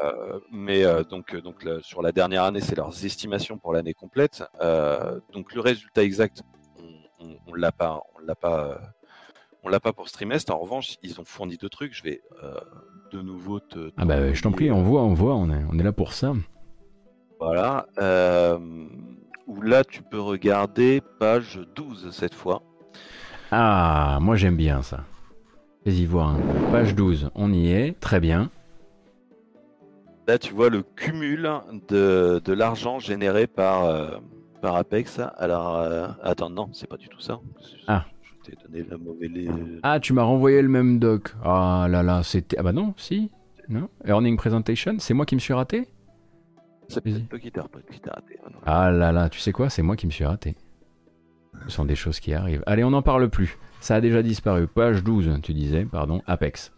mais euh, donc, donc sur la dernière année, c'est leurs estimations pour l'année complète. Euh, donc le résultat exact, on, ne l'a pas, on l'a pas, on l'a pas pour ce trimestre. En revanche, ils ont fourni deux trucs. Je vais de nouveau te. ah bah je t'en prie, on voit, on voit, on est, on est là pour ça. Voilà. où là, tu peux regarder page 12 cette fois. Ah, moi j'aime bien ça. Vas-y voir. Page 12, on y est, très bien. Là, tu vois le cumul de, de l'argent généré par, euh, par Apex. Alors, euh, attends, non, c'est pas du tout ça. Ah. Je t'ai donné la mauvaise. Ah, tu m'as renvoyé le même doc. Ah là là, c'était. Ah bah non, si. Non. Earning Presentation, c'est moi qui me suis raté C'est peut-être qui raté. Ah là là, tu sais quoi C'est moi qui me suis raté. Ce sont des choses qui arrivent. Allez, on n'en parle plus. Ça a déjà disparu. Page 12, tu disais, pardon, Apex.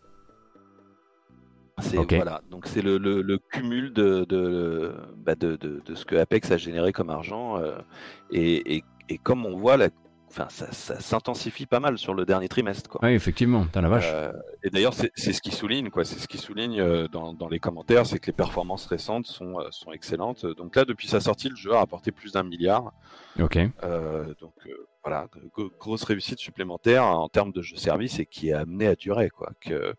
Voilà, donc c'est le, cumul bah, de de, de, ce que Apex a généré comme argent. Euh, et, comme on voit, la, enfin, ça, s'intensifie pas mal sur le dernier trimestre. Quoi. Oui, effectivement, t'as la vache. Euh, et d'ailleurs, c'est ce qui souligne, quoi. C'est ce qui souligne euh, dans, dans, les commentaires, c'est que les performances récentes sont, sont excellentes. Donc là, depuis sa sortie, le jeu a rapporté plus d'un milliard. Ok. donc voilà, grosse réussite supplémentaire en termes de jeu service et qui est amené à durer. Quoi, que,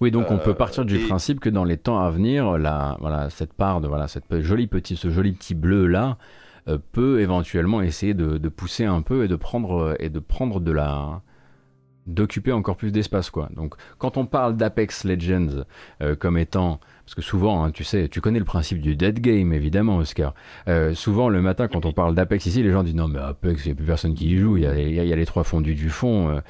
oui, donc on peut partir du euh, principe que dans les temps à venir, la, voilà, cette part de voilà, cette jolie petit, ce joli petit bleu là euh, peut éventuellement essayer de, pousser un peu et de prendre et de prendre de la d'occuper encore plus d'espace quoi. Donc quand on parle d'Apex Legends euh, comme étant parce que souvent, hein, tu sais, tu connais le principe du dead game, évidemment, Oscar. Euh, souvent, le matin, quand on parle d'Apex ici, les gens disent non, mais Apex, il n'y a plus personne qui y joue, il y a, les trois fondus du fond. Euh,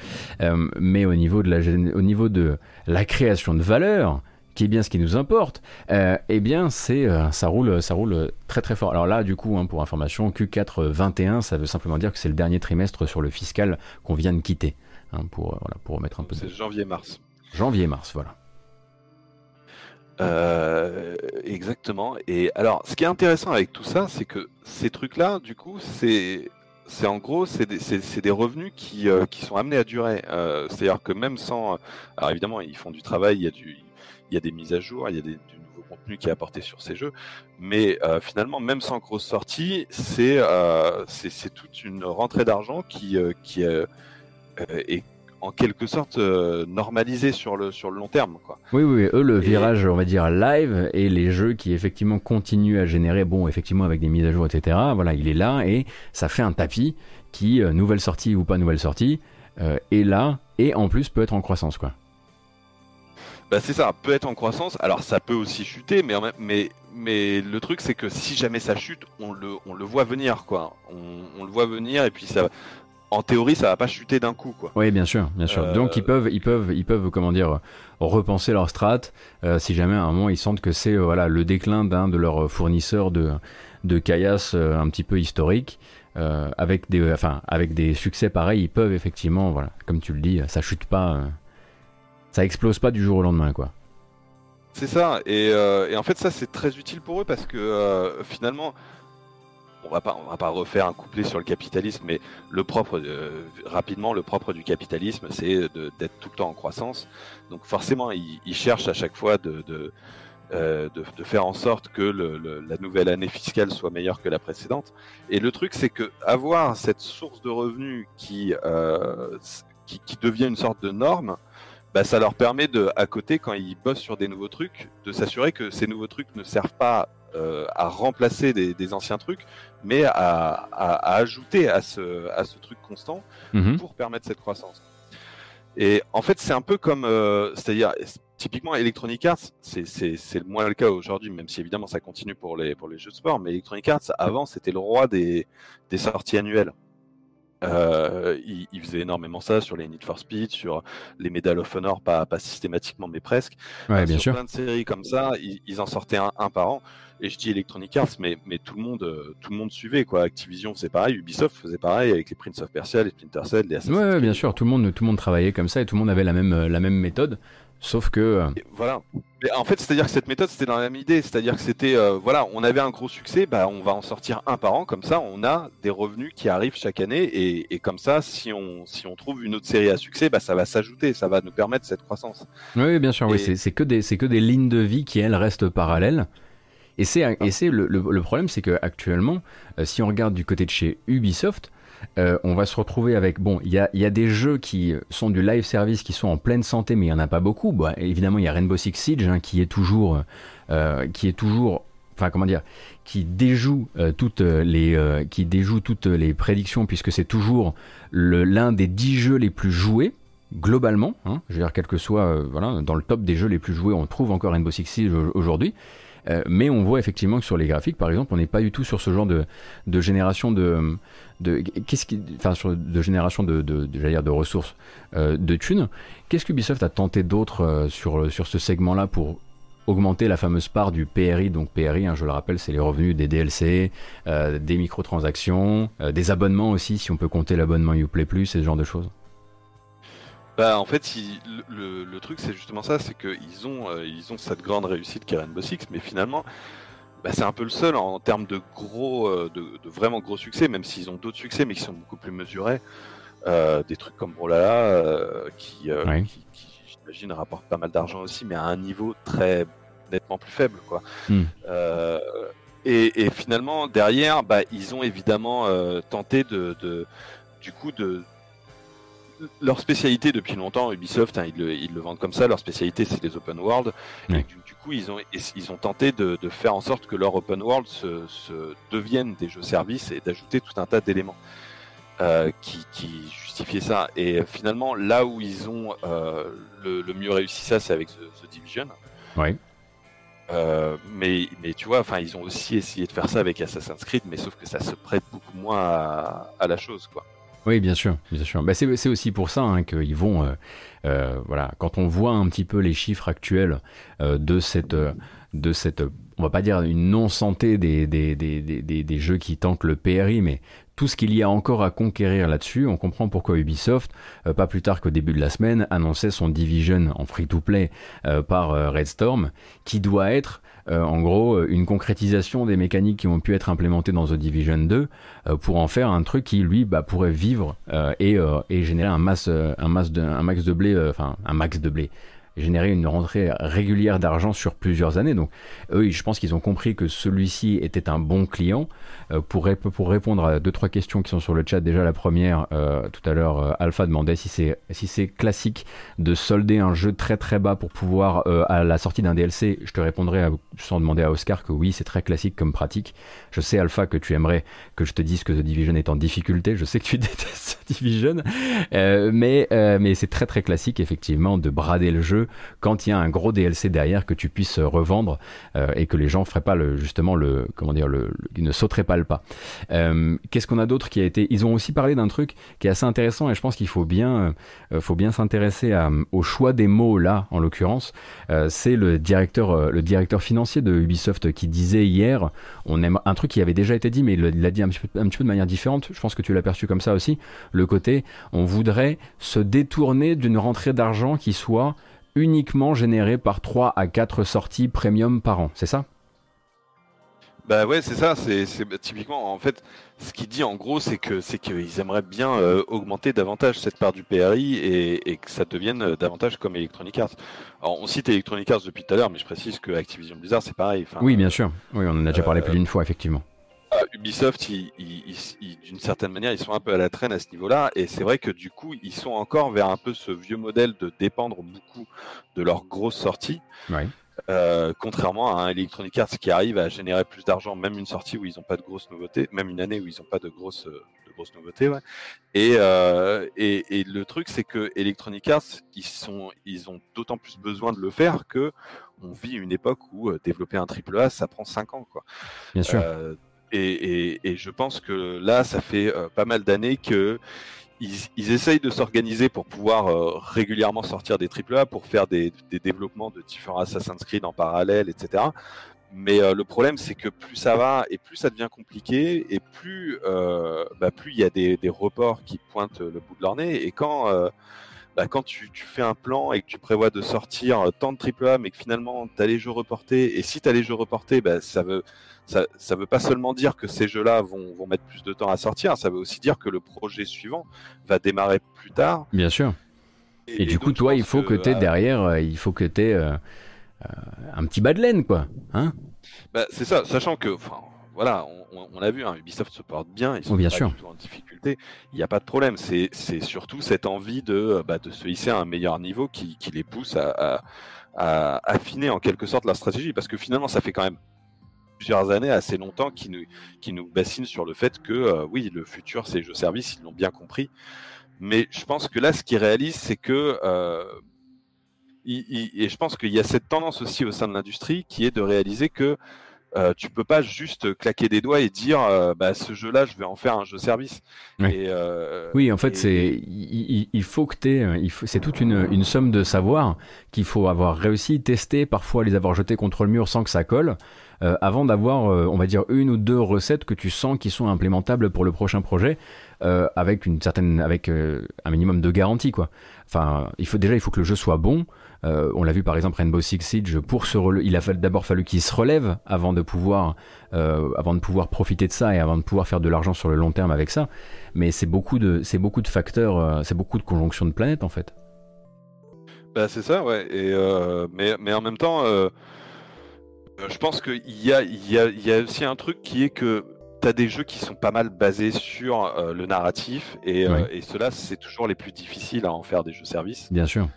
euh, mais au niveau, de la, au niveau de la création de valeur, qui est bien ce qui nous importe, eh bien, c'est ça roule, ça roule très très fort. Alors là, du coup, hein, pour information, Q4 21, ça veut simplement dire que c'est le dernier trimestre sur le fiscal qu'on vient de quitter, hein, pour voilà, pour remettre un peu. C'est janvier-mars. Janvier-mars, voilà. Euh, exactement. Et alors, ce qui est intéressant avec tout ça, c'est que ces trucs-là, du coup, c'est c'est en gros, c'est des, des, revenus qui, euh, qui, sont amenés à durer. Euh, c'est-à-dire que même sans... Alors évidemment, ils font du travail, il y a, du, il y a des mises à jour, il y a des, du nouveau contenu qui est apporté sur ces jeux. Mais finalement, même sans grosse sortie, c'est c'est toute une rentrée d'argent qui, qui est en quelque sorte euh, normalisé sur le, sur le long terme. Quoi. Oui, oui, eux, le virage, on va dire, live et les jeux qui effectivement continuent à générer, bon, effectivement, avec des mises à jour, etc. Voilà, il est là et ça fait un tapis qui, euh, nouvelle sortie ou pas nouvelle sortie, euh, est là et en plus peut être en croissance, quoi. Bah c'est ça, peut être en croissance. Alors ça peut aussi chuter, mais, mais, mais le truc c'est que si jamais ça chute, on le, on le voit venir, quoi. On, on le voit venir et puis ça, en théorie, ça va pas chuter d'un coup, quoi. Oui, bien sûr, bien sûr. Donc ils peuvent, ils peuvent, ils peuvent, comment dire, repenser leur strat si jamais à un moment ils sentent que c'est voilà le déclin d'un de leurs fournisseurs de de caillasse un petit peu historique. avec des, enfin, avec des succès pareils, ils peuvent effectivement, voilà, comme tu le dis, ça chute pas, ça explose pas du jour au lendemain, quoi. C'est ça, et, et, en fait ça c'est très utile pour eux parce que finalement on va pas, va pas refaire un couplet sur le capitalisme, mais le propre, rapidement, le propre du capitalisme, c'est d'être tout le temps en croissance. Donc forcément, ils cherchent à chaque fois de, euh, faire en sorte que la nouvelle année fiscale soit meilleure que la précédente. Et le truc, c'est que avoir cette source de revenus euh, qui, devient une sorte de norme, bah, ça leur permet de, à côté, quand ils bossent sur des nouveaux trucs, de s'assurer que ces nouveaux trucs ne servent pas euh, à remplacer des, anciens trucs, mais à, ajouter à ce, à ce truc constant mhm. pour permettre cette croissance. Et en fait, c'est un peu comme, euh, c'est-à-dire, typiquement Electronic Arts, c'est moins le cas aujourd'hui, même si évidemment ça continue pour les, pour les jeux de sport, mais Electronic Arts, avant, c'était le roi des, des sorties annuelles. Euh, il, faisait énormément ça sur les Need for Speed, sur les Medal of Honor, pas, pas systématiquement, mais presque. Ouais, bien sur sûr. plein de séries comme ça, ils, en sortaient un, un, par an. Et je dis Electronic Arts, mais, mais tout, le monde, euh, tout le monde suivait. Quoi. Activision faisait pareil, Ubisoft faisait pareil avec les Prince of Persia, les Splinter Cell, les Assassin's Creed. Ouais, bien sûr, tout le, monde, tout le monde travaillait comme ça et tout le monde avait la même, euh, la même méthode. Sauf que. Euh, voilà. Mais en fait, c'est-à-dire que cette méthode, c'était dans la même idée. C'est-à-dire que c'était, voilà, on avait un gros succès, bah, on va en sortir un par an. Comme ça, on a des revenus qui arrivent chaque année. Et, et comme ça, si on, si on trouve une autre série à succès, bah, ça va s'ajouter. Ça va nous permettre cette croissance. Oui, bien sûr. Oui, c'est que, des, que des lignes de vie qui, elles, restent parallèles. Et c'est, et c'est le, le, problème, c'est qu'actuellement, euh, si on regarde du côté de chez Ubisoft, euh, on va se retrouver avec bon, il y a, des jeux qui sont du live service qui sont en pleine santé, mais il y en a pas beaucoup. Évidemment, il y a Rainbow Six Siege hein, qui est toujours, euh, qui enfin comment dire, qui déjoue euh, toutes les, qui déjoue toutes les prédictions puisque c'est toujours l'un des dix jeux les plus joués globalement. Hein, je veux dire, quel que soit, dans le top des jeux les plus joués, on trouve encore Rainbow Six Siege aujourd'hui. Euh, mais on voit effectivement que sur les graphiques, par exemple, on n'est pas du tout sur ce genre de, génération de, qu'est-ce qui, enfin, de génération de, de, dire de ressources euh, de thunes. Qu'est-ce qu'Ubisoft a tenté d'autre euh, sur, sur ce segment-là pour augmenter la fameuse part du PRI. Donc PRI, hein, je le rappelle, c'est les revenus des DLC, des microtransactions, des abonnements aussi, si on peut compter l'abonnement Uplay Plus ce genre de choses. Bah en fait, le, le, truc c'est justement ça, c'est qu'ils ont, euh, ils ont cette grande réussite qu'est Rainbow Six, mais finalement, bah, c'est un peu le seul en, termes de gros, euh, de, de, vraiment gros succès, même s'ils ont d'autres succès, mais qui sont beaucoup plus mesurés. Euh, des trucs comme Brolala, euh, qui, qui, qui j'imagine rapportent pas mal d'argent aussi, mais à un niveau très nettement plus faible, quoi. Hmm. Et, et, finalement, derrière, bah, ils ont évidemment tenté de, de, du coup de leur spécialité depuis longtemps, Ubisoft, hein, ils, le, ils, le, vendent comme ça, leur spécialité c'est les open world. du, coup, ils ont, ils ont tenté de, de, faire en sorte que leur open world se, se deviennent des jeux services et d'ajouter tout un tas d'éléments euh, qui, qui justifiaient ça. Et finalement, là où ils ont euh, le, le, mieux réussi ça, c'est avec The, The, Division. Euh, mais, mais tu vois, enfin, ils ont aussi essayé de faire ça avec Assassin's Creed, mais sauf que ça se prête beaucoup moins à, à la chose, quoi. Oui, bien sûr, bien sûr. Bah, c'est aussi pour ça hein, qu'ils vont, euh, euh, voilà, quand on voit un petit peu les chiffres actuels euh, de cette, de cette, on va pas dire une non santé des des, des, des, des, jeux qui tentent le PRI, mais tout ce qu'il y a encore à conquérir là-dessus, on comprend pourquoi Ubisoft, pas plus tard qu'au début de la semaine, annonçait son Division en free-to-play par Red Storm, qui doit être euh, en gros euh, une concrétisation des mécaniques qui ont pu être implémentées dans The Division 2 euh, pour en faire un truc qui lui bah, pourrait vivre et, et, générer un masse un masse de un max de blé enfin un max de blé générer une rentrée régulière d'argent sur plusieurs années. Donc eux, je pense qu'ils ont compris que celui-ci était un bon client. Euh, pour, pour répondre à deux trois questions qui sont sur le chat, déjà la première, euh, tout à l'heure, euh, Alpha demandait si c'est si classique de solder un jeu très très bas pour pouvoir à la sortie d'un DLC. Je te répondrai sans demander à Oscar que oui, c'est très classique comme pratique. Je sais Alpha que tu aimerais que je te dise que The Division est en difficulté. Je sais que tu détestes The Division, mais mais c'est très très classique effectivement de brader le jeu quand il y a un gros DLC derrière, que tu puisses revendre et que les gens feraient pas justement le, comment dire, le, ne sauteraient pas le pas. Qu'est-ce qu'on a d'autre qui a été Ils ont aussi parlé d'un truc qui est assez intéressant et je pense qu'il faut bien, faut bien s'intéresser au choix des mots là, en l'occurrence. C'est le directeur, le directeur financier de Ubisoft qui disait hier, on aime un truc qui avait déjà été dit, mais il l'a dit un petit peu de manière différente. Je pense que tu l'as perçu comme ça aussi. Le côté, on voudrait se détourner d'une rentrée d'argent qui soit uniquement générée par 3 à 4 sorties premium par an. C'est ça? Bah ouais, c'est ça. C'est typiquement en fait ce qu'il dit en gros, c'est que c'est qu'ils aimeraient bien euh, augmenter davantage cette part du PRI et, et, que ça devienne euh, davantage comme Electronic Arts. Alors on cite Electronic Arts depuis tout à l'heure, mais je précise que Activision Blizzard c'est pareil. oui, bien sûr. Oui, on en a déjà parlé plus d'une fois effectivement. Euh, Ubisoft, d'une certaine manière, ils sont un peu à la traîne à ce niveau-là, et c'est vrai que du coup, ils sont encore vers un peu ce vieux modèle de dépendre beaucoup de leurs grosses sorties. Euh, contrairement à un Electronic Arts qui arrive à générer plus d'argent, même une sortie où ils n'ont pas de grosses nouveautés, même une année où ils n'ont pas de grosses, de grosses nouveautés. Euh, et, et, le truc, c'est que Electronic Arts, ils, sont, ils ont d'autant plus besoin de le faire que on vit une époque où développer un AAA, ça prend 5 ans. Quoi. Bien sûr. Et, je pense que là, ça fait euh, pas mal d'années que ils, essayent de s'organiser pour pouvoir euh, régulièrement sortir des AAA, pour faire des, développements de différents Assassin's Creed en parallèle, etc. Mais euh, le problème, c'est que plus ça va et plus ça devient compliqué, et plus bah, plus il y a des, reports qui pointent le bout de leur nez. Et quand bah, quand tu, fais un plan et que tu prévois de sortir tant de AAA, mais que finalement tu as les jeux reportés, et si tu as les jeux reportés, bah, ça veut ça veut pas seulement dire que ces jeux-là vont, vont, mettre plus de temps à sortir, ça veut aussi dire que le projet suivant va démarrer plus tard. Bien sûr. Et, du coup, toi, il faut que, tu aies euh, derrière, euh, il faut que tu aies euh, un petit bas de laine, quoi. Hein? Bah, c'est ça, sachant que, voilà, on, on, a vu, hein, Ubisoft se porte bien, ils sont oh, bien pas sûr. Du tout en difficulté, il n'y a pas de problème. C'est surtout cette envie de, bah, de se hisser à un meilleur niveau qui, qui les pousse à, à, à affiner en quelque sorte la stratégie, parce que finalement, ça fait quand même plusieurs années, assez longtemps, qui nous, qui nous bassinent sur le fait que euh, oui, le futur, c'est jeux service, ils l'ont bien compris. Mais je pense que là, ce qu'ils réalisent, c'est que euh, et je pense qu'il y a cette tendance aussi au sein de l'industrie qui est de réaliser que euh, tu peux pas juste claquer des doigts et dire euh, bah, ce jeu-là, je vais en faire un jeu service. Oui, et, oui en fait, c'est il, faut que tu c'est toute une, une, somme de savoir qu'il faut avoir réussi, testé, parfois les avoir jetés contre le mur sans que ça colle. Euh, avant d'avoir, euh, on va dire, une ou deux recettes que tu sens qui sont implémentables pour le prochain projet, euh, avec une certaine, avec un minimum de garantie, quoi. Enfin, il faut déjà, il faut que le jeu soit bon. On l'a vu par exemple Rainbow Six Siege pour se il a d'abord fallu qu'il se relève avant de pouvoir avant de pouvoir profiter de ça et avant de pouvoir faire de l'argent sur le long terme avec ça mais c'est beaucoup de c'est beaucoup de facteurs c'est beaucoup de conjonctions de planètes en fait bah c'est ça ouais et mais mais en même temps euh, je pense qu'il y a, y, a, y a aussi un truc qui est que tu as des jeux qui sont pas mal basés sur euh, le narratif et, euh, et ceux-là, c'est toujours les plus difficiles à en faire des jeux services. Bien sûr.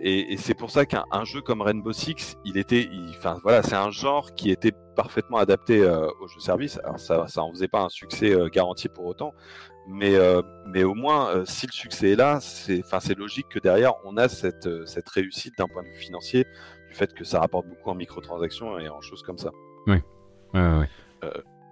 Et, et c'est pour ça qu'un jeu comme Rainbow Six, il était, enfin voilà, c'est un genre qui était parfaitement adapté aux jeux services. Alors ça, ça en faisait pas un succès garanti pour autant, mais mais au moins si le succès est là, c'est, enfin c'est logique que derrière on a cette cette réussite d'un point de vue financier du fait que ça rapporte beaucoup en microtransactions et en choses comme ça. Oui. Ouais, ouais.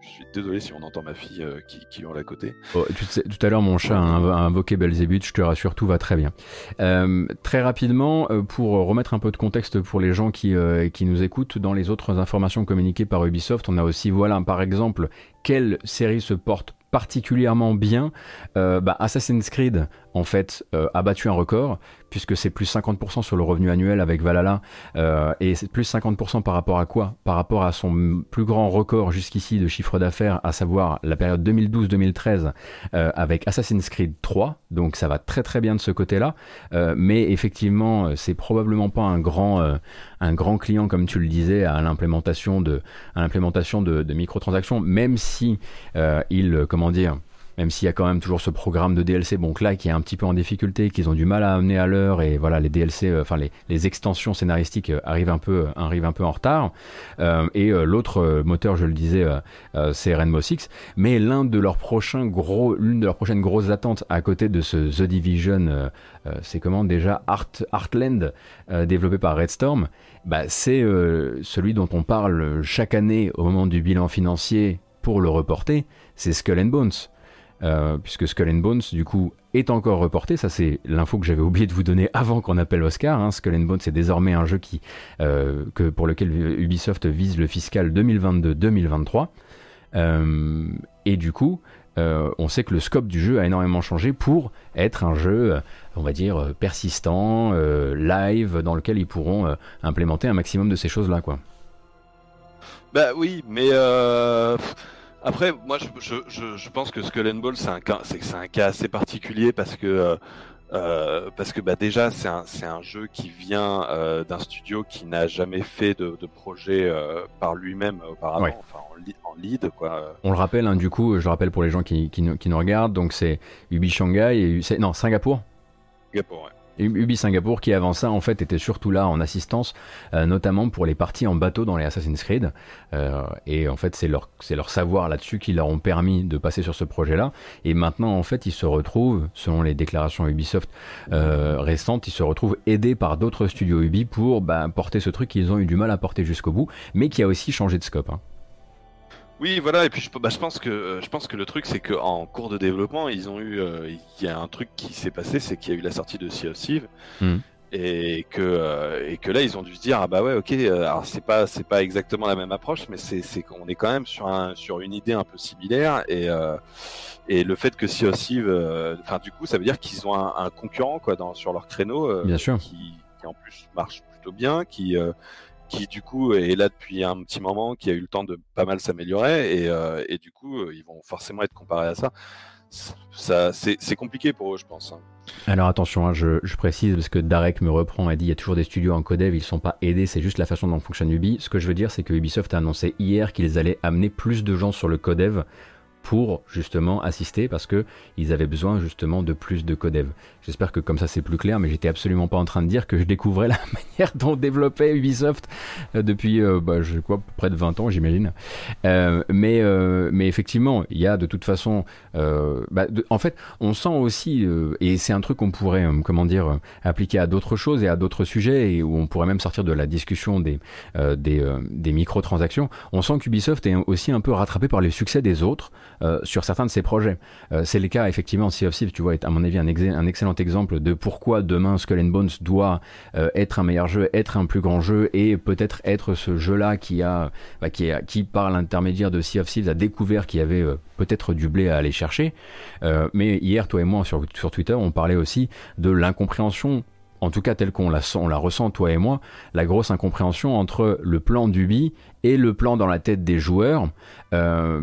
Euh, je suis désolé si on entend ma fille euh, qui, qui hurle à côté. Oh, tout à l'heure, mon chat a, invoqué Belzébuth, je te rassure, tout va très bien. Euh, très rapidement, pour remettre un peu de contexte pour les gens qui, qui nous écoutent, dans les autres informations communiquées par Ubisoft, on a aussi, voilà, par exemple, quelle série se porte particulièrement bien. Bah, Assassin's Creed, en fait, a battu un record puisque c'est plus 50% sur le revenu annuel avec Valhalla, euh, et c'est plus 50% par rapport à quoi? Par rapport à son plus grand record jusqu'ici de chiffre d'affaires, à savoir la période 2012-2013 euh, avec Assassin's Creed 3, donc ça va très très bien de ce côté-là, euh, mais effectivement c'est probablement pas un grand, un grand client comme tu le disais à l'implémentation de, à l'implémentation de, de microtransactions, même si il, comment dire, même s'il y a quand même toujours ce programme de DLC, bon, là, qui est un petit peu en difficulté, qu'ils ont du mal à amener à l'heure, et voilà, les DLC, euh, enfin les, extensions scénaristiques euh, arrivent un peu, arrivent un peu en retard. et l'autre moteur, je le disais, c'est Rainbow Six, mais l'un de leurs l'une de leurs prochaines grosses attentes à côté de ce The Division, c'est comment déjà? Art, Heartland, développé par Red Storm, bah, c'est celui dont on parle chaque année au moment du bilan financier pour le reporter, c'est Skull and Bones. Euh, puisque Skull and Bones, du coup, est encore reporté. Ça, c'est l'info que j'avais oublié de vous donner avant qu'on appelle Oscar. Hein. Skull and Bones, c'est désormais un jeu euh, que, pour lequel Ubisoft vise le fiscal 2022-2023. Euh, et du coup, on sait que le scope du jeu a énormément changé pour être un jeu, on va dire, persistant, live, dans lequel ils pourront implémenter un maximum de ces choses-là, quoi. Bah oui, mais après, moi, je, pense que Skull and Ball, c'est un cas, c'est un cas assez particulier parce que euh, euh, parce que bah déjà, c'est un, un jeu qui vient d'un studio qui n'a jamais fait de, projet par lui-même auparavant, enfin en, lead quoi. On le rappelle, hein, du coup, je le rappelle pour les gens qui, qui, nous, qui nous regardent, donc c'est Ubi Shanghai et non Singapour. Singapour, ouais. Ubi Singapour qui avant ça en fait était surtout là en assistance, euh, notamment pour les parties en bateau dans les Assassin's Creed. Euh, et en fait c'est leur, c'est leur savoir là-dessus qui leur ont permis de passer sur ce projet-là. Et maintenant en fait ils se retrouvent, selon les déclarations Ubisoft euh, récentes, ils se retrouvent aidés par d'autres studios Ubi pour bah, porter ce truc qu'ils ont eu du mal à porter jusqu'au bout, mais qui a aussi changé de scope. Hein. Oui, voilà, et puis je, bah, je pense que euh, je pense que le truc c'est qu'en cours de développement, ils ont eu, euh, il y a un truc qui s'est passé, c'est qu'il y a eu la sortie de Sea of Thieves, hmm. et que euh, et que là ils ont dû se dire ah bah ouais ok, alors c'est pas c'est pas exactement la même approche, mais c'est c'est qu'on est quand même sur un sur une idée un peu similaire et et le fait que Sea of Thieves, enfin du coup ça veut dire qu'ils ont un, concurrent quoi dans sur leur créneau, Bien sûr. Qui, qui en plus marche plutôt bien, qui qui du coup est là depuis un petit moment, qui a eu le temps de pas mal s'améliorer, et, euh, du coup euh, ils vont forcément être comparés à ça. Ça, c'est compliqué pour eux, je pense. Hein. Alors attention, hein, je, précise parce que Darek me reprend et dit il y a toujours des studios en codev, ils sont pas aidés, c'est juste la façon dont fonctionne Ubi. Ce que je veux dire, c'est que Ubisoft a annoncé hier qu'ils allaient amener plus de gens sur le codev pour justement assister parce que ils avaient besoin justement de plus de codev. J'espère que comme ça c'est plus clair, mais j'étais absolument pas en train de dire que je découvrais la manière dont développait Ubisoft euh, depuis euh, bah, je quoi près de 20 ans j'imagine. Euh, mais mais effectivement il y a de toute façon bah, en fait on sent aussi et c'est un truc qu'on pourrait comment dire appliquer à d'autres choses et à d'autres sujets et où on pourrait même sortir de la discussion des des, des microtransactions. On sent qu'Ubisoft est aussi un peu rattrapé par les succès des autres. Sur certains de ces projets. C'est le cas effectivement Sea of Thieves, tu vois, est à mon avis un excellent exemple de pourquoi demain Skull and Bones doit euh, être un meilleur jeu, être un plus grand jeu et peut-être être ce jeu-là qui bah, par l'intermédiaire de Sea of Thieves a découvert qu'il y avait peut-être du blé à aller chercher. mais hier, toi et moi sur, Twitter, on parlait aussi de l'incompréhension en tout cas tel qu'on la, la ressent toi et moi, la grosse incompréhension entre le plan d'Ubi et le plan dans la tête des joueurs. Euh,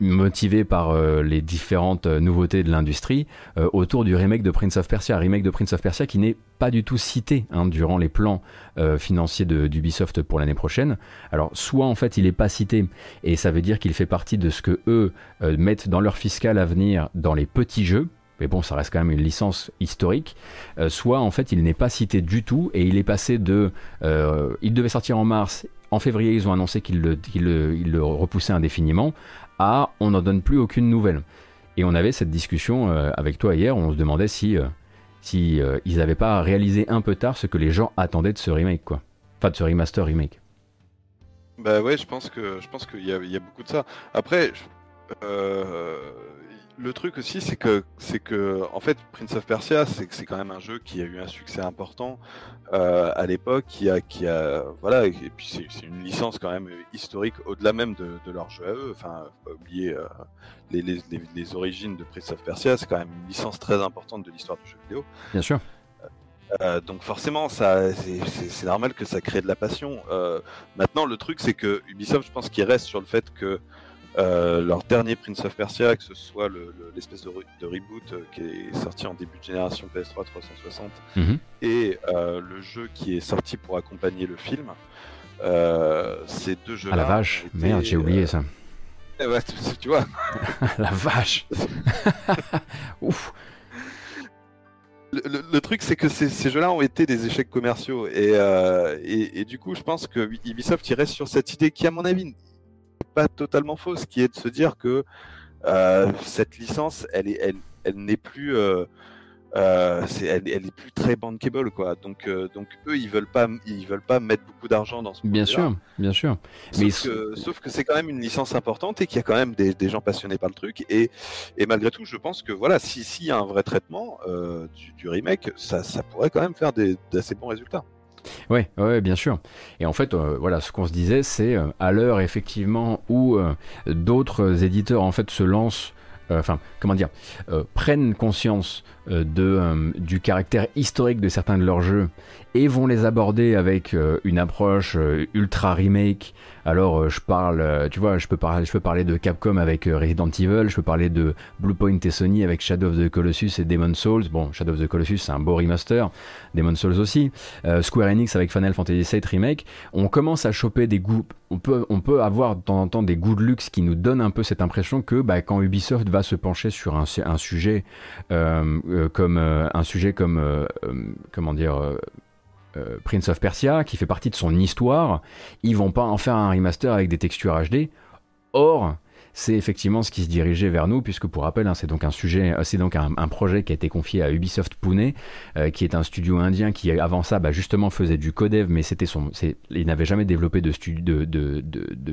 motivé par euh, les différentes euh, nouveautés de l'industrie euh, autour du remake de Prince of Persia, remake de Prince of Persia qui n'est pas du tout cité hein, durant les plans financiers d'Ubisoft pour l'année prochaine. Alors soit en fait il n'est pas cité et ça veut dire qu'il fait partie de ce que eux mettent dans leur fiscal à venir dans les petits jeux. Mais bon, ça reste quand même une licence historique. soit en fait il n'est pas cité du tout et il est passé de, il devait sortir en mars en février, ils ont annoncé qu'ils le, le, repoussaient indéfiniment, on n'en donne plus aucune nouvelle. Et on avait cette discussion euh, avec toi hier, on se demandait si, euh, euh, ils n'avaient pas réalisé un peu tard ce que les gens attendaient de ce remake, quoi. Enfin, de ce remaster remake. Bah ouais, je pense que je pense qu'il y, a beaucoup de ça. Après, le truc aussi, c'est que, c'est que, en fait, Prince of Persia, c'est c'est quand même un jeu qui a eu un succès important euh, à l'époque, qui a, qui a, voilà, et puis c'est une licence quand même historique au-delà même de, de, leur jeu à eux. Enfin, faut pas oublier euh, les, les, les, origines de Prince of Persia, c'est quand même une licence très importante de l'histoire du jeu vidéo. Bien sûr. Euh, donc forcément, ça, c'est normal que ça crée de la passion. Maintenant, le truc, c'est que Ubisoft, je pense qu'il reste sur le fait que euh, leur dernier Prince of Persia, que ce soit l'espèce de, reboot euh, qui est sorti en début de génération PS3 360 mhm. et euh, le jeu qui est sorti pour accompagner le film, ces deux jeux-là. Ah la vache, merde, j'ai oublié ça. Eh ouais, tu vois. La vache. Ouf. Le, truc, c'est que ces, jeux-là ont été des échecs commerciaux. Euh, et, et, du coup, je pense que Ubisoft, il reste sur cette idée qui, à mon avis, pas totalement fausse, qui est de se dire que euh, cette licence, elle, est, elle, elle n'est plus. Euh, euh, elle, est plus très bankable quoi. Donc, euh, donc eux ils veulent pas, ils veulent pas mettre beaucoup d'argent dans ce. Bien sûr, bien sûr. Sauf Mais que, sauf que c'est quand même une licence importante et qu'il y a quand même des, des, gens passionnés par le truc. Et, et malgré tout, je pense que voilà, si s'il y a un vrai traitement du, du, remake, ça, ça pourrait quand même faire d'assez bons résultats. Oui, ouais, bien sûr. Et en fait, euh, voilà, ce qu'on se disait, c'est euh, à l'heure effectivement où euh, d'autres éditeurs en fait se lancent enfin, comment dire, prennent conscience de, du caractère historique de certains de leurs jeux et vont les aborder avec une approche ultra remake, alors euh, je parle, euh, tu vois, je peux parler, je peux parler de Capcom avec euh, Resident Evil, je peux parler de Bluepoint et Sony avec Shadow of the Colossus et Demon's Souls. Bon, Shadow of the Colossus c'est un beau remaster, Demon's Souls aussi. Square Enix avec Final Fantasy VII Remake. On commence à choper des goûts, on peut, on peut avoir de temps en temps des goûts de luxe qui nous donnent un peu cette impression que bah, quand Ubisoft va se pencher sur un sujet comme un sujet comme comment dire euh, Prince of Persia, qui fait partie de son histoire, ils vont pas en faire un remaster avec des textures HD. Or, c'est effectivement ce qui se dirigeait vers nous, puisque pour rappel, hein, c'est donc un sujet, euh, c'est donc un, projet qui a été confié à Ubisoft Pune, euh, qui est un studio indien qui avant ça, bah, justement, faisait du codev, mais c'était son, il n'avait jamais développé de,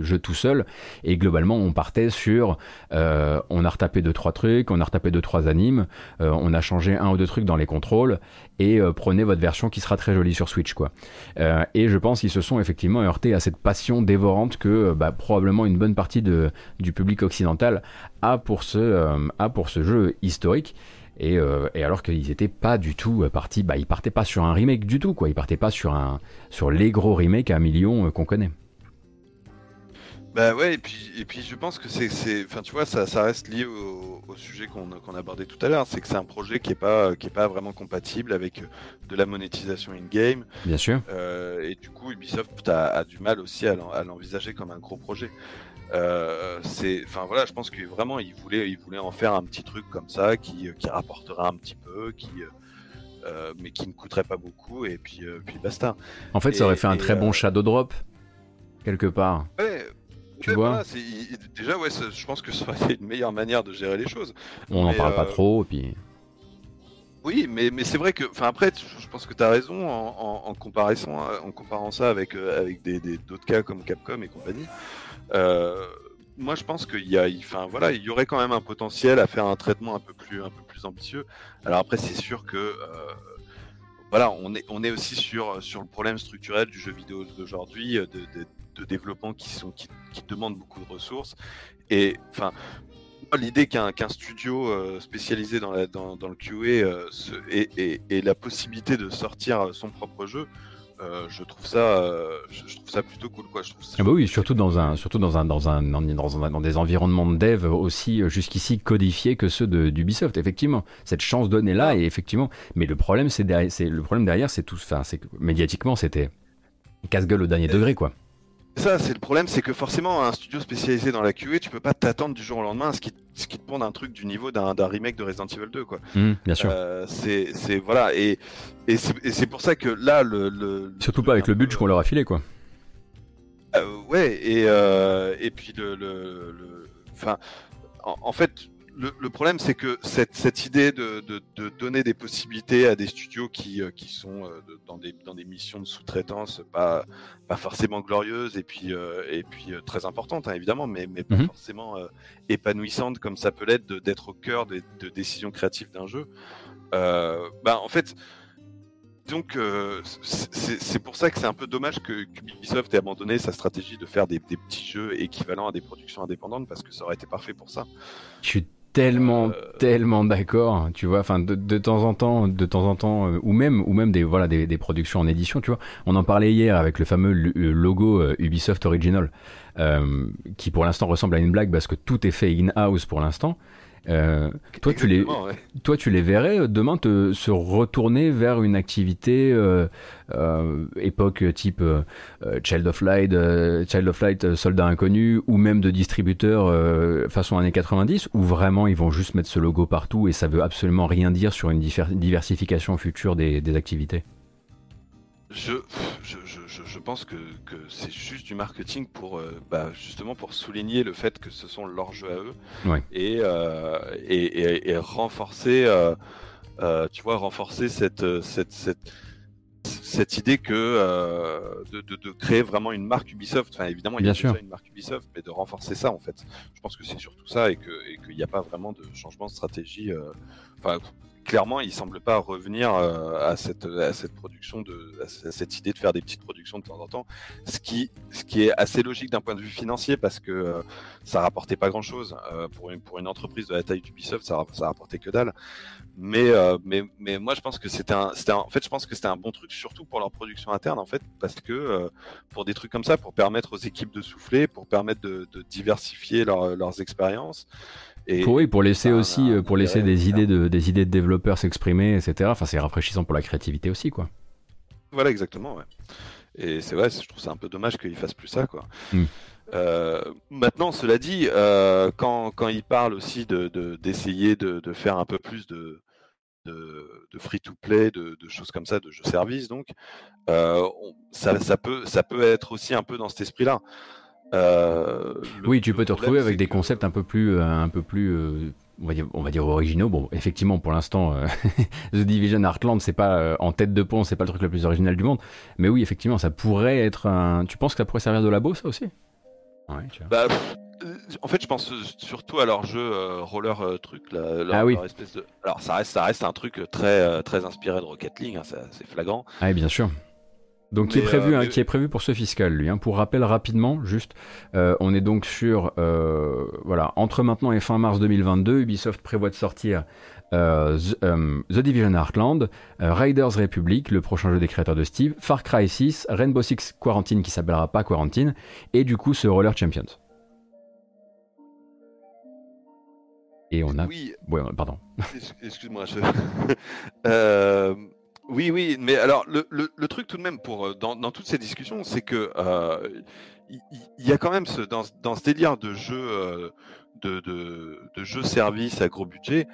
jeu tout seul, et globalement, on partait sur, euh, on a retapé deux trois trucs, on a retapé deux trois animes, on a changé un ou deux trucs dans les contrôles, et prenez votre version qui sera très jolie sur Switch, quoi. et je pense qu'ils se sont effectivement heurtés à cette passion dévorante que bah, probablement une bonne partie du public occidental a pour ce, euh, a pour ce jeu historique. Et, euh, et, alors qu'ils n'étaient pas du tout partis, bah, ils partaient pas sur un remake du tout, quoi. Ils partaient pas sur, un, sur les gros remakes à un million euh, qu'on connaît. Bah ouais, et puis, et puis je pense que c'est, enfin tu vois, ça, ça reste lié au, au sujet qu'on, qu'on abordait tout à l'heure, c'est que c'est un projet qui est pas, qui est pas vraiment compatible avec de la monétisation in-game. Bien sûr. et du coup, Ubisoft a, a du mal aussi à, l'envisager comme un gros projet. Euh, c'est, enfin voilà, je pense que vraiment il voulait, il voulait en faire un petit truc comme ça qui, qui rapportera un petit peu, qui, euh, mais qui ne coûterait pas beaucoup et puis, euh, puis basta. En fait, ça aurait fait un très bon shadow drop quelque part. Ouais, tu vois. déjà, ouais, je pense que ça aurait été une meilleure manière de gérer les choses. On n'en parle pas trop, et puis. Oui, mais, mais c'est vrai que, enfin après, je pense que tu as raison en, en, comparaison, en comparant ça avec, avec des, d'autres cas comme Capcom et compagnie. Euh, moi, je pense qu'il y a, enfin voilà, il y aurait quand même un potentiel à faire un traitement un peu plus, un peu plus ambitieux. Alors après, c'est sûr que euh, voilà, on est, on est aussi sur, sur le problème structurel du jeu vidéo d'aujourd'hui, de, de, développement qui sont, qui, demandent beaucoup de ressources. Et enfin, l'idée qu'un qu'un studio euh, spécialisé dans, dans, dans le QA ait, ait, la possibilité de sortir son propre jeu, euh, je trouve ça, euh, je, trouve ça plutôt cool, quoi. Je trouve ah bah oui, surtout dans un, surtout dans un, dans un, dans, un, dans des environnements de dev aussi euh, jusqu'ici codifiés que ceux d'Ubisoft. Effectivement, cette chance donnée là, et effectivement, mais le problème, c'est derrière, c'est le problème derrière, c'est tout, enfin, c'est médiatiquement, c'était casse-gueule au dernier degré, quoi. Ça, c'est le problème, c'est que forcément, un studio spécialisé dans la QA, tu peux pas t'attendre du jour au lendemain à ce qui, ce qui te pond un truc du niveau d'un remake de Resident Evil 2, quoi. Mmh, bien sûr. Euh, c'est, voilà, et, et c'est pour ça que là, le. le Surtout pas avec le budget qu'on leur a filé, quoi. Euh, ouais, et, euh, et puis le. le, enfin, en, fait, le, problème, c'est que cette, cette idée de, de, de, donner des possibilités à des studios qui, euh, qui sont euh, dans, des, dans des missions de sous-traitance pas, pas forcément glorieuses et puis, euh, et puis très importantes, hein, évidemment, mais, mais pas mhm. forcément épanouissantes comme ça peut l'être d'être au cœur des, de décisions créatives d'un jeu, bah, en fait, donc c'est pour ça que c'est un peu dommage que, Ubisoft ait abandonné sa stratégie de faire des, des, petits jeux équivalents à des productions indépendantes parce que ça aurait été parfait pour ça. Je suis tellement, euh. tellement d'accord. Tu vois, enfin, de, de, temps en temps, de temps en temps, euh, ou même, ou même des, voilà, des, des, productions en édition. Tu vois, on en parlait hier avec le fameux logo euh, Ubisoft Original, qui pour l'instant ressemble à une blague parce que tout est fait in-house pour l'instant. Euh, toi, tu les, ouais. toi, tu les verrais euh, demain te, se retourner vers une activité euh, euh, époque type Child of Light, Child of Light, Soldat Inconnu, ou même de distributeur façon années 90, ou vraiment ils vont juste mettre ce logo partout et ça veut absolument rien dire sur une diversification future des, des activités? Je pense que, que c'est juste du marketing pour euh, bah, justement pour souligner le fait que ce sont leurs jeux à eux Ouais. et, euh, et, et- et renforcer, euh, tu vois, renforcer cette, cette, cette, cette idée que de, de, de créer vraiment une marque Ubisoft. Enfin, évidemment, il y a Bien sûr. déjà une marque Ubisoft, mais de renforcer ça en fait. Je pense que c'est surtout ça et que qu'il n'y a pas vraiment de changement de stratégie. Enfin, clairement, il semble pas revenir euh, à cette production à cette idée de faire des petites productions de temps en temps, ce qui est assez logique d'un point de vue financier parce que euh, ça rapportait pas grand chose pour une entreprise de la taille d'Ubisoft, ça ça rapportait que dalle. Mais euh, moi je pense que c'était un en fait je pense que c'était un bon truc surtout pour leur production interne en fait parce que euh, pour des trucs comme ça pour permettre aux équipes de souffler, pour permettre de, diversifier leur- leurs expériences. Et, Pour, oui, pour laisser aussi, euh, pour laisser des idées, de, des idées de développeurs s'exprimer, etc. Enfin, c'est rafraîchissant pour la créativité aussi, quoi. Voilà, exactement, ouais. Et c'est vrai, je trouve ça un peu dommage qu'ils fassent plus ça, quoi. Mm. Euh, maintenant, cela dit, euh, quand, quand ils parlent aussi de, de- d'essayer de, de faire un peu plus de, de, de free-to-play, de, de choses comme ça, de jeux-services, donc, euh, on- ça, ça, peut, ça peut être aussi un peu dans cet esprit-là. Euh, Oui, tu peux te retrouver avec des que- concepts un peu plus, euh, un peu plus, euh, on va dire, on va dire originaux. Bon, effectivement, pour l'instant, euh, The Division Heartland, c'est pas en tête de pont, c'est pas le truc le plus original du monde. Mais oui, effectivement, ça pourrait être un. Tu penses que ça pourrait servir de labo, ça aussi? Ouais, tu vois. Bah, en fait, je pense surtout à leur jeu roller truc là. leur- Ah oui. leur espèce de... Alors, ça reste, ça reste un truc très, très inspiré de Rocket League, hein, c'est flagrant. Ah, oui, bien sûr. Donc qui est prévu, euh, hein, qui est prévu pour ce fiscal, lui. hein. Pour rappel rapidement, juste, euh, on est donc sur, euh, voilà, entre maintenant et fin mars 2022, Ubisoft prévoit de sortir The, The Division Heartland, Raiders Republic, le prochain jeu des créateurs de Steve, Far Cry 6, Rainbow Six Quarantine qui s'appellera pas Quarantine, et du coup ce Roller Champions. Et on a, Oui, ouais, pardon. ex- excuse-moi. je- Euh, oui, oui, mais alors le, le- le truc tout de même pour euh, dans, dans toutes ces discussions, c'est que euh, il y, a quand même ce, dans, ce- dans ce délire de jeu euh, de, de, de jeux service à gros budget,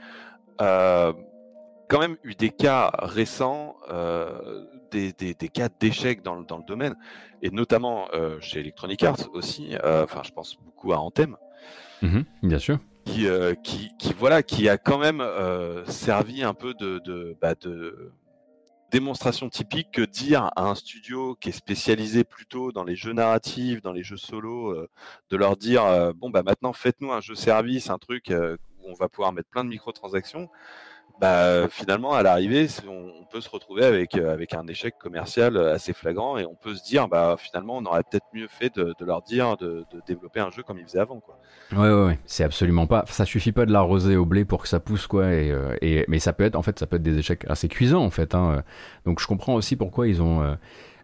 quand même eu des cas récents, euh, des, des, des cas d'échecs dans, le- dans le domaine, et notamment euh, chez Electronic Arts aussi. euh, Enfin, je pense beaucoup à Anthem Mhm, bien sûr. qui, qui, qui, voilà, qui a quand même servi un peu de, de, bah, de démonstration typique que dire à un studio qui est spécialisé plutôt dans les jeux narratifs, dans les jeux solo, euh, de leur dire euh, bon bah maintenant faites-nous un jeu service, un truc euh, où on va pouvoir mettre plein de microtransactions. Bah, finalement, à l'arrivée, on, peut se retrouver avec, euh, avec un échec commercial euh, assez flagrant et on peut se dire, bah, finalement, on aurait peut-être mieux fait de, leur dire de, développer un jeu comme ils faisaient avant. Quoi. Ouais, ouais, ouais. C'est absolument pas. Ça suffit pas de l'arroser au blé pour que ça pousse, quoi. Et, euh, mais ça peut être, en fait, ça peut être des échecs assez cuisants, en fait. hein. Donc je comprends aussi pourquoi ils ont. euh,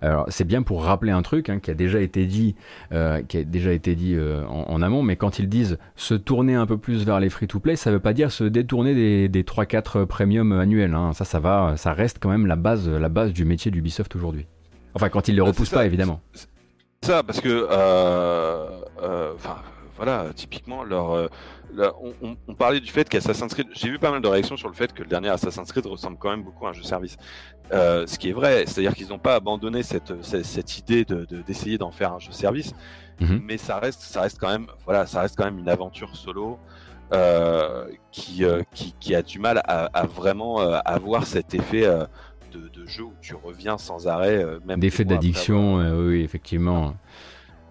Alors c'est bien pour rappeler un truc hein, qui a déjà été dit, euh, qui a déjà été dit euh, en, en amont. Mais quand ils disent se tourner un peu plus vers les free-to-play, ça veut pas dire se détourner des, des 3-4 premiums annuels. hein. Ça, ça va, ça reste quand même la base, la base du métier d'Ubisoft aujourd'hui. Enfin, quand ils les Ah, c'est repoussent ça. pas, évidemment. Ça, parce que, euh, euh, enfin, voilà, typiquement, leur, euh, leur- on, on- on parlait du fait qu'Assassin's Creed, j'ai vu pas mal de réactions sur le fait que le dernier Assassin's Creed ressemble quand même beaucoup à un jeu service. Euh, ce qui est vrai, c'est-à-dire qu'ils n'ont pas abandonné cette, cette, cette idée de- de- d'essayer d'en faire un jeu service, Mhm. mais ça reste, ça reste quand même, voilà, ça reste quand même une aventure solo. euh, qui, euh, qui, qui a du mal à, à vraiment euh, avoir cet effet de, de jeu où tu reviens sans arrêt, même D'effet d'addiction, oui, effectivement.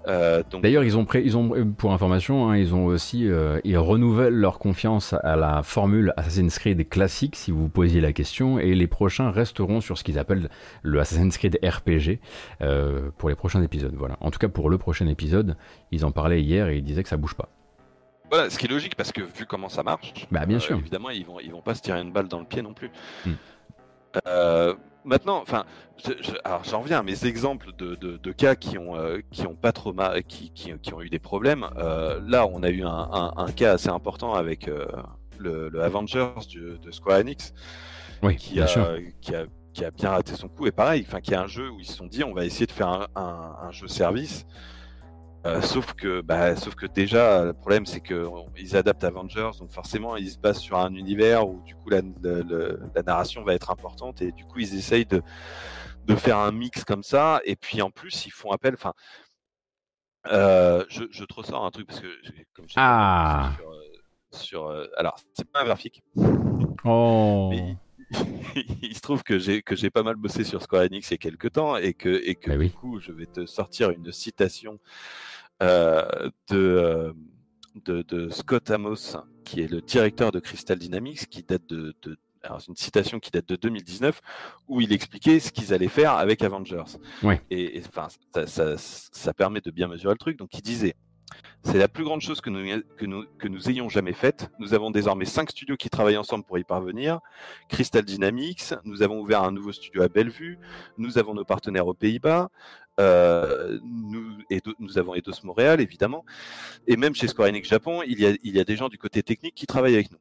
Euh, donc, D'ailleurs, ils ont, pré- ils ont, pour information, hein, ils ont aussi, euh, ils renouvellent leur confiance à la formule Assassin's Creed classique, si vous vous posiez la question, et les prochains resteront sur ce qu'ils appellent le Assassin's Creed RPG euh, pour les prochains épisodes. Voilà. En tout cas, pour le prochain épisode, ils en parlaient hier et ils disaient que ça bouge pas. Voilà, ce qui est logique parce que vu comment ça marche, Bah, bien sûr. évidemment ils vont ils vont pas se tirer une balle dans le pied non plus. Hmm. Maintenant, enfin, je- je- alors j'en reviens à mes exemples de, de, de cas qui ont euh, qui ont pas trop ma- qui, qui, qui ont eu des problèmes. Euh, là, on a eu un, un, un cas assez important avec euh, le, Avengers de Square Enix, oui, qui, bien a, sûr. qui, a, qui a bien raté son coup. Et pareil, enfin, qui est un jeu où ils se sont dit, on va essayer de faire un, un, jeu service. Euh, sauf que, bah, sauf que déjà, le problème c'est que ils adaptent Avengers, donc forcément ils se basent sur un univers où du coup la, la, narration va être importante et du coup ils essayent de, de faire un mix comme ça. Et puis en plus ils font appel, enfin, euh, je, je, te ressors un truc parce que comme je ah. sur, euh, sur alors c'est pas un graphique. Oh. Mais, il se trouve que j'ai que j'ai pas mal bossé sur Square Enix il y a quelques temps et que et que du coup je vais te sortir une citation euh, de, de, de Scott Amos qui est le directeur de Crystal Dynamics qui date de, de alors une citation qui date de 2019 où il expliquait ce qu'ils allaient faire avec Avengers. Ouais. Et, enfin, ça, ça, ça, permet de bien mesurer le truc. Donc il disait c'est la plus grande chose que nous, ayons jamais faite. Nous avons désormais cinq studios qui travaillent ensemble pour y parvenir. Crystal Dynamics, nous avons ouvert un nouveau studio à Bellevue, nous avons nos partenaires aux Pays-Bas, euh, nous, avons Eidos Montréal, évidemment. Et même chez Square Enix Japon, il y a des gens du côté technique qui travaillent avec nous.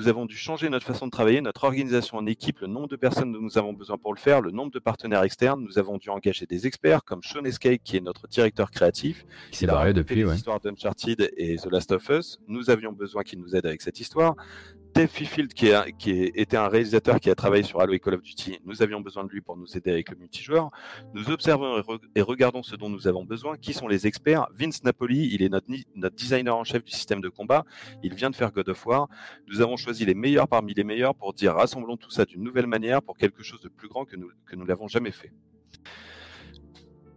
Nous avons dû changer notre façon de travailler, notre organisation en équipe, le nombre de personnes dont nous avons besoin pour le faire, le nombre de partenaires externes. Nous avons dû engager des experts comme Sean Escape, qui est notre directeur créatif. Qui s'est barré depuis, ouais. L'histoire d'Uncharted et The Last of Us. Nous avions besoin qu'il nous aide avec cette histoire. Dave Fifield, qui, est, qui était un réalisateur qui a travaillé sur Halo et Call of Duty, nous avions besoin de lui pour nous aider avec le multijoueur. Nous observons et, regardons ce dont nous avons besoin. Qui sont les experts? Vince Napoli, il est notre, notre, designer en chef du système de combat. Il vient de faire God of War. Nous avons choisi les meilleurs parmi les meilleurs pour dire rassemblons tout ça d'une nouvelle manière pour quelque chose de plus grand que nous que nous l'avons jamais fait.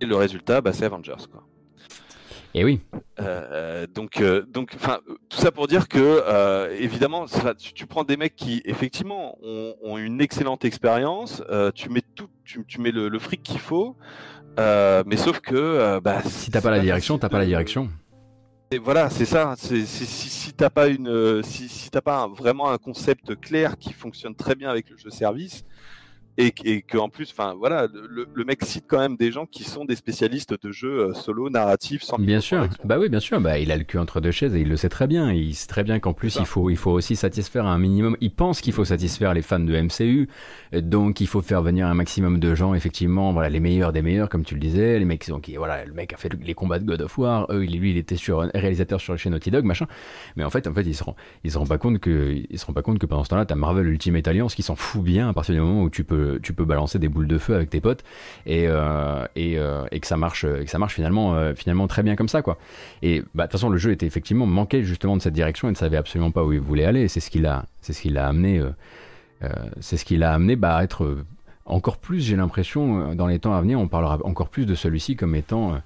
Et le résultat, bah, c'est Avengers. Quoi. Et eh oui. Euh, donc, euh, donc, enfin, tout ça pour dire que, euh, évidemment, ça, tu, tu, prends des mecs qui, effectivement, ont, ont une excellente expérience. Euh, tu mets tout, tu, tu mets le, le fric qu'il faut, euh, mais sauf que, bah, si t'as pas la direction, t'as pas la direction. Et voilà, c'est ça. Si, si t'as pas une, si, si t'as pas un, vraiment un concept clair qui fonctionne très bien avec le jeu service, et, et que en plus, enfin voilà, le, le, mec cite quand même des gens qui sont des spécialistes de jeux euh, solo narratifs sans. Bien sûr, bah oui, bien sûr, bah il a le cul entre deux chaises et il le sait très bien. Il sait très bien qu'en plus il faut, il faut aussi satisfaire un minimum. Il pense qu'il faut satisfaire les fans de MCU, donc il faut faire venir un maximum de gens, effectivement, voilà, les meilleurs des meilleurs, comme tu le disais, les mecs donc voilà, le mec a fait les combats de God of War, eux, lui, il était sur réalisateur sur chez Naughty Dog, machin. Mais en fait, en fait, ils se rendent, ils se rendent pas compte que, ils se rendent pas compte que pendant ce temps-là, t'as Marvel Ultimate Alliance qui s'en fout bien à partir du moment où tu peux tu peux balancer des boules de feu avec tes potes et, euh, et, euh, et, que ça marche, que ça marche finalement, euh, finalement très bien comme ça quoi. Et bah, de toute façon le jeu était effectivement manquait justement de cette direction et ne savait absolument pas où il voulait aller. C'est ce qu'il a, c'est ce qu'il a amené, c'est ce qu'il a amené bah, à être encore plus. J'ai l'impression dans les temps à venir, on parlera encore plus de celui-ci comme étant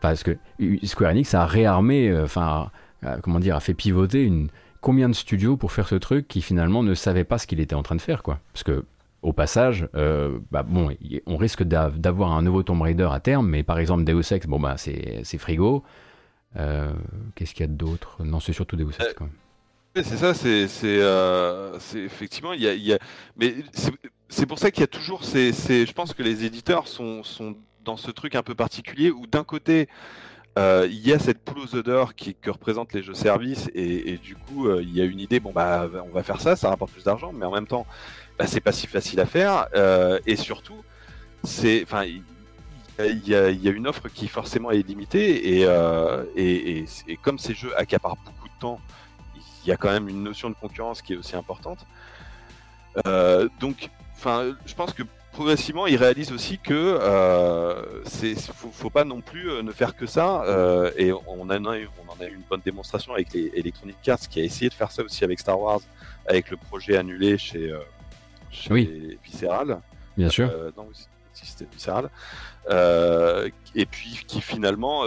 parce que Square Enix a réarmé, enfin comment dire, a fait pivoter combien de studios pour faire ce truc qui finalement ne savait pas ce qu'il était en train de faire quoi. Parce que au passage, euh, bah bon, on risque d'avoir un nouveau Tomb Raider à terme, mais par exemple Deus Ex, bon bah c'est frigo. Euh, qu'est-ce qu'il y a d'autre? Non, c'est surtout Deus Ex euh, quand même. C'est ça, c'est euh, effectivement, il y a, y a, mais c'est pour ça qu'il y a toujours ces, ces, je pense que les éditeurs sont, sont dans ce truc un peu particulier où d'un côté euh, il y a cette poule aux odeurs qui, que représentent les jeux services et, et du coup euh, il y a une idée bon bah on va faire ça ça rapporte plus d'argent mais en même temps bah, c'est pas si facile à faire euh, et surtout c'est enfin il y, a, une offre qui forcément est limitée et, euh, et, comme ces jeux accaparent beaucoup de temps il y a quand même une notion de concurrence qui est aussi importante euh, donc enfin je pense que progressivement, il réalise aussi que c'est faut, faut, pas non plus ne faire que ça. Et on en, a, eu une bonne démonstration avec les Electronic Arts qui a essayé de faire ça aussi avec Star Wars, avec le projet annulé chez, chez oui. Bien sûr. Euh, non, c'était Visceral. Euh, et puis qui finalement,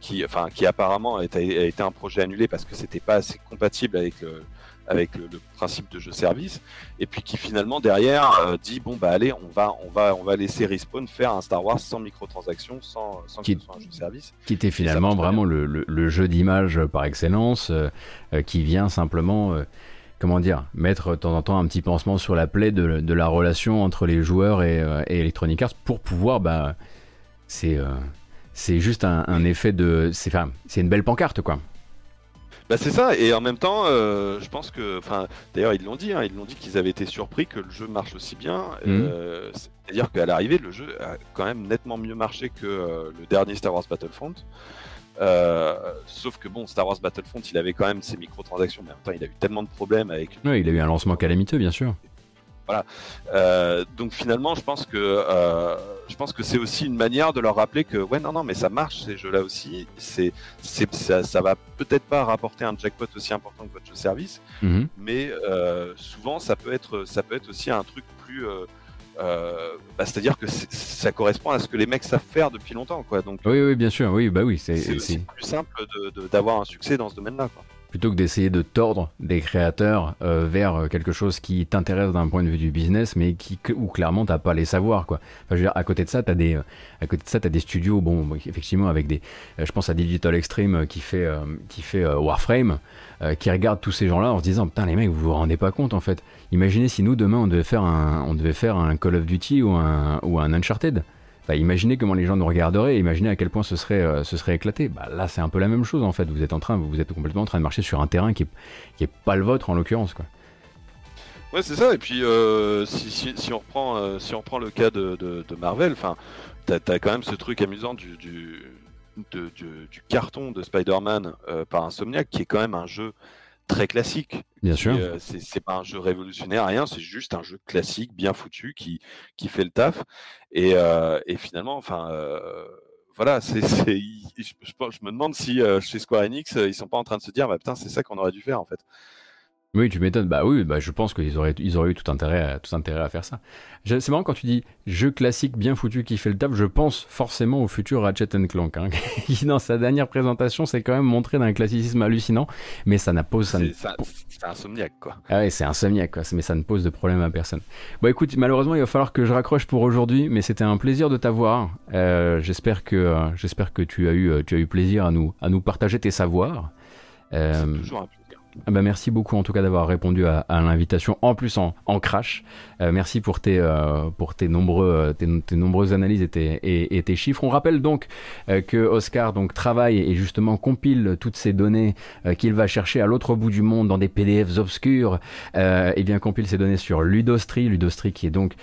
qui, enfin, qui apparemment a été, a été, un projet annulé parce que c'était pas assez compatible avec le avec le, le, principe de jeu service et puis qui finalement derrière euh, dit bon bah allez on va on va on va laisser Respawn faire un Star Wars sans microtransactions sans, sans qui, que ce soit un jeu service qui était finalement vraiment le, jeu d'image par excellence euh, euh, qui vient simplement euh, comment dire mettre de temps en temps un petit pansement sur la plaie de, de la relation entre les joueurs et, euh, et Electronic Arts pour pouvoir bah c'est c'est juste un, un effet de c'est enfin, c'est une belle pancarte quoi Bah c'est ça, et en même temps, euh, je pense que, enfin, d'ailleurs ils l'ont dit, hein, ils l'ont dit qu'ils avaient été surpris que le jeu marche aussi bien. Mhm. Euh, C'est-à-dire qu'à l'arrivée, le jeu a quand même nettement mieux marché que euh, le dernier Star Wars Battlefront. Euh, sauf que bon, Star Wars Battlefront, il avait quand même ses microtransactions, mais en même temps, il a eu tellement de problèmes avec Oui, il a eu un lancement calamiteux, bien sûr. Euh, donc finalement, je pense que euh, je pense que c'est aussi une manière de leur rappeler que ouais non non mais ça marche ces jeux-là aussi. C'est c'est ça, ça va peut-être pas rapporter un jackpot aussi important que votre jeu service, Mhm. mais souvent ça peut être ça peut être aussi un truc plus euh, bah, c'est-à-dire que ça correspond à ce que les mecs savent faire depuis longtemps quoi. Donc Oui, oui, bien sûr. Oui, bah oui, c'est plus simple d'avoir un succès dans ce domaine-là. quoi. plutôt que d'essayer de tordre des créateurs euh, vers euh, quelque chose qui t'intéresse d'un point de vue du business, mais qui où clairement t'as pas les savoirs quoi. Enfin, je veux dire, à côté de ça, t'as des, euh, à côté de ça, t'as des studios, bon, effectivement avec des, je pense à Digital Extreme qui fait, qui fait Warframe, euh, qui regarde tous ces gens-là en se disant putain les mecs, vous vous rendez pas compte en fait. Imaginez si nous demain on devait faire un, on devait faire un Call of Duty ou un, ou un Uncharted. Enfin, imaginez comment les gens nous regarderaient, imaginez à quel point ce serait, euh, ce serait éclaté. Bah, là, c'est un peu la même chose en fait. Vous êtes en train, vous êtes complètement en train de marcher sur un terrain qui est, qui est pas le vôtre en l'occurrence. Quoi. Ouais, c'est ça. Et puis, euh, si, si, on reprend, euh, si on reprend le cas de, de, Marvel, enfin, t'as as quand même ce truc amusant du, de- du, du carton de Spider-Man euh, par Insomniac, qui est quand même un jeu très classique. Bien sûr. euh, c'est pas un jeu révolutionnaire, rien. C'est juste un jeu classique, bien foutu, qui, qui fait le taf. Et, euh, et finalement, enfin. voilà, c'est, je, me demande si euh, chez Square Enix, ils sont pas en train de se dire, bah putain, c'est ça qu'on aurait dû faire en fait. Oui, tu m'étonnes. Bah oui, bah je pense qu'ils auraient, ils auraient eu tout intérêt, à, tout intérêt à faire ça. C'est marrant quand tu dis jeu classique bien foutu qui fait le taf. Je pense forcément au futur Ratchet Clank, hein, qui dans sa dernière présentation s'est quand même montré d'un classicisme hallucinant, mais ça n'a ne C'est, c'est Insomniac, quoi. Ah ouais, c'est insomniaque, quoi. mais ça ne pose de problème à personne. Bon, écoute, malheureusement, il va falloir que je raccroche pour aujourd'hui, mais c'était un plaisir de t'avoir. Euh, j'espère que, euh, j'espère que tu as eu, euh, tu as eu plaisir à nous, à nous partager tes savoirs. Euh, toujours un plaisir. Bah merci beaucoup en tout cas d'avoir répondu à, à l'invitation, en plus en, en crash. Euh, merci pour tes, euh, pour tes, nombreux, euh, tes, tes nombreuses analyses et tes, et, et tes chiffres. On rappelle donc euh, que Oscar donc, travaille et justement compile toutes ces données euh, qu'il va chercher à l'autre bout du monde dans des PDF obscurs. Euh, et bien compile ces données sur Ludostri, Ludostri qui est donc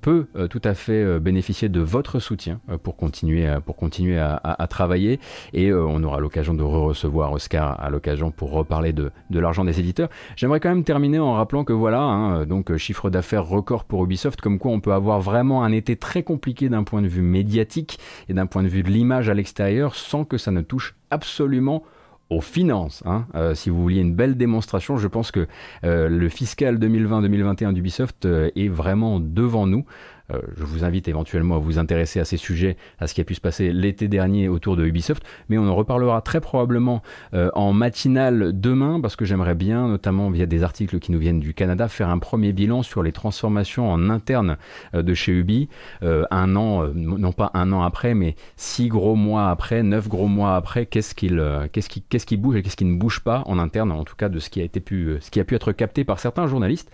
peut tout à fait bénéficier de votre soutien pour continuer, pour continuer à, à- à travailler. Et on aura l'occasion de re-recevoir Oscar à l'occasion pour reparler de, de l'argent des éditeurs. J'aimerais quand même terminer en rappelant que voilà, hein, euh, donc euh, chiffre d'affaires record pour Ubisoft, comme quoi on peut avoir vraiment un été très compliqué d'un point de vue médiatique et d'un point de vue de l'image à l'extérieur sans que ça ne touche absolument aux finances. hein. Euh, si vous vouliez une belle démonstration, je pense que le fiscal 2020-2021 d'Ubisoft est vraiment devant nous. Euh, je vous invite éventuellement à vous intéresser à ces sujets, à ce qui a pu se passer l'été dernier autour de Ubisoft, mais on en reparlera très probablement euh, en matinale demain, parce que j'aimerais bien, notamment via des articles qui nous viennent du Canada, faire un premier bilan sur les transformations en interne euh, de chez Ubi, un an, non pas un an après, mais six gros mois après, neuf gros mois après, qu'est-ce qu'est-ce qui, qu'est-ce qui bouge et qu'est-ce qui ne bouge pas en interne, en tout cas de ce qui a été pu, ce qui a pu être capté par certains journalistes.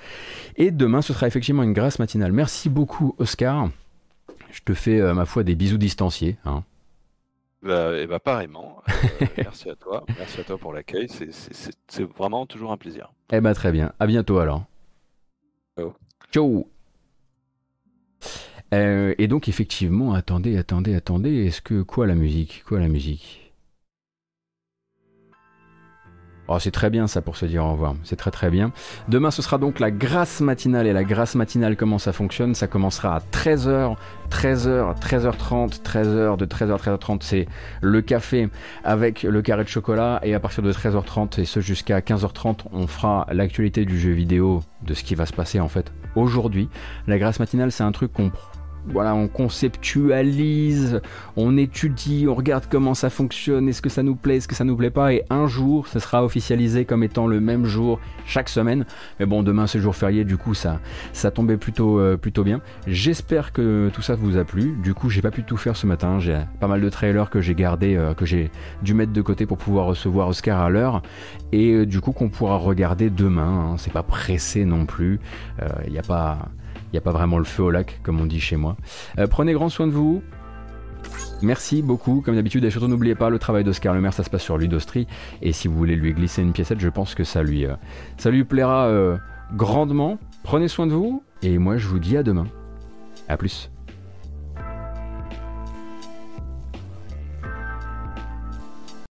Et demain, ce sera effectivement une grâce matinale. Merci beaucoup, Oscar. Je te fais, euh, ma foi, des bisous distanciés. hein. Bah, et bah pareillement. Euh, merci à toi. Merci à toi pour l'accueil. C'est- vraiment toujours un plaisir. Eh ben très bien. À bientôt alors. Ciao. Ciao. Euh, et donc effectivement, attendez, attendez, attendez. Est-ce que quoi la musique? Quoi la musique? Oh, c'est très bien ça pour se dire au revoir. C'est très très bien. Demain, ce sera donc la grâce matinale. Et la grâce matinale, comment ça fonctionne? Ça commencera à 13h, 13h, 13h30, 13h, de 13h à 13h30, c'est le café avec le carré de chocolat. Et à partir de 13h30, et ce jusqu'à 15h30, on fera l'actualité du jeu vidéo, de ce qui va se passer en fait aujourd'hui. La grâce matinale, c'est un truc qu'on voilà, on conceptualise, on étudie, on regarde comment ça fonctionne, est-ce que ça nous plaît, est-ce que ça nous plaît pas, et un jour, ça sera officialisé comme étant le même jour chaque semaine. Mais bon, demain c'est jour férié, du coup ça, ça tombait plutôt, euh, plutôt bien. J'espère que tout ça vous a plu. Du coup, j'ai pas pu tout faire ce matin. J'ai pas mal de trailers que j'ai gardé, euh, que j'ai dû mettre de côté pour pouvoir recevoir Oscar à l'heure, et euh, du coup qu'on pourra regarder demain. hein. C'est pas pressé non plus. Il n'y a pas n'y a pas vraiment le feu au lac, comme on dit chez moi. Euh, prenez grand soin de vous. Merci beaucoup, comme d'habitude, et surtout n'oubliez pas le travail d'Oscar Lemaire, ça se passe sur Ludostri, et si vous voulez lui glisser une piécette, je pense que ça lui, euh, ça lui plaira euh, grandement. Prenez soin de vous, et moi je vous dis à demain. A plus.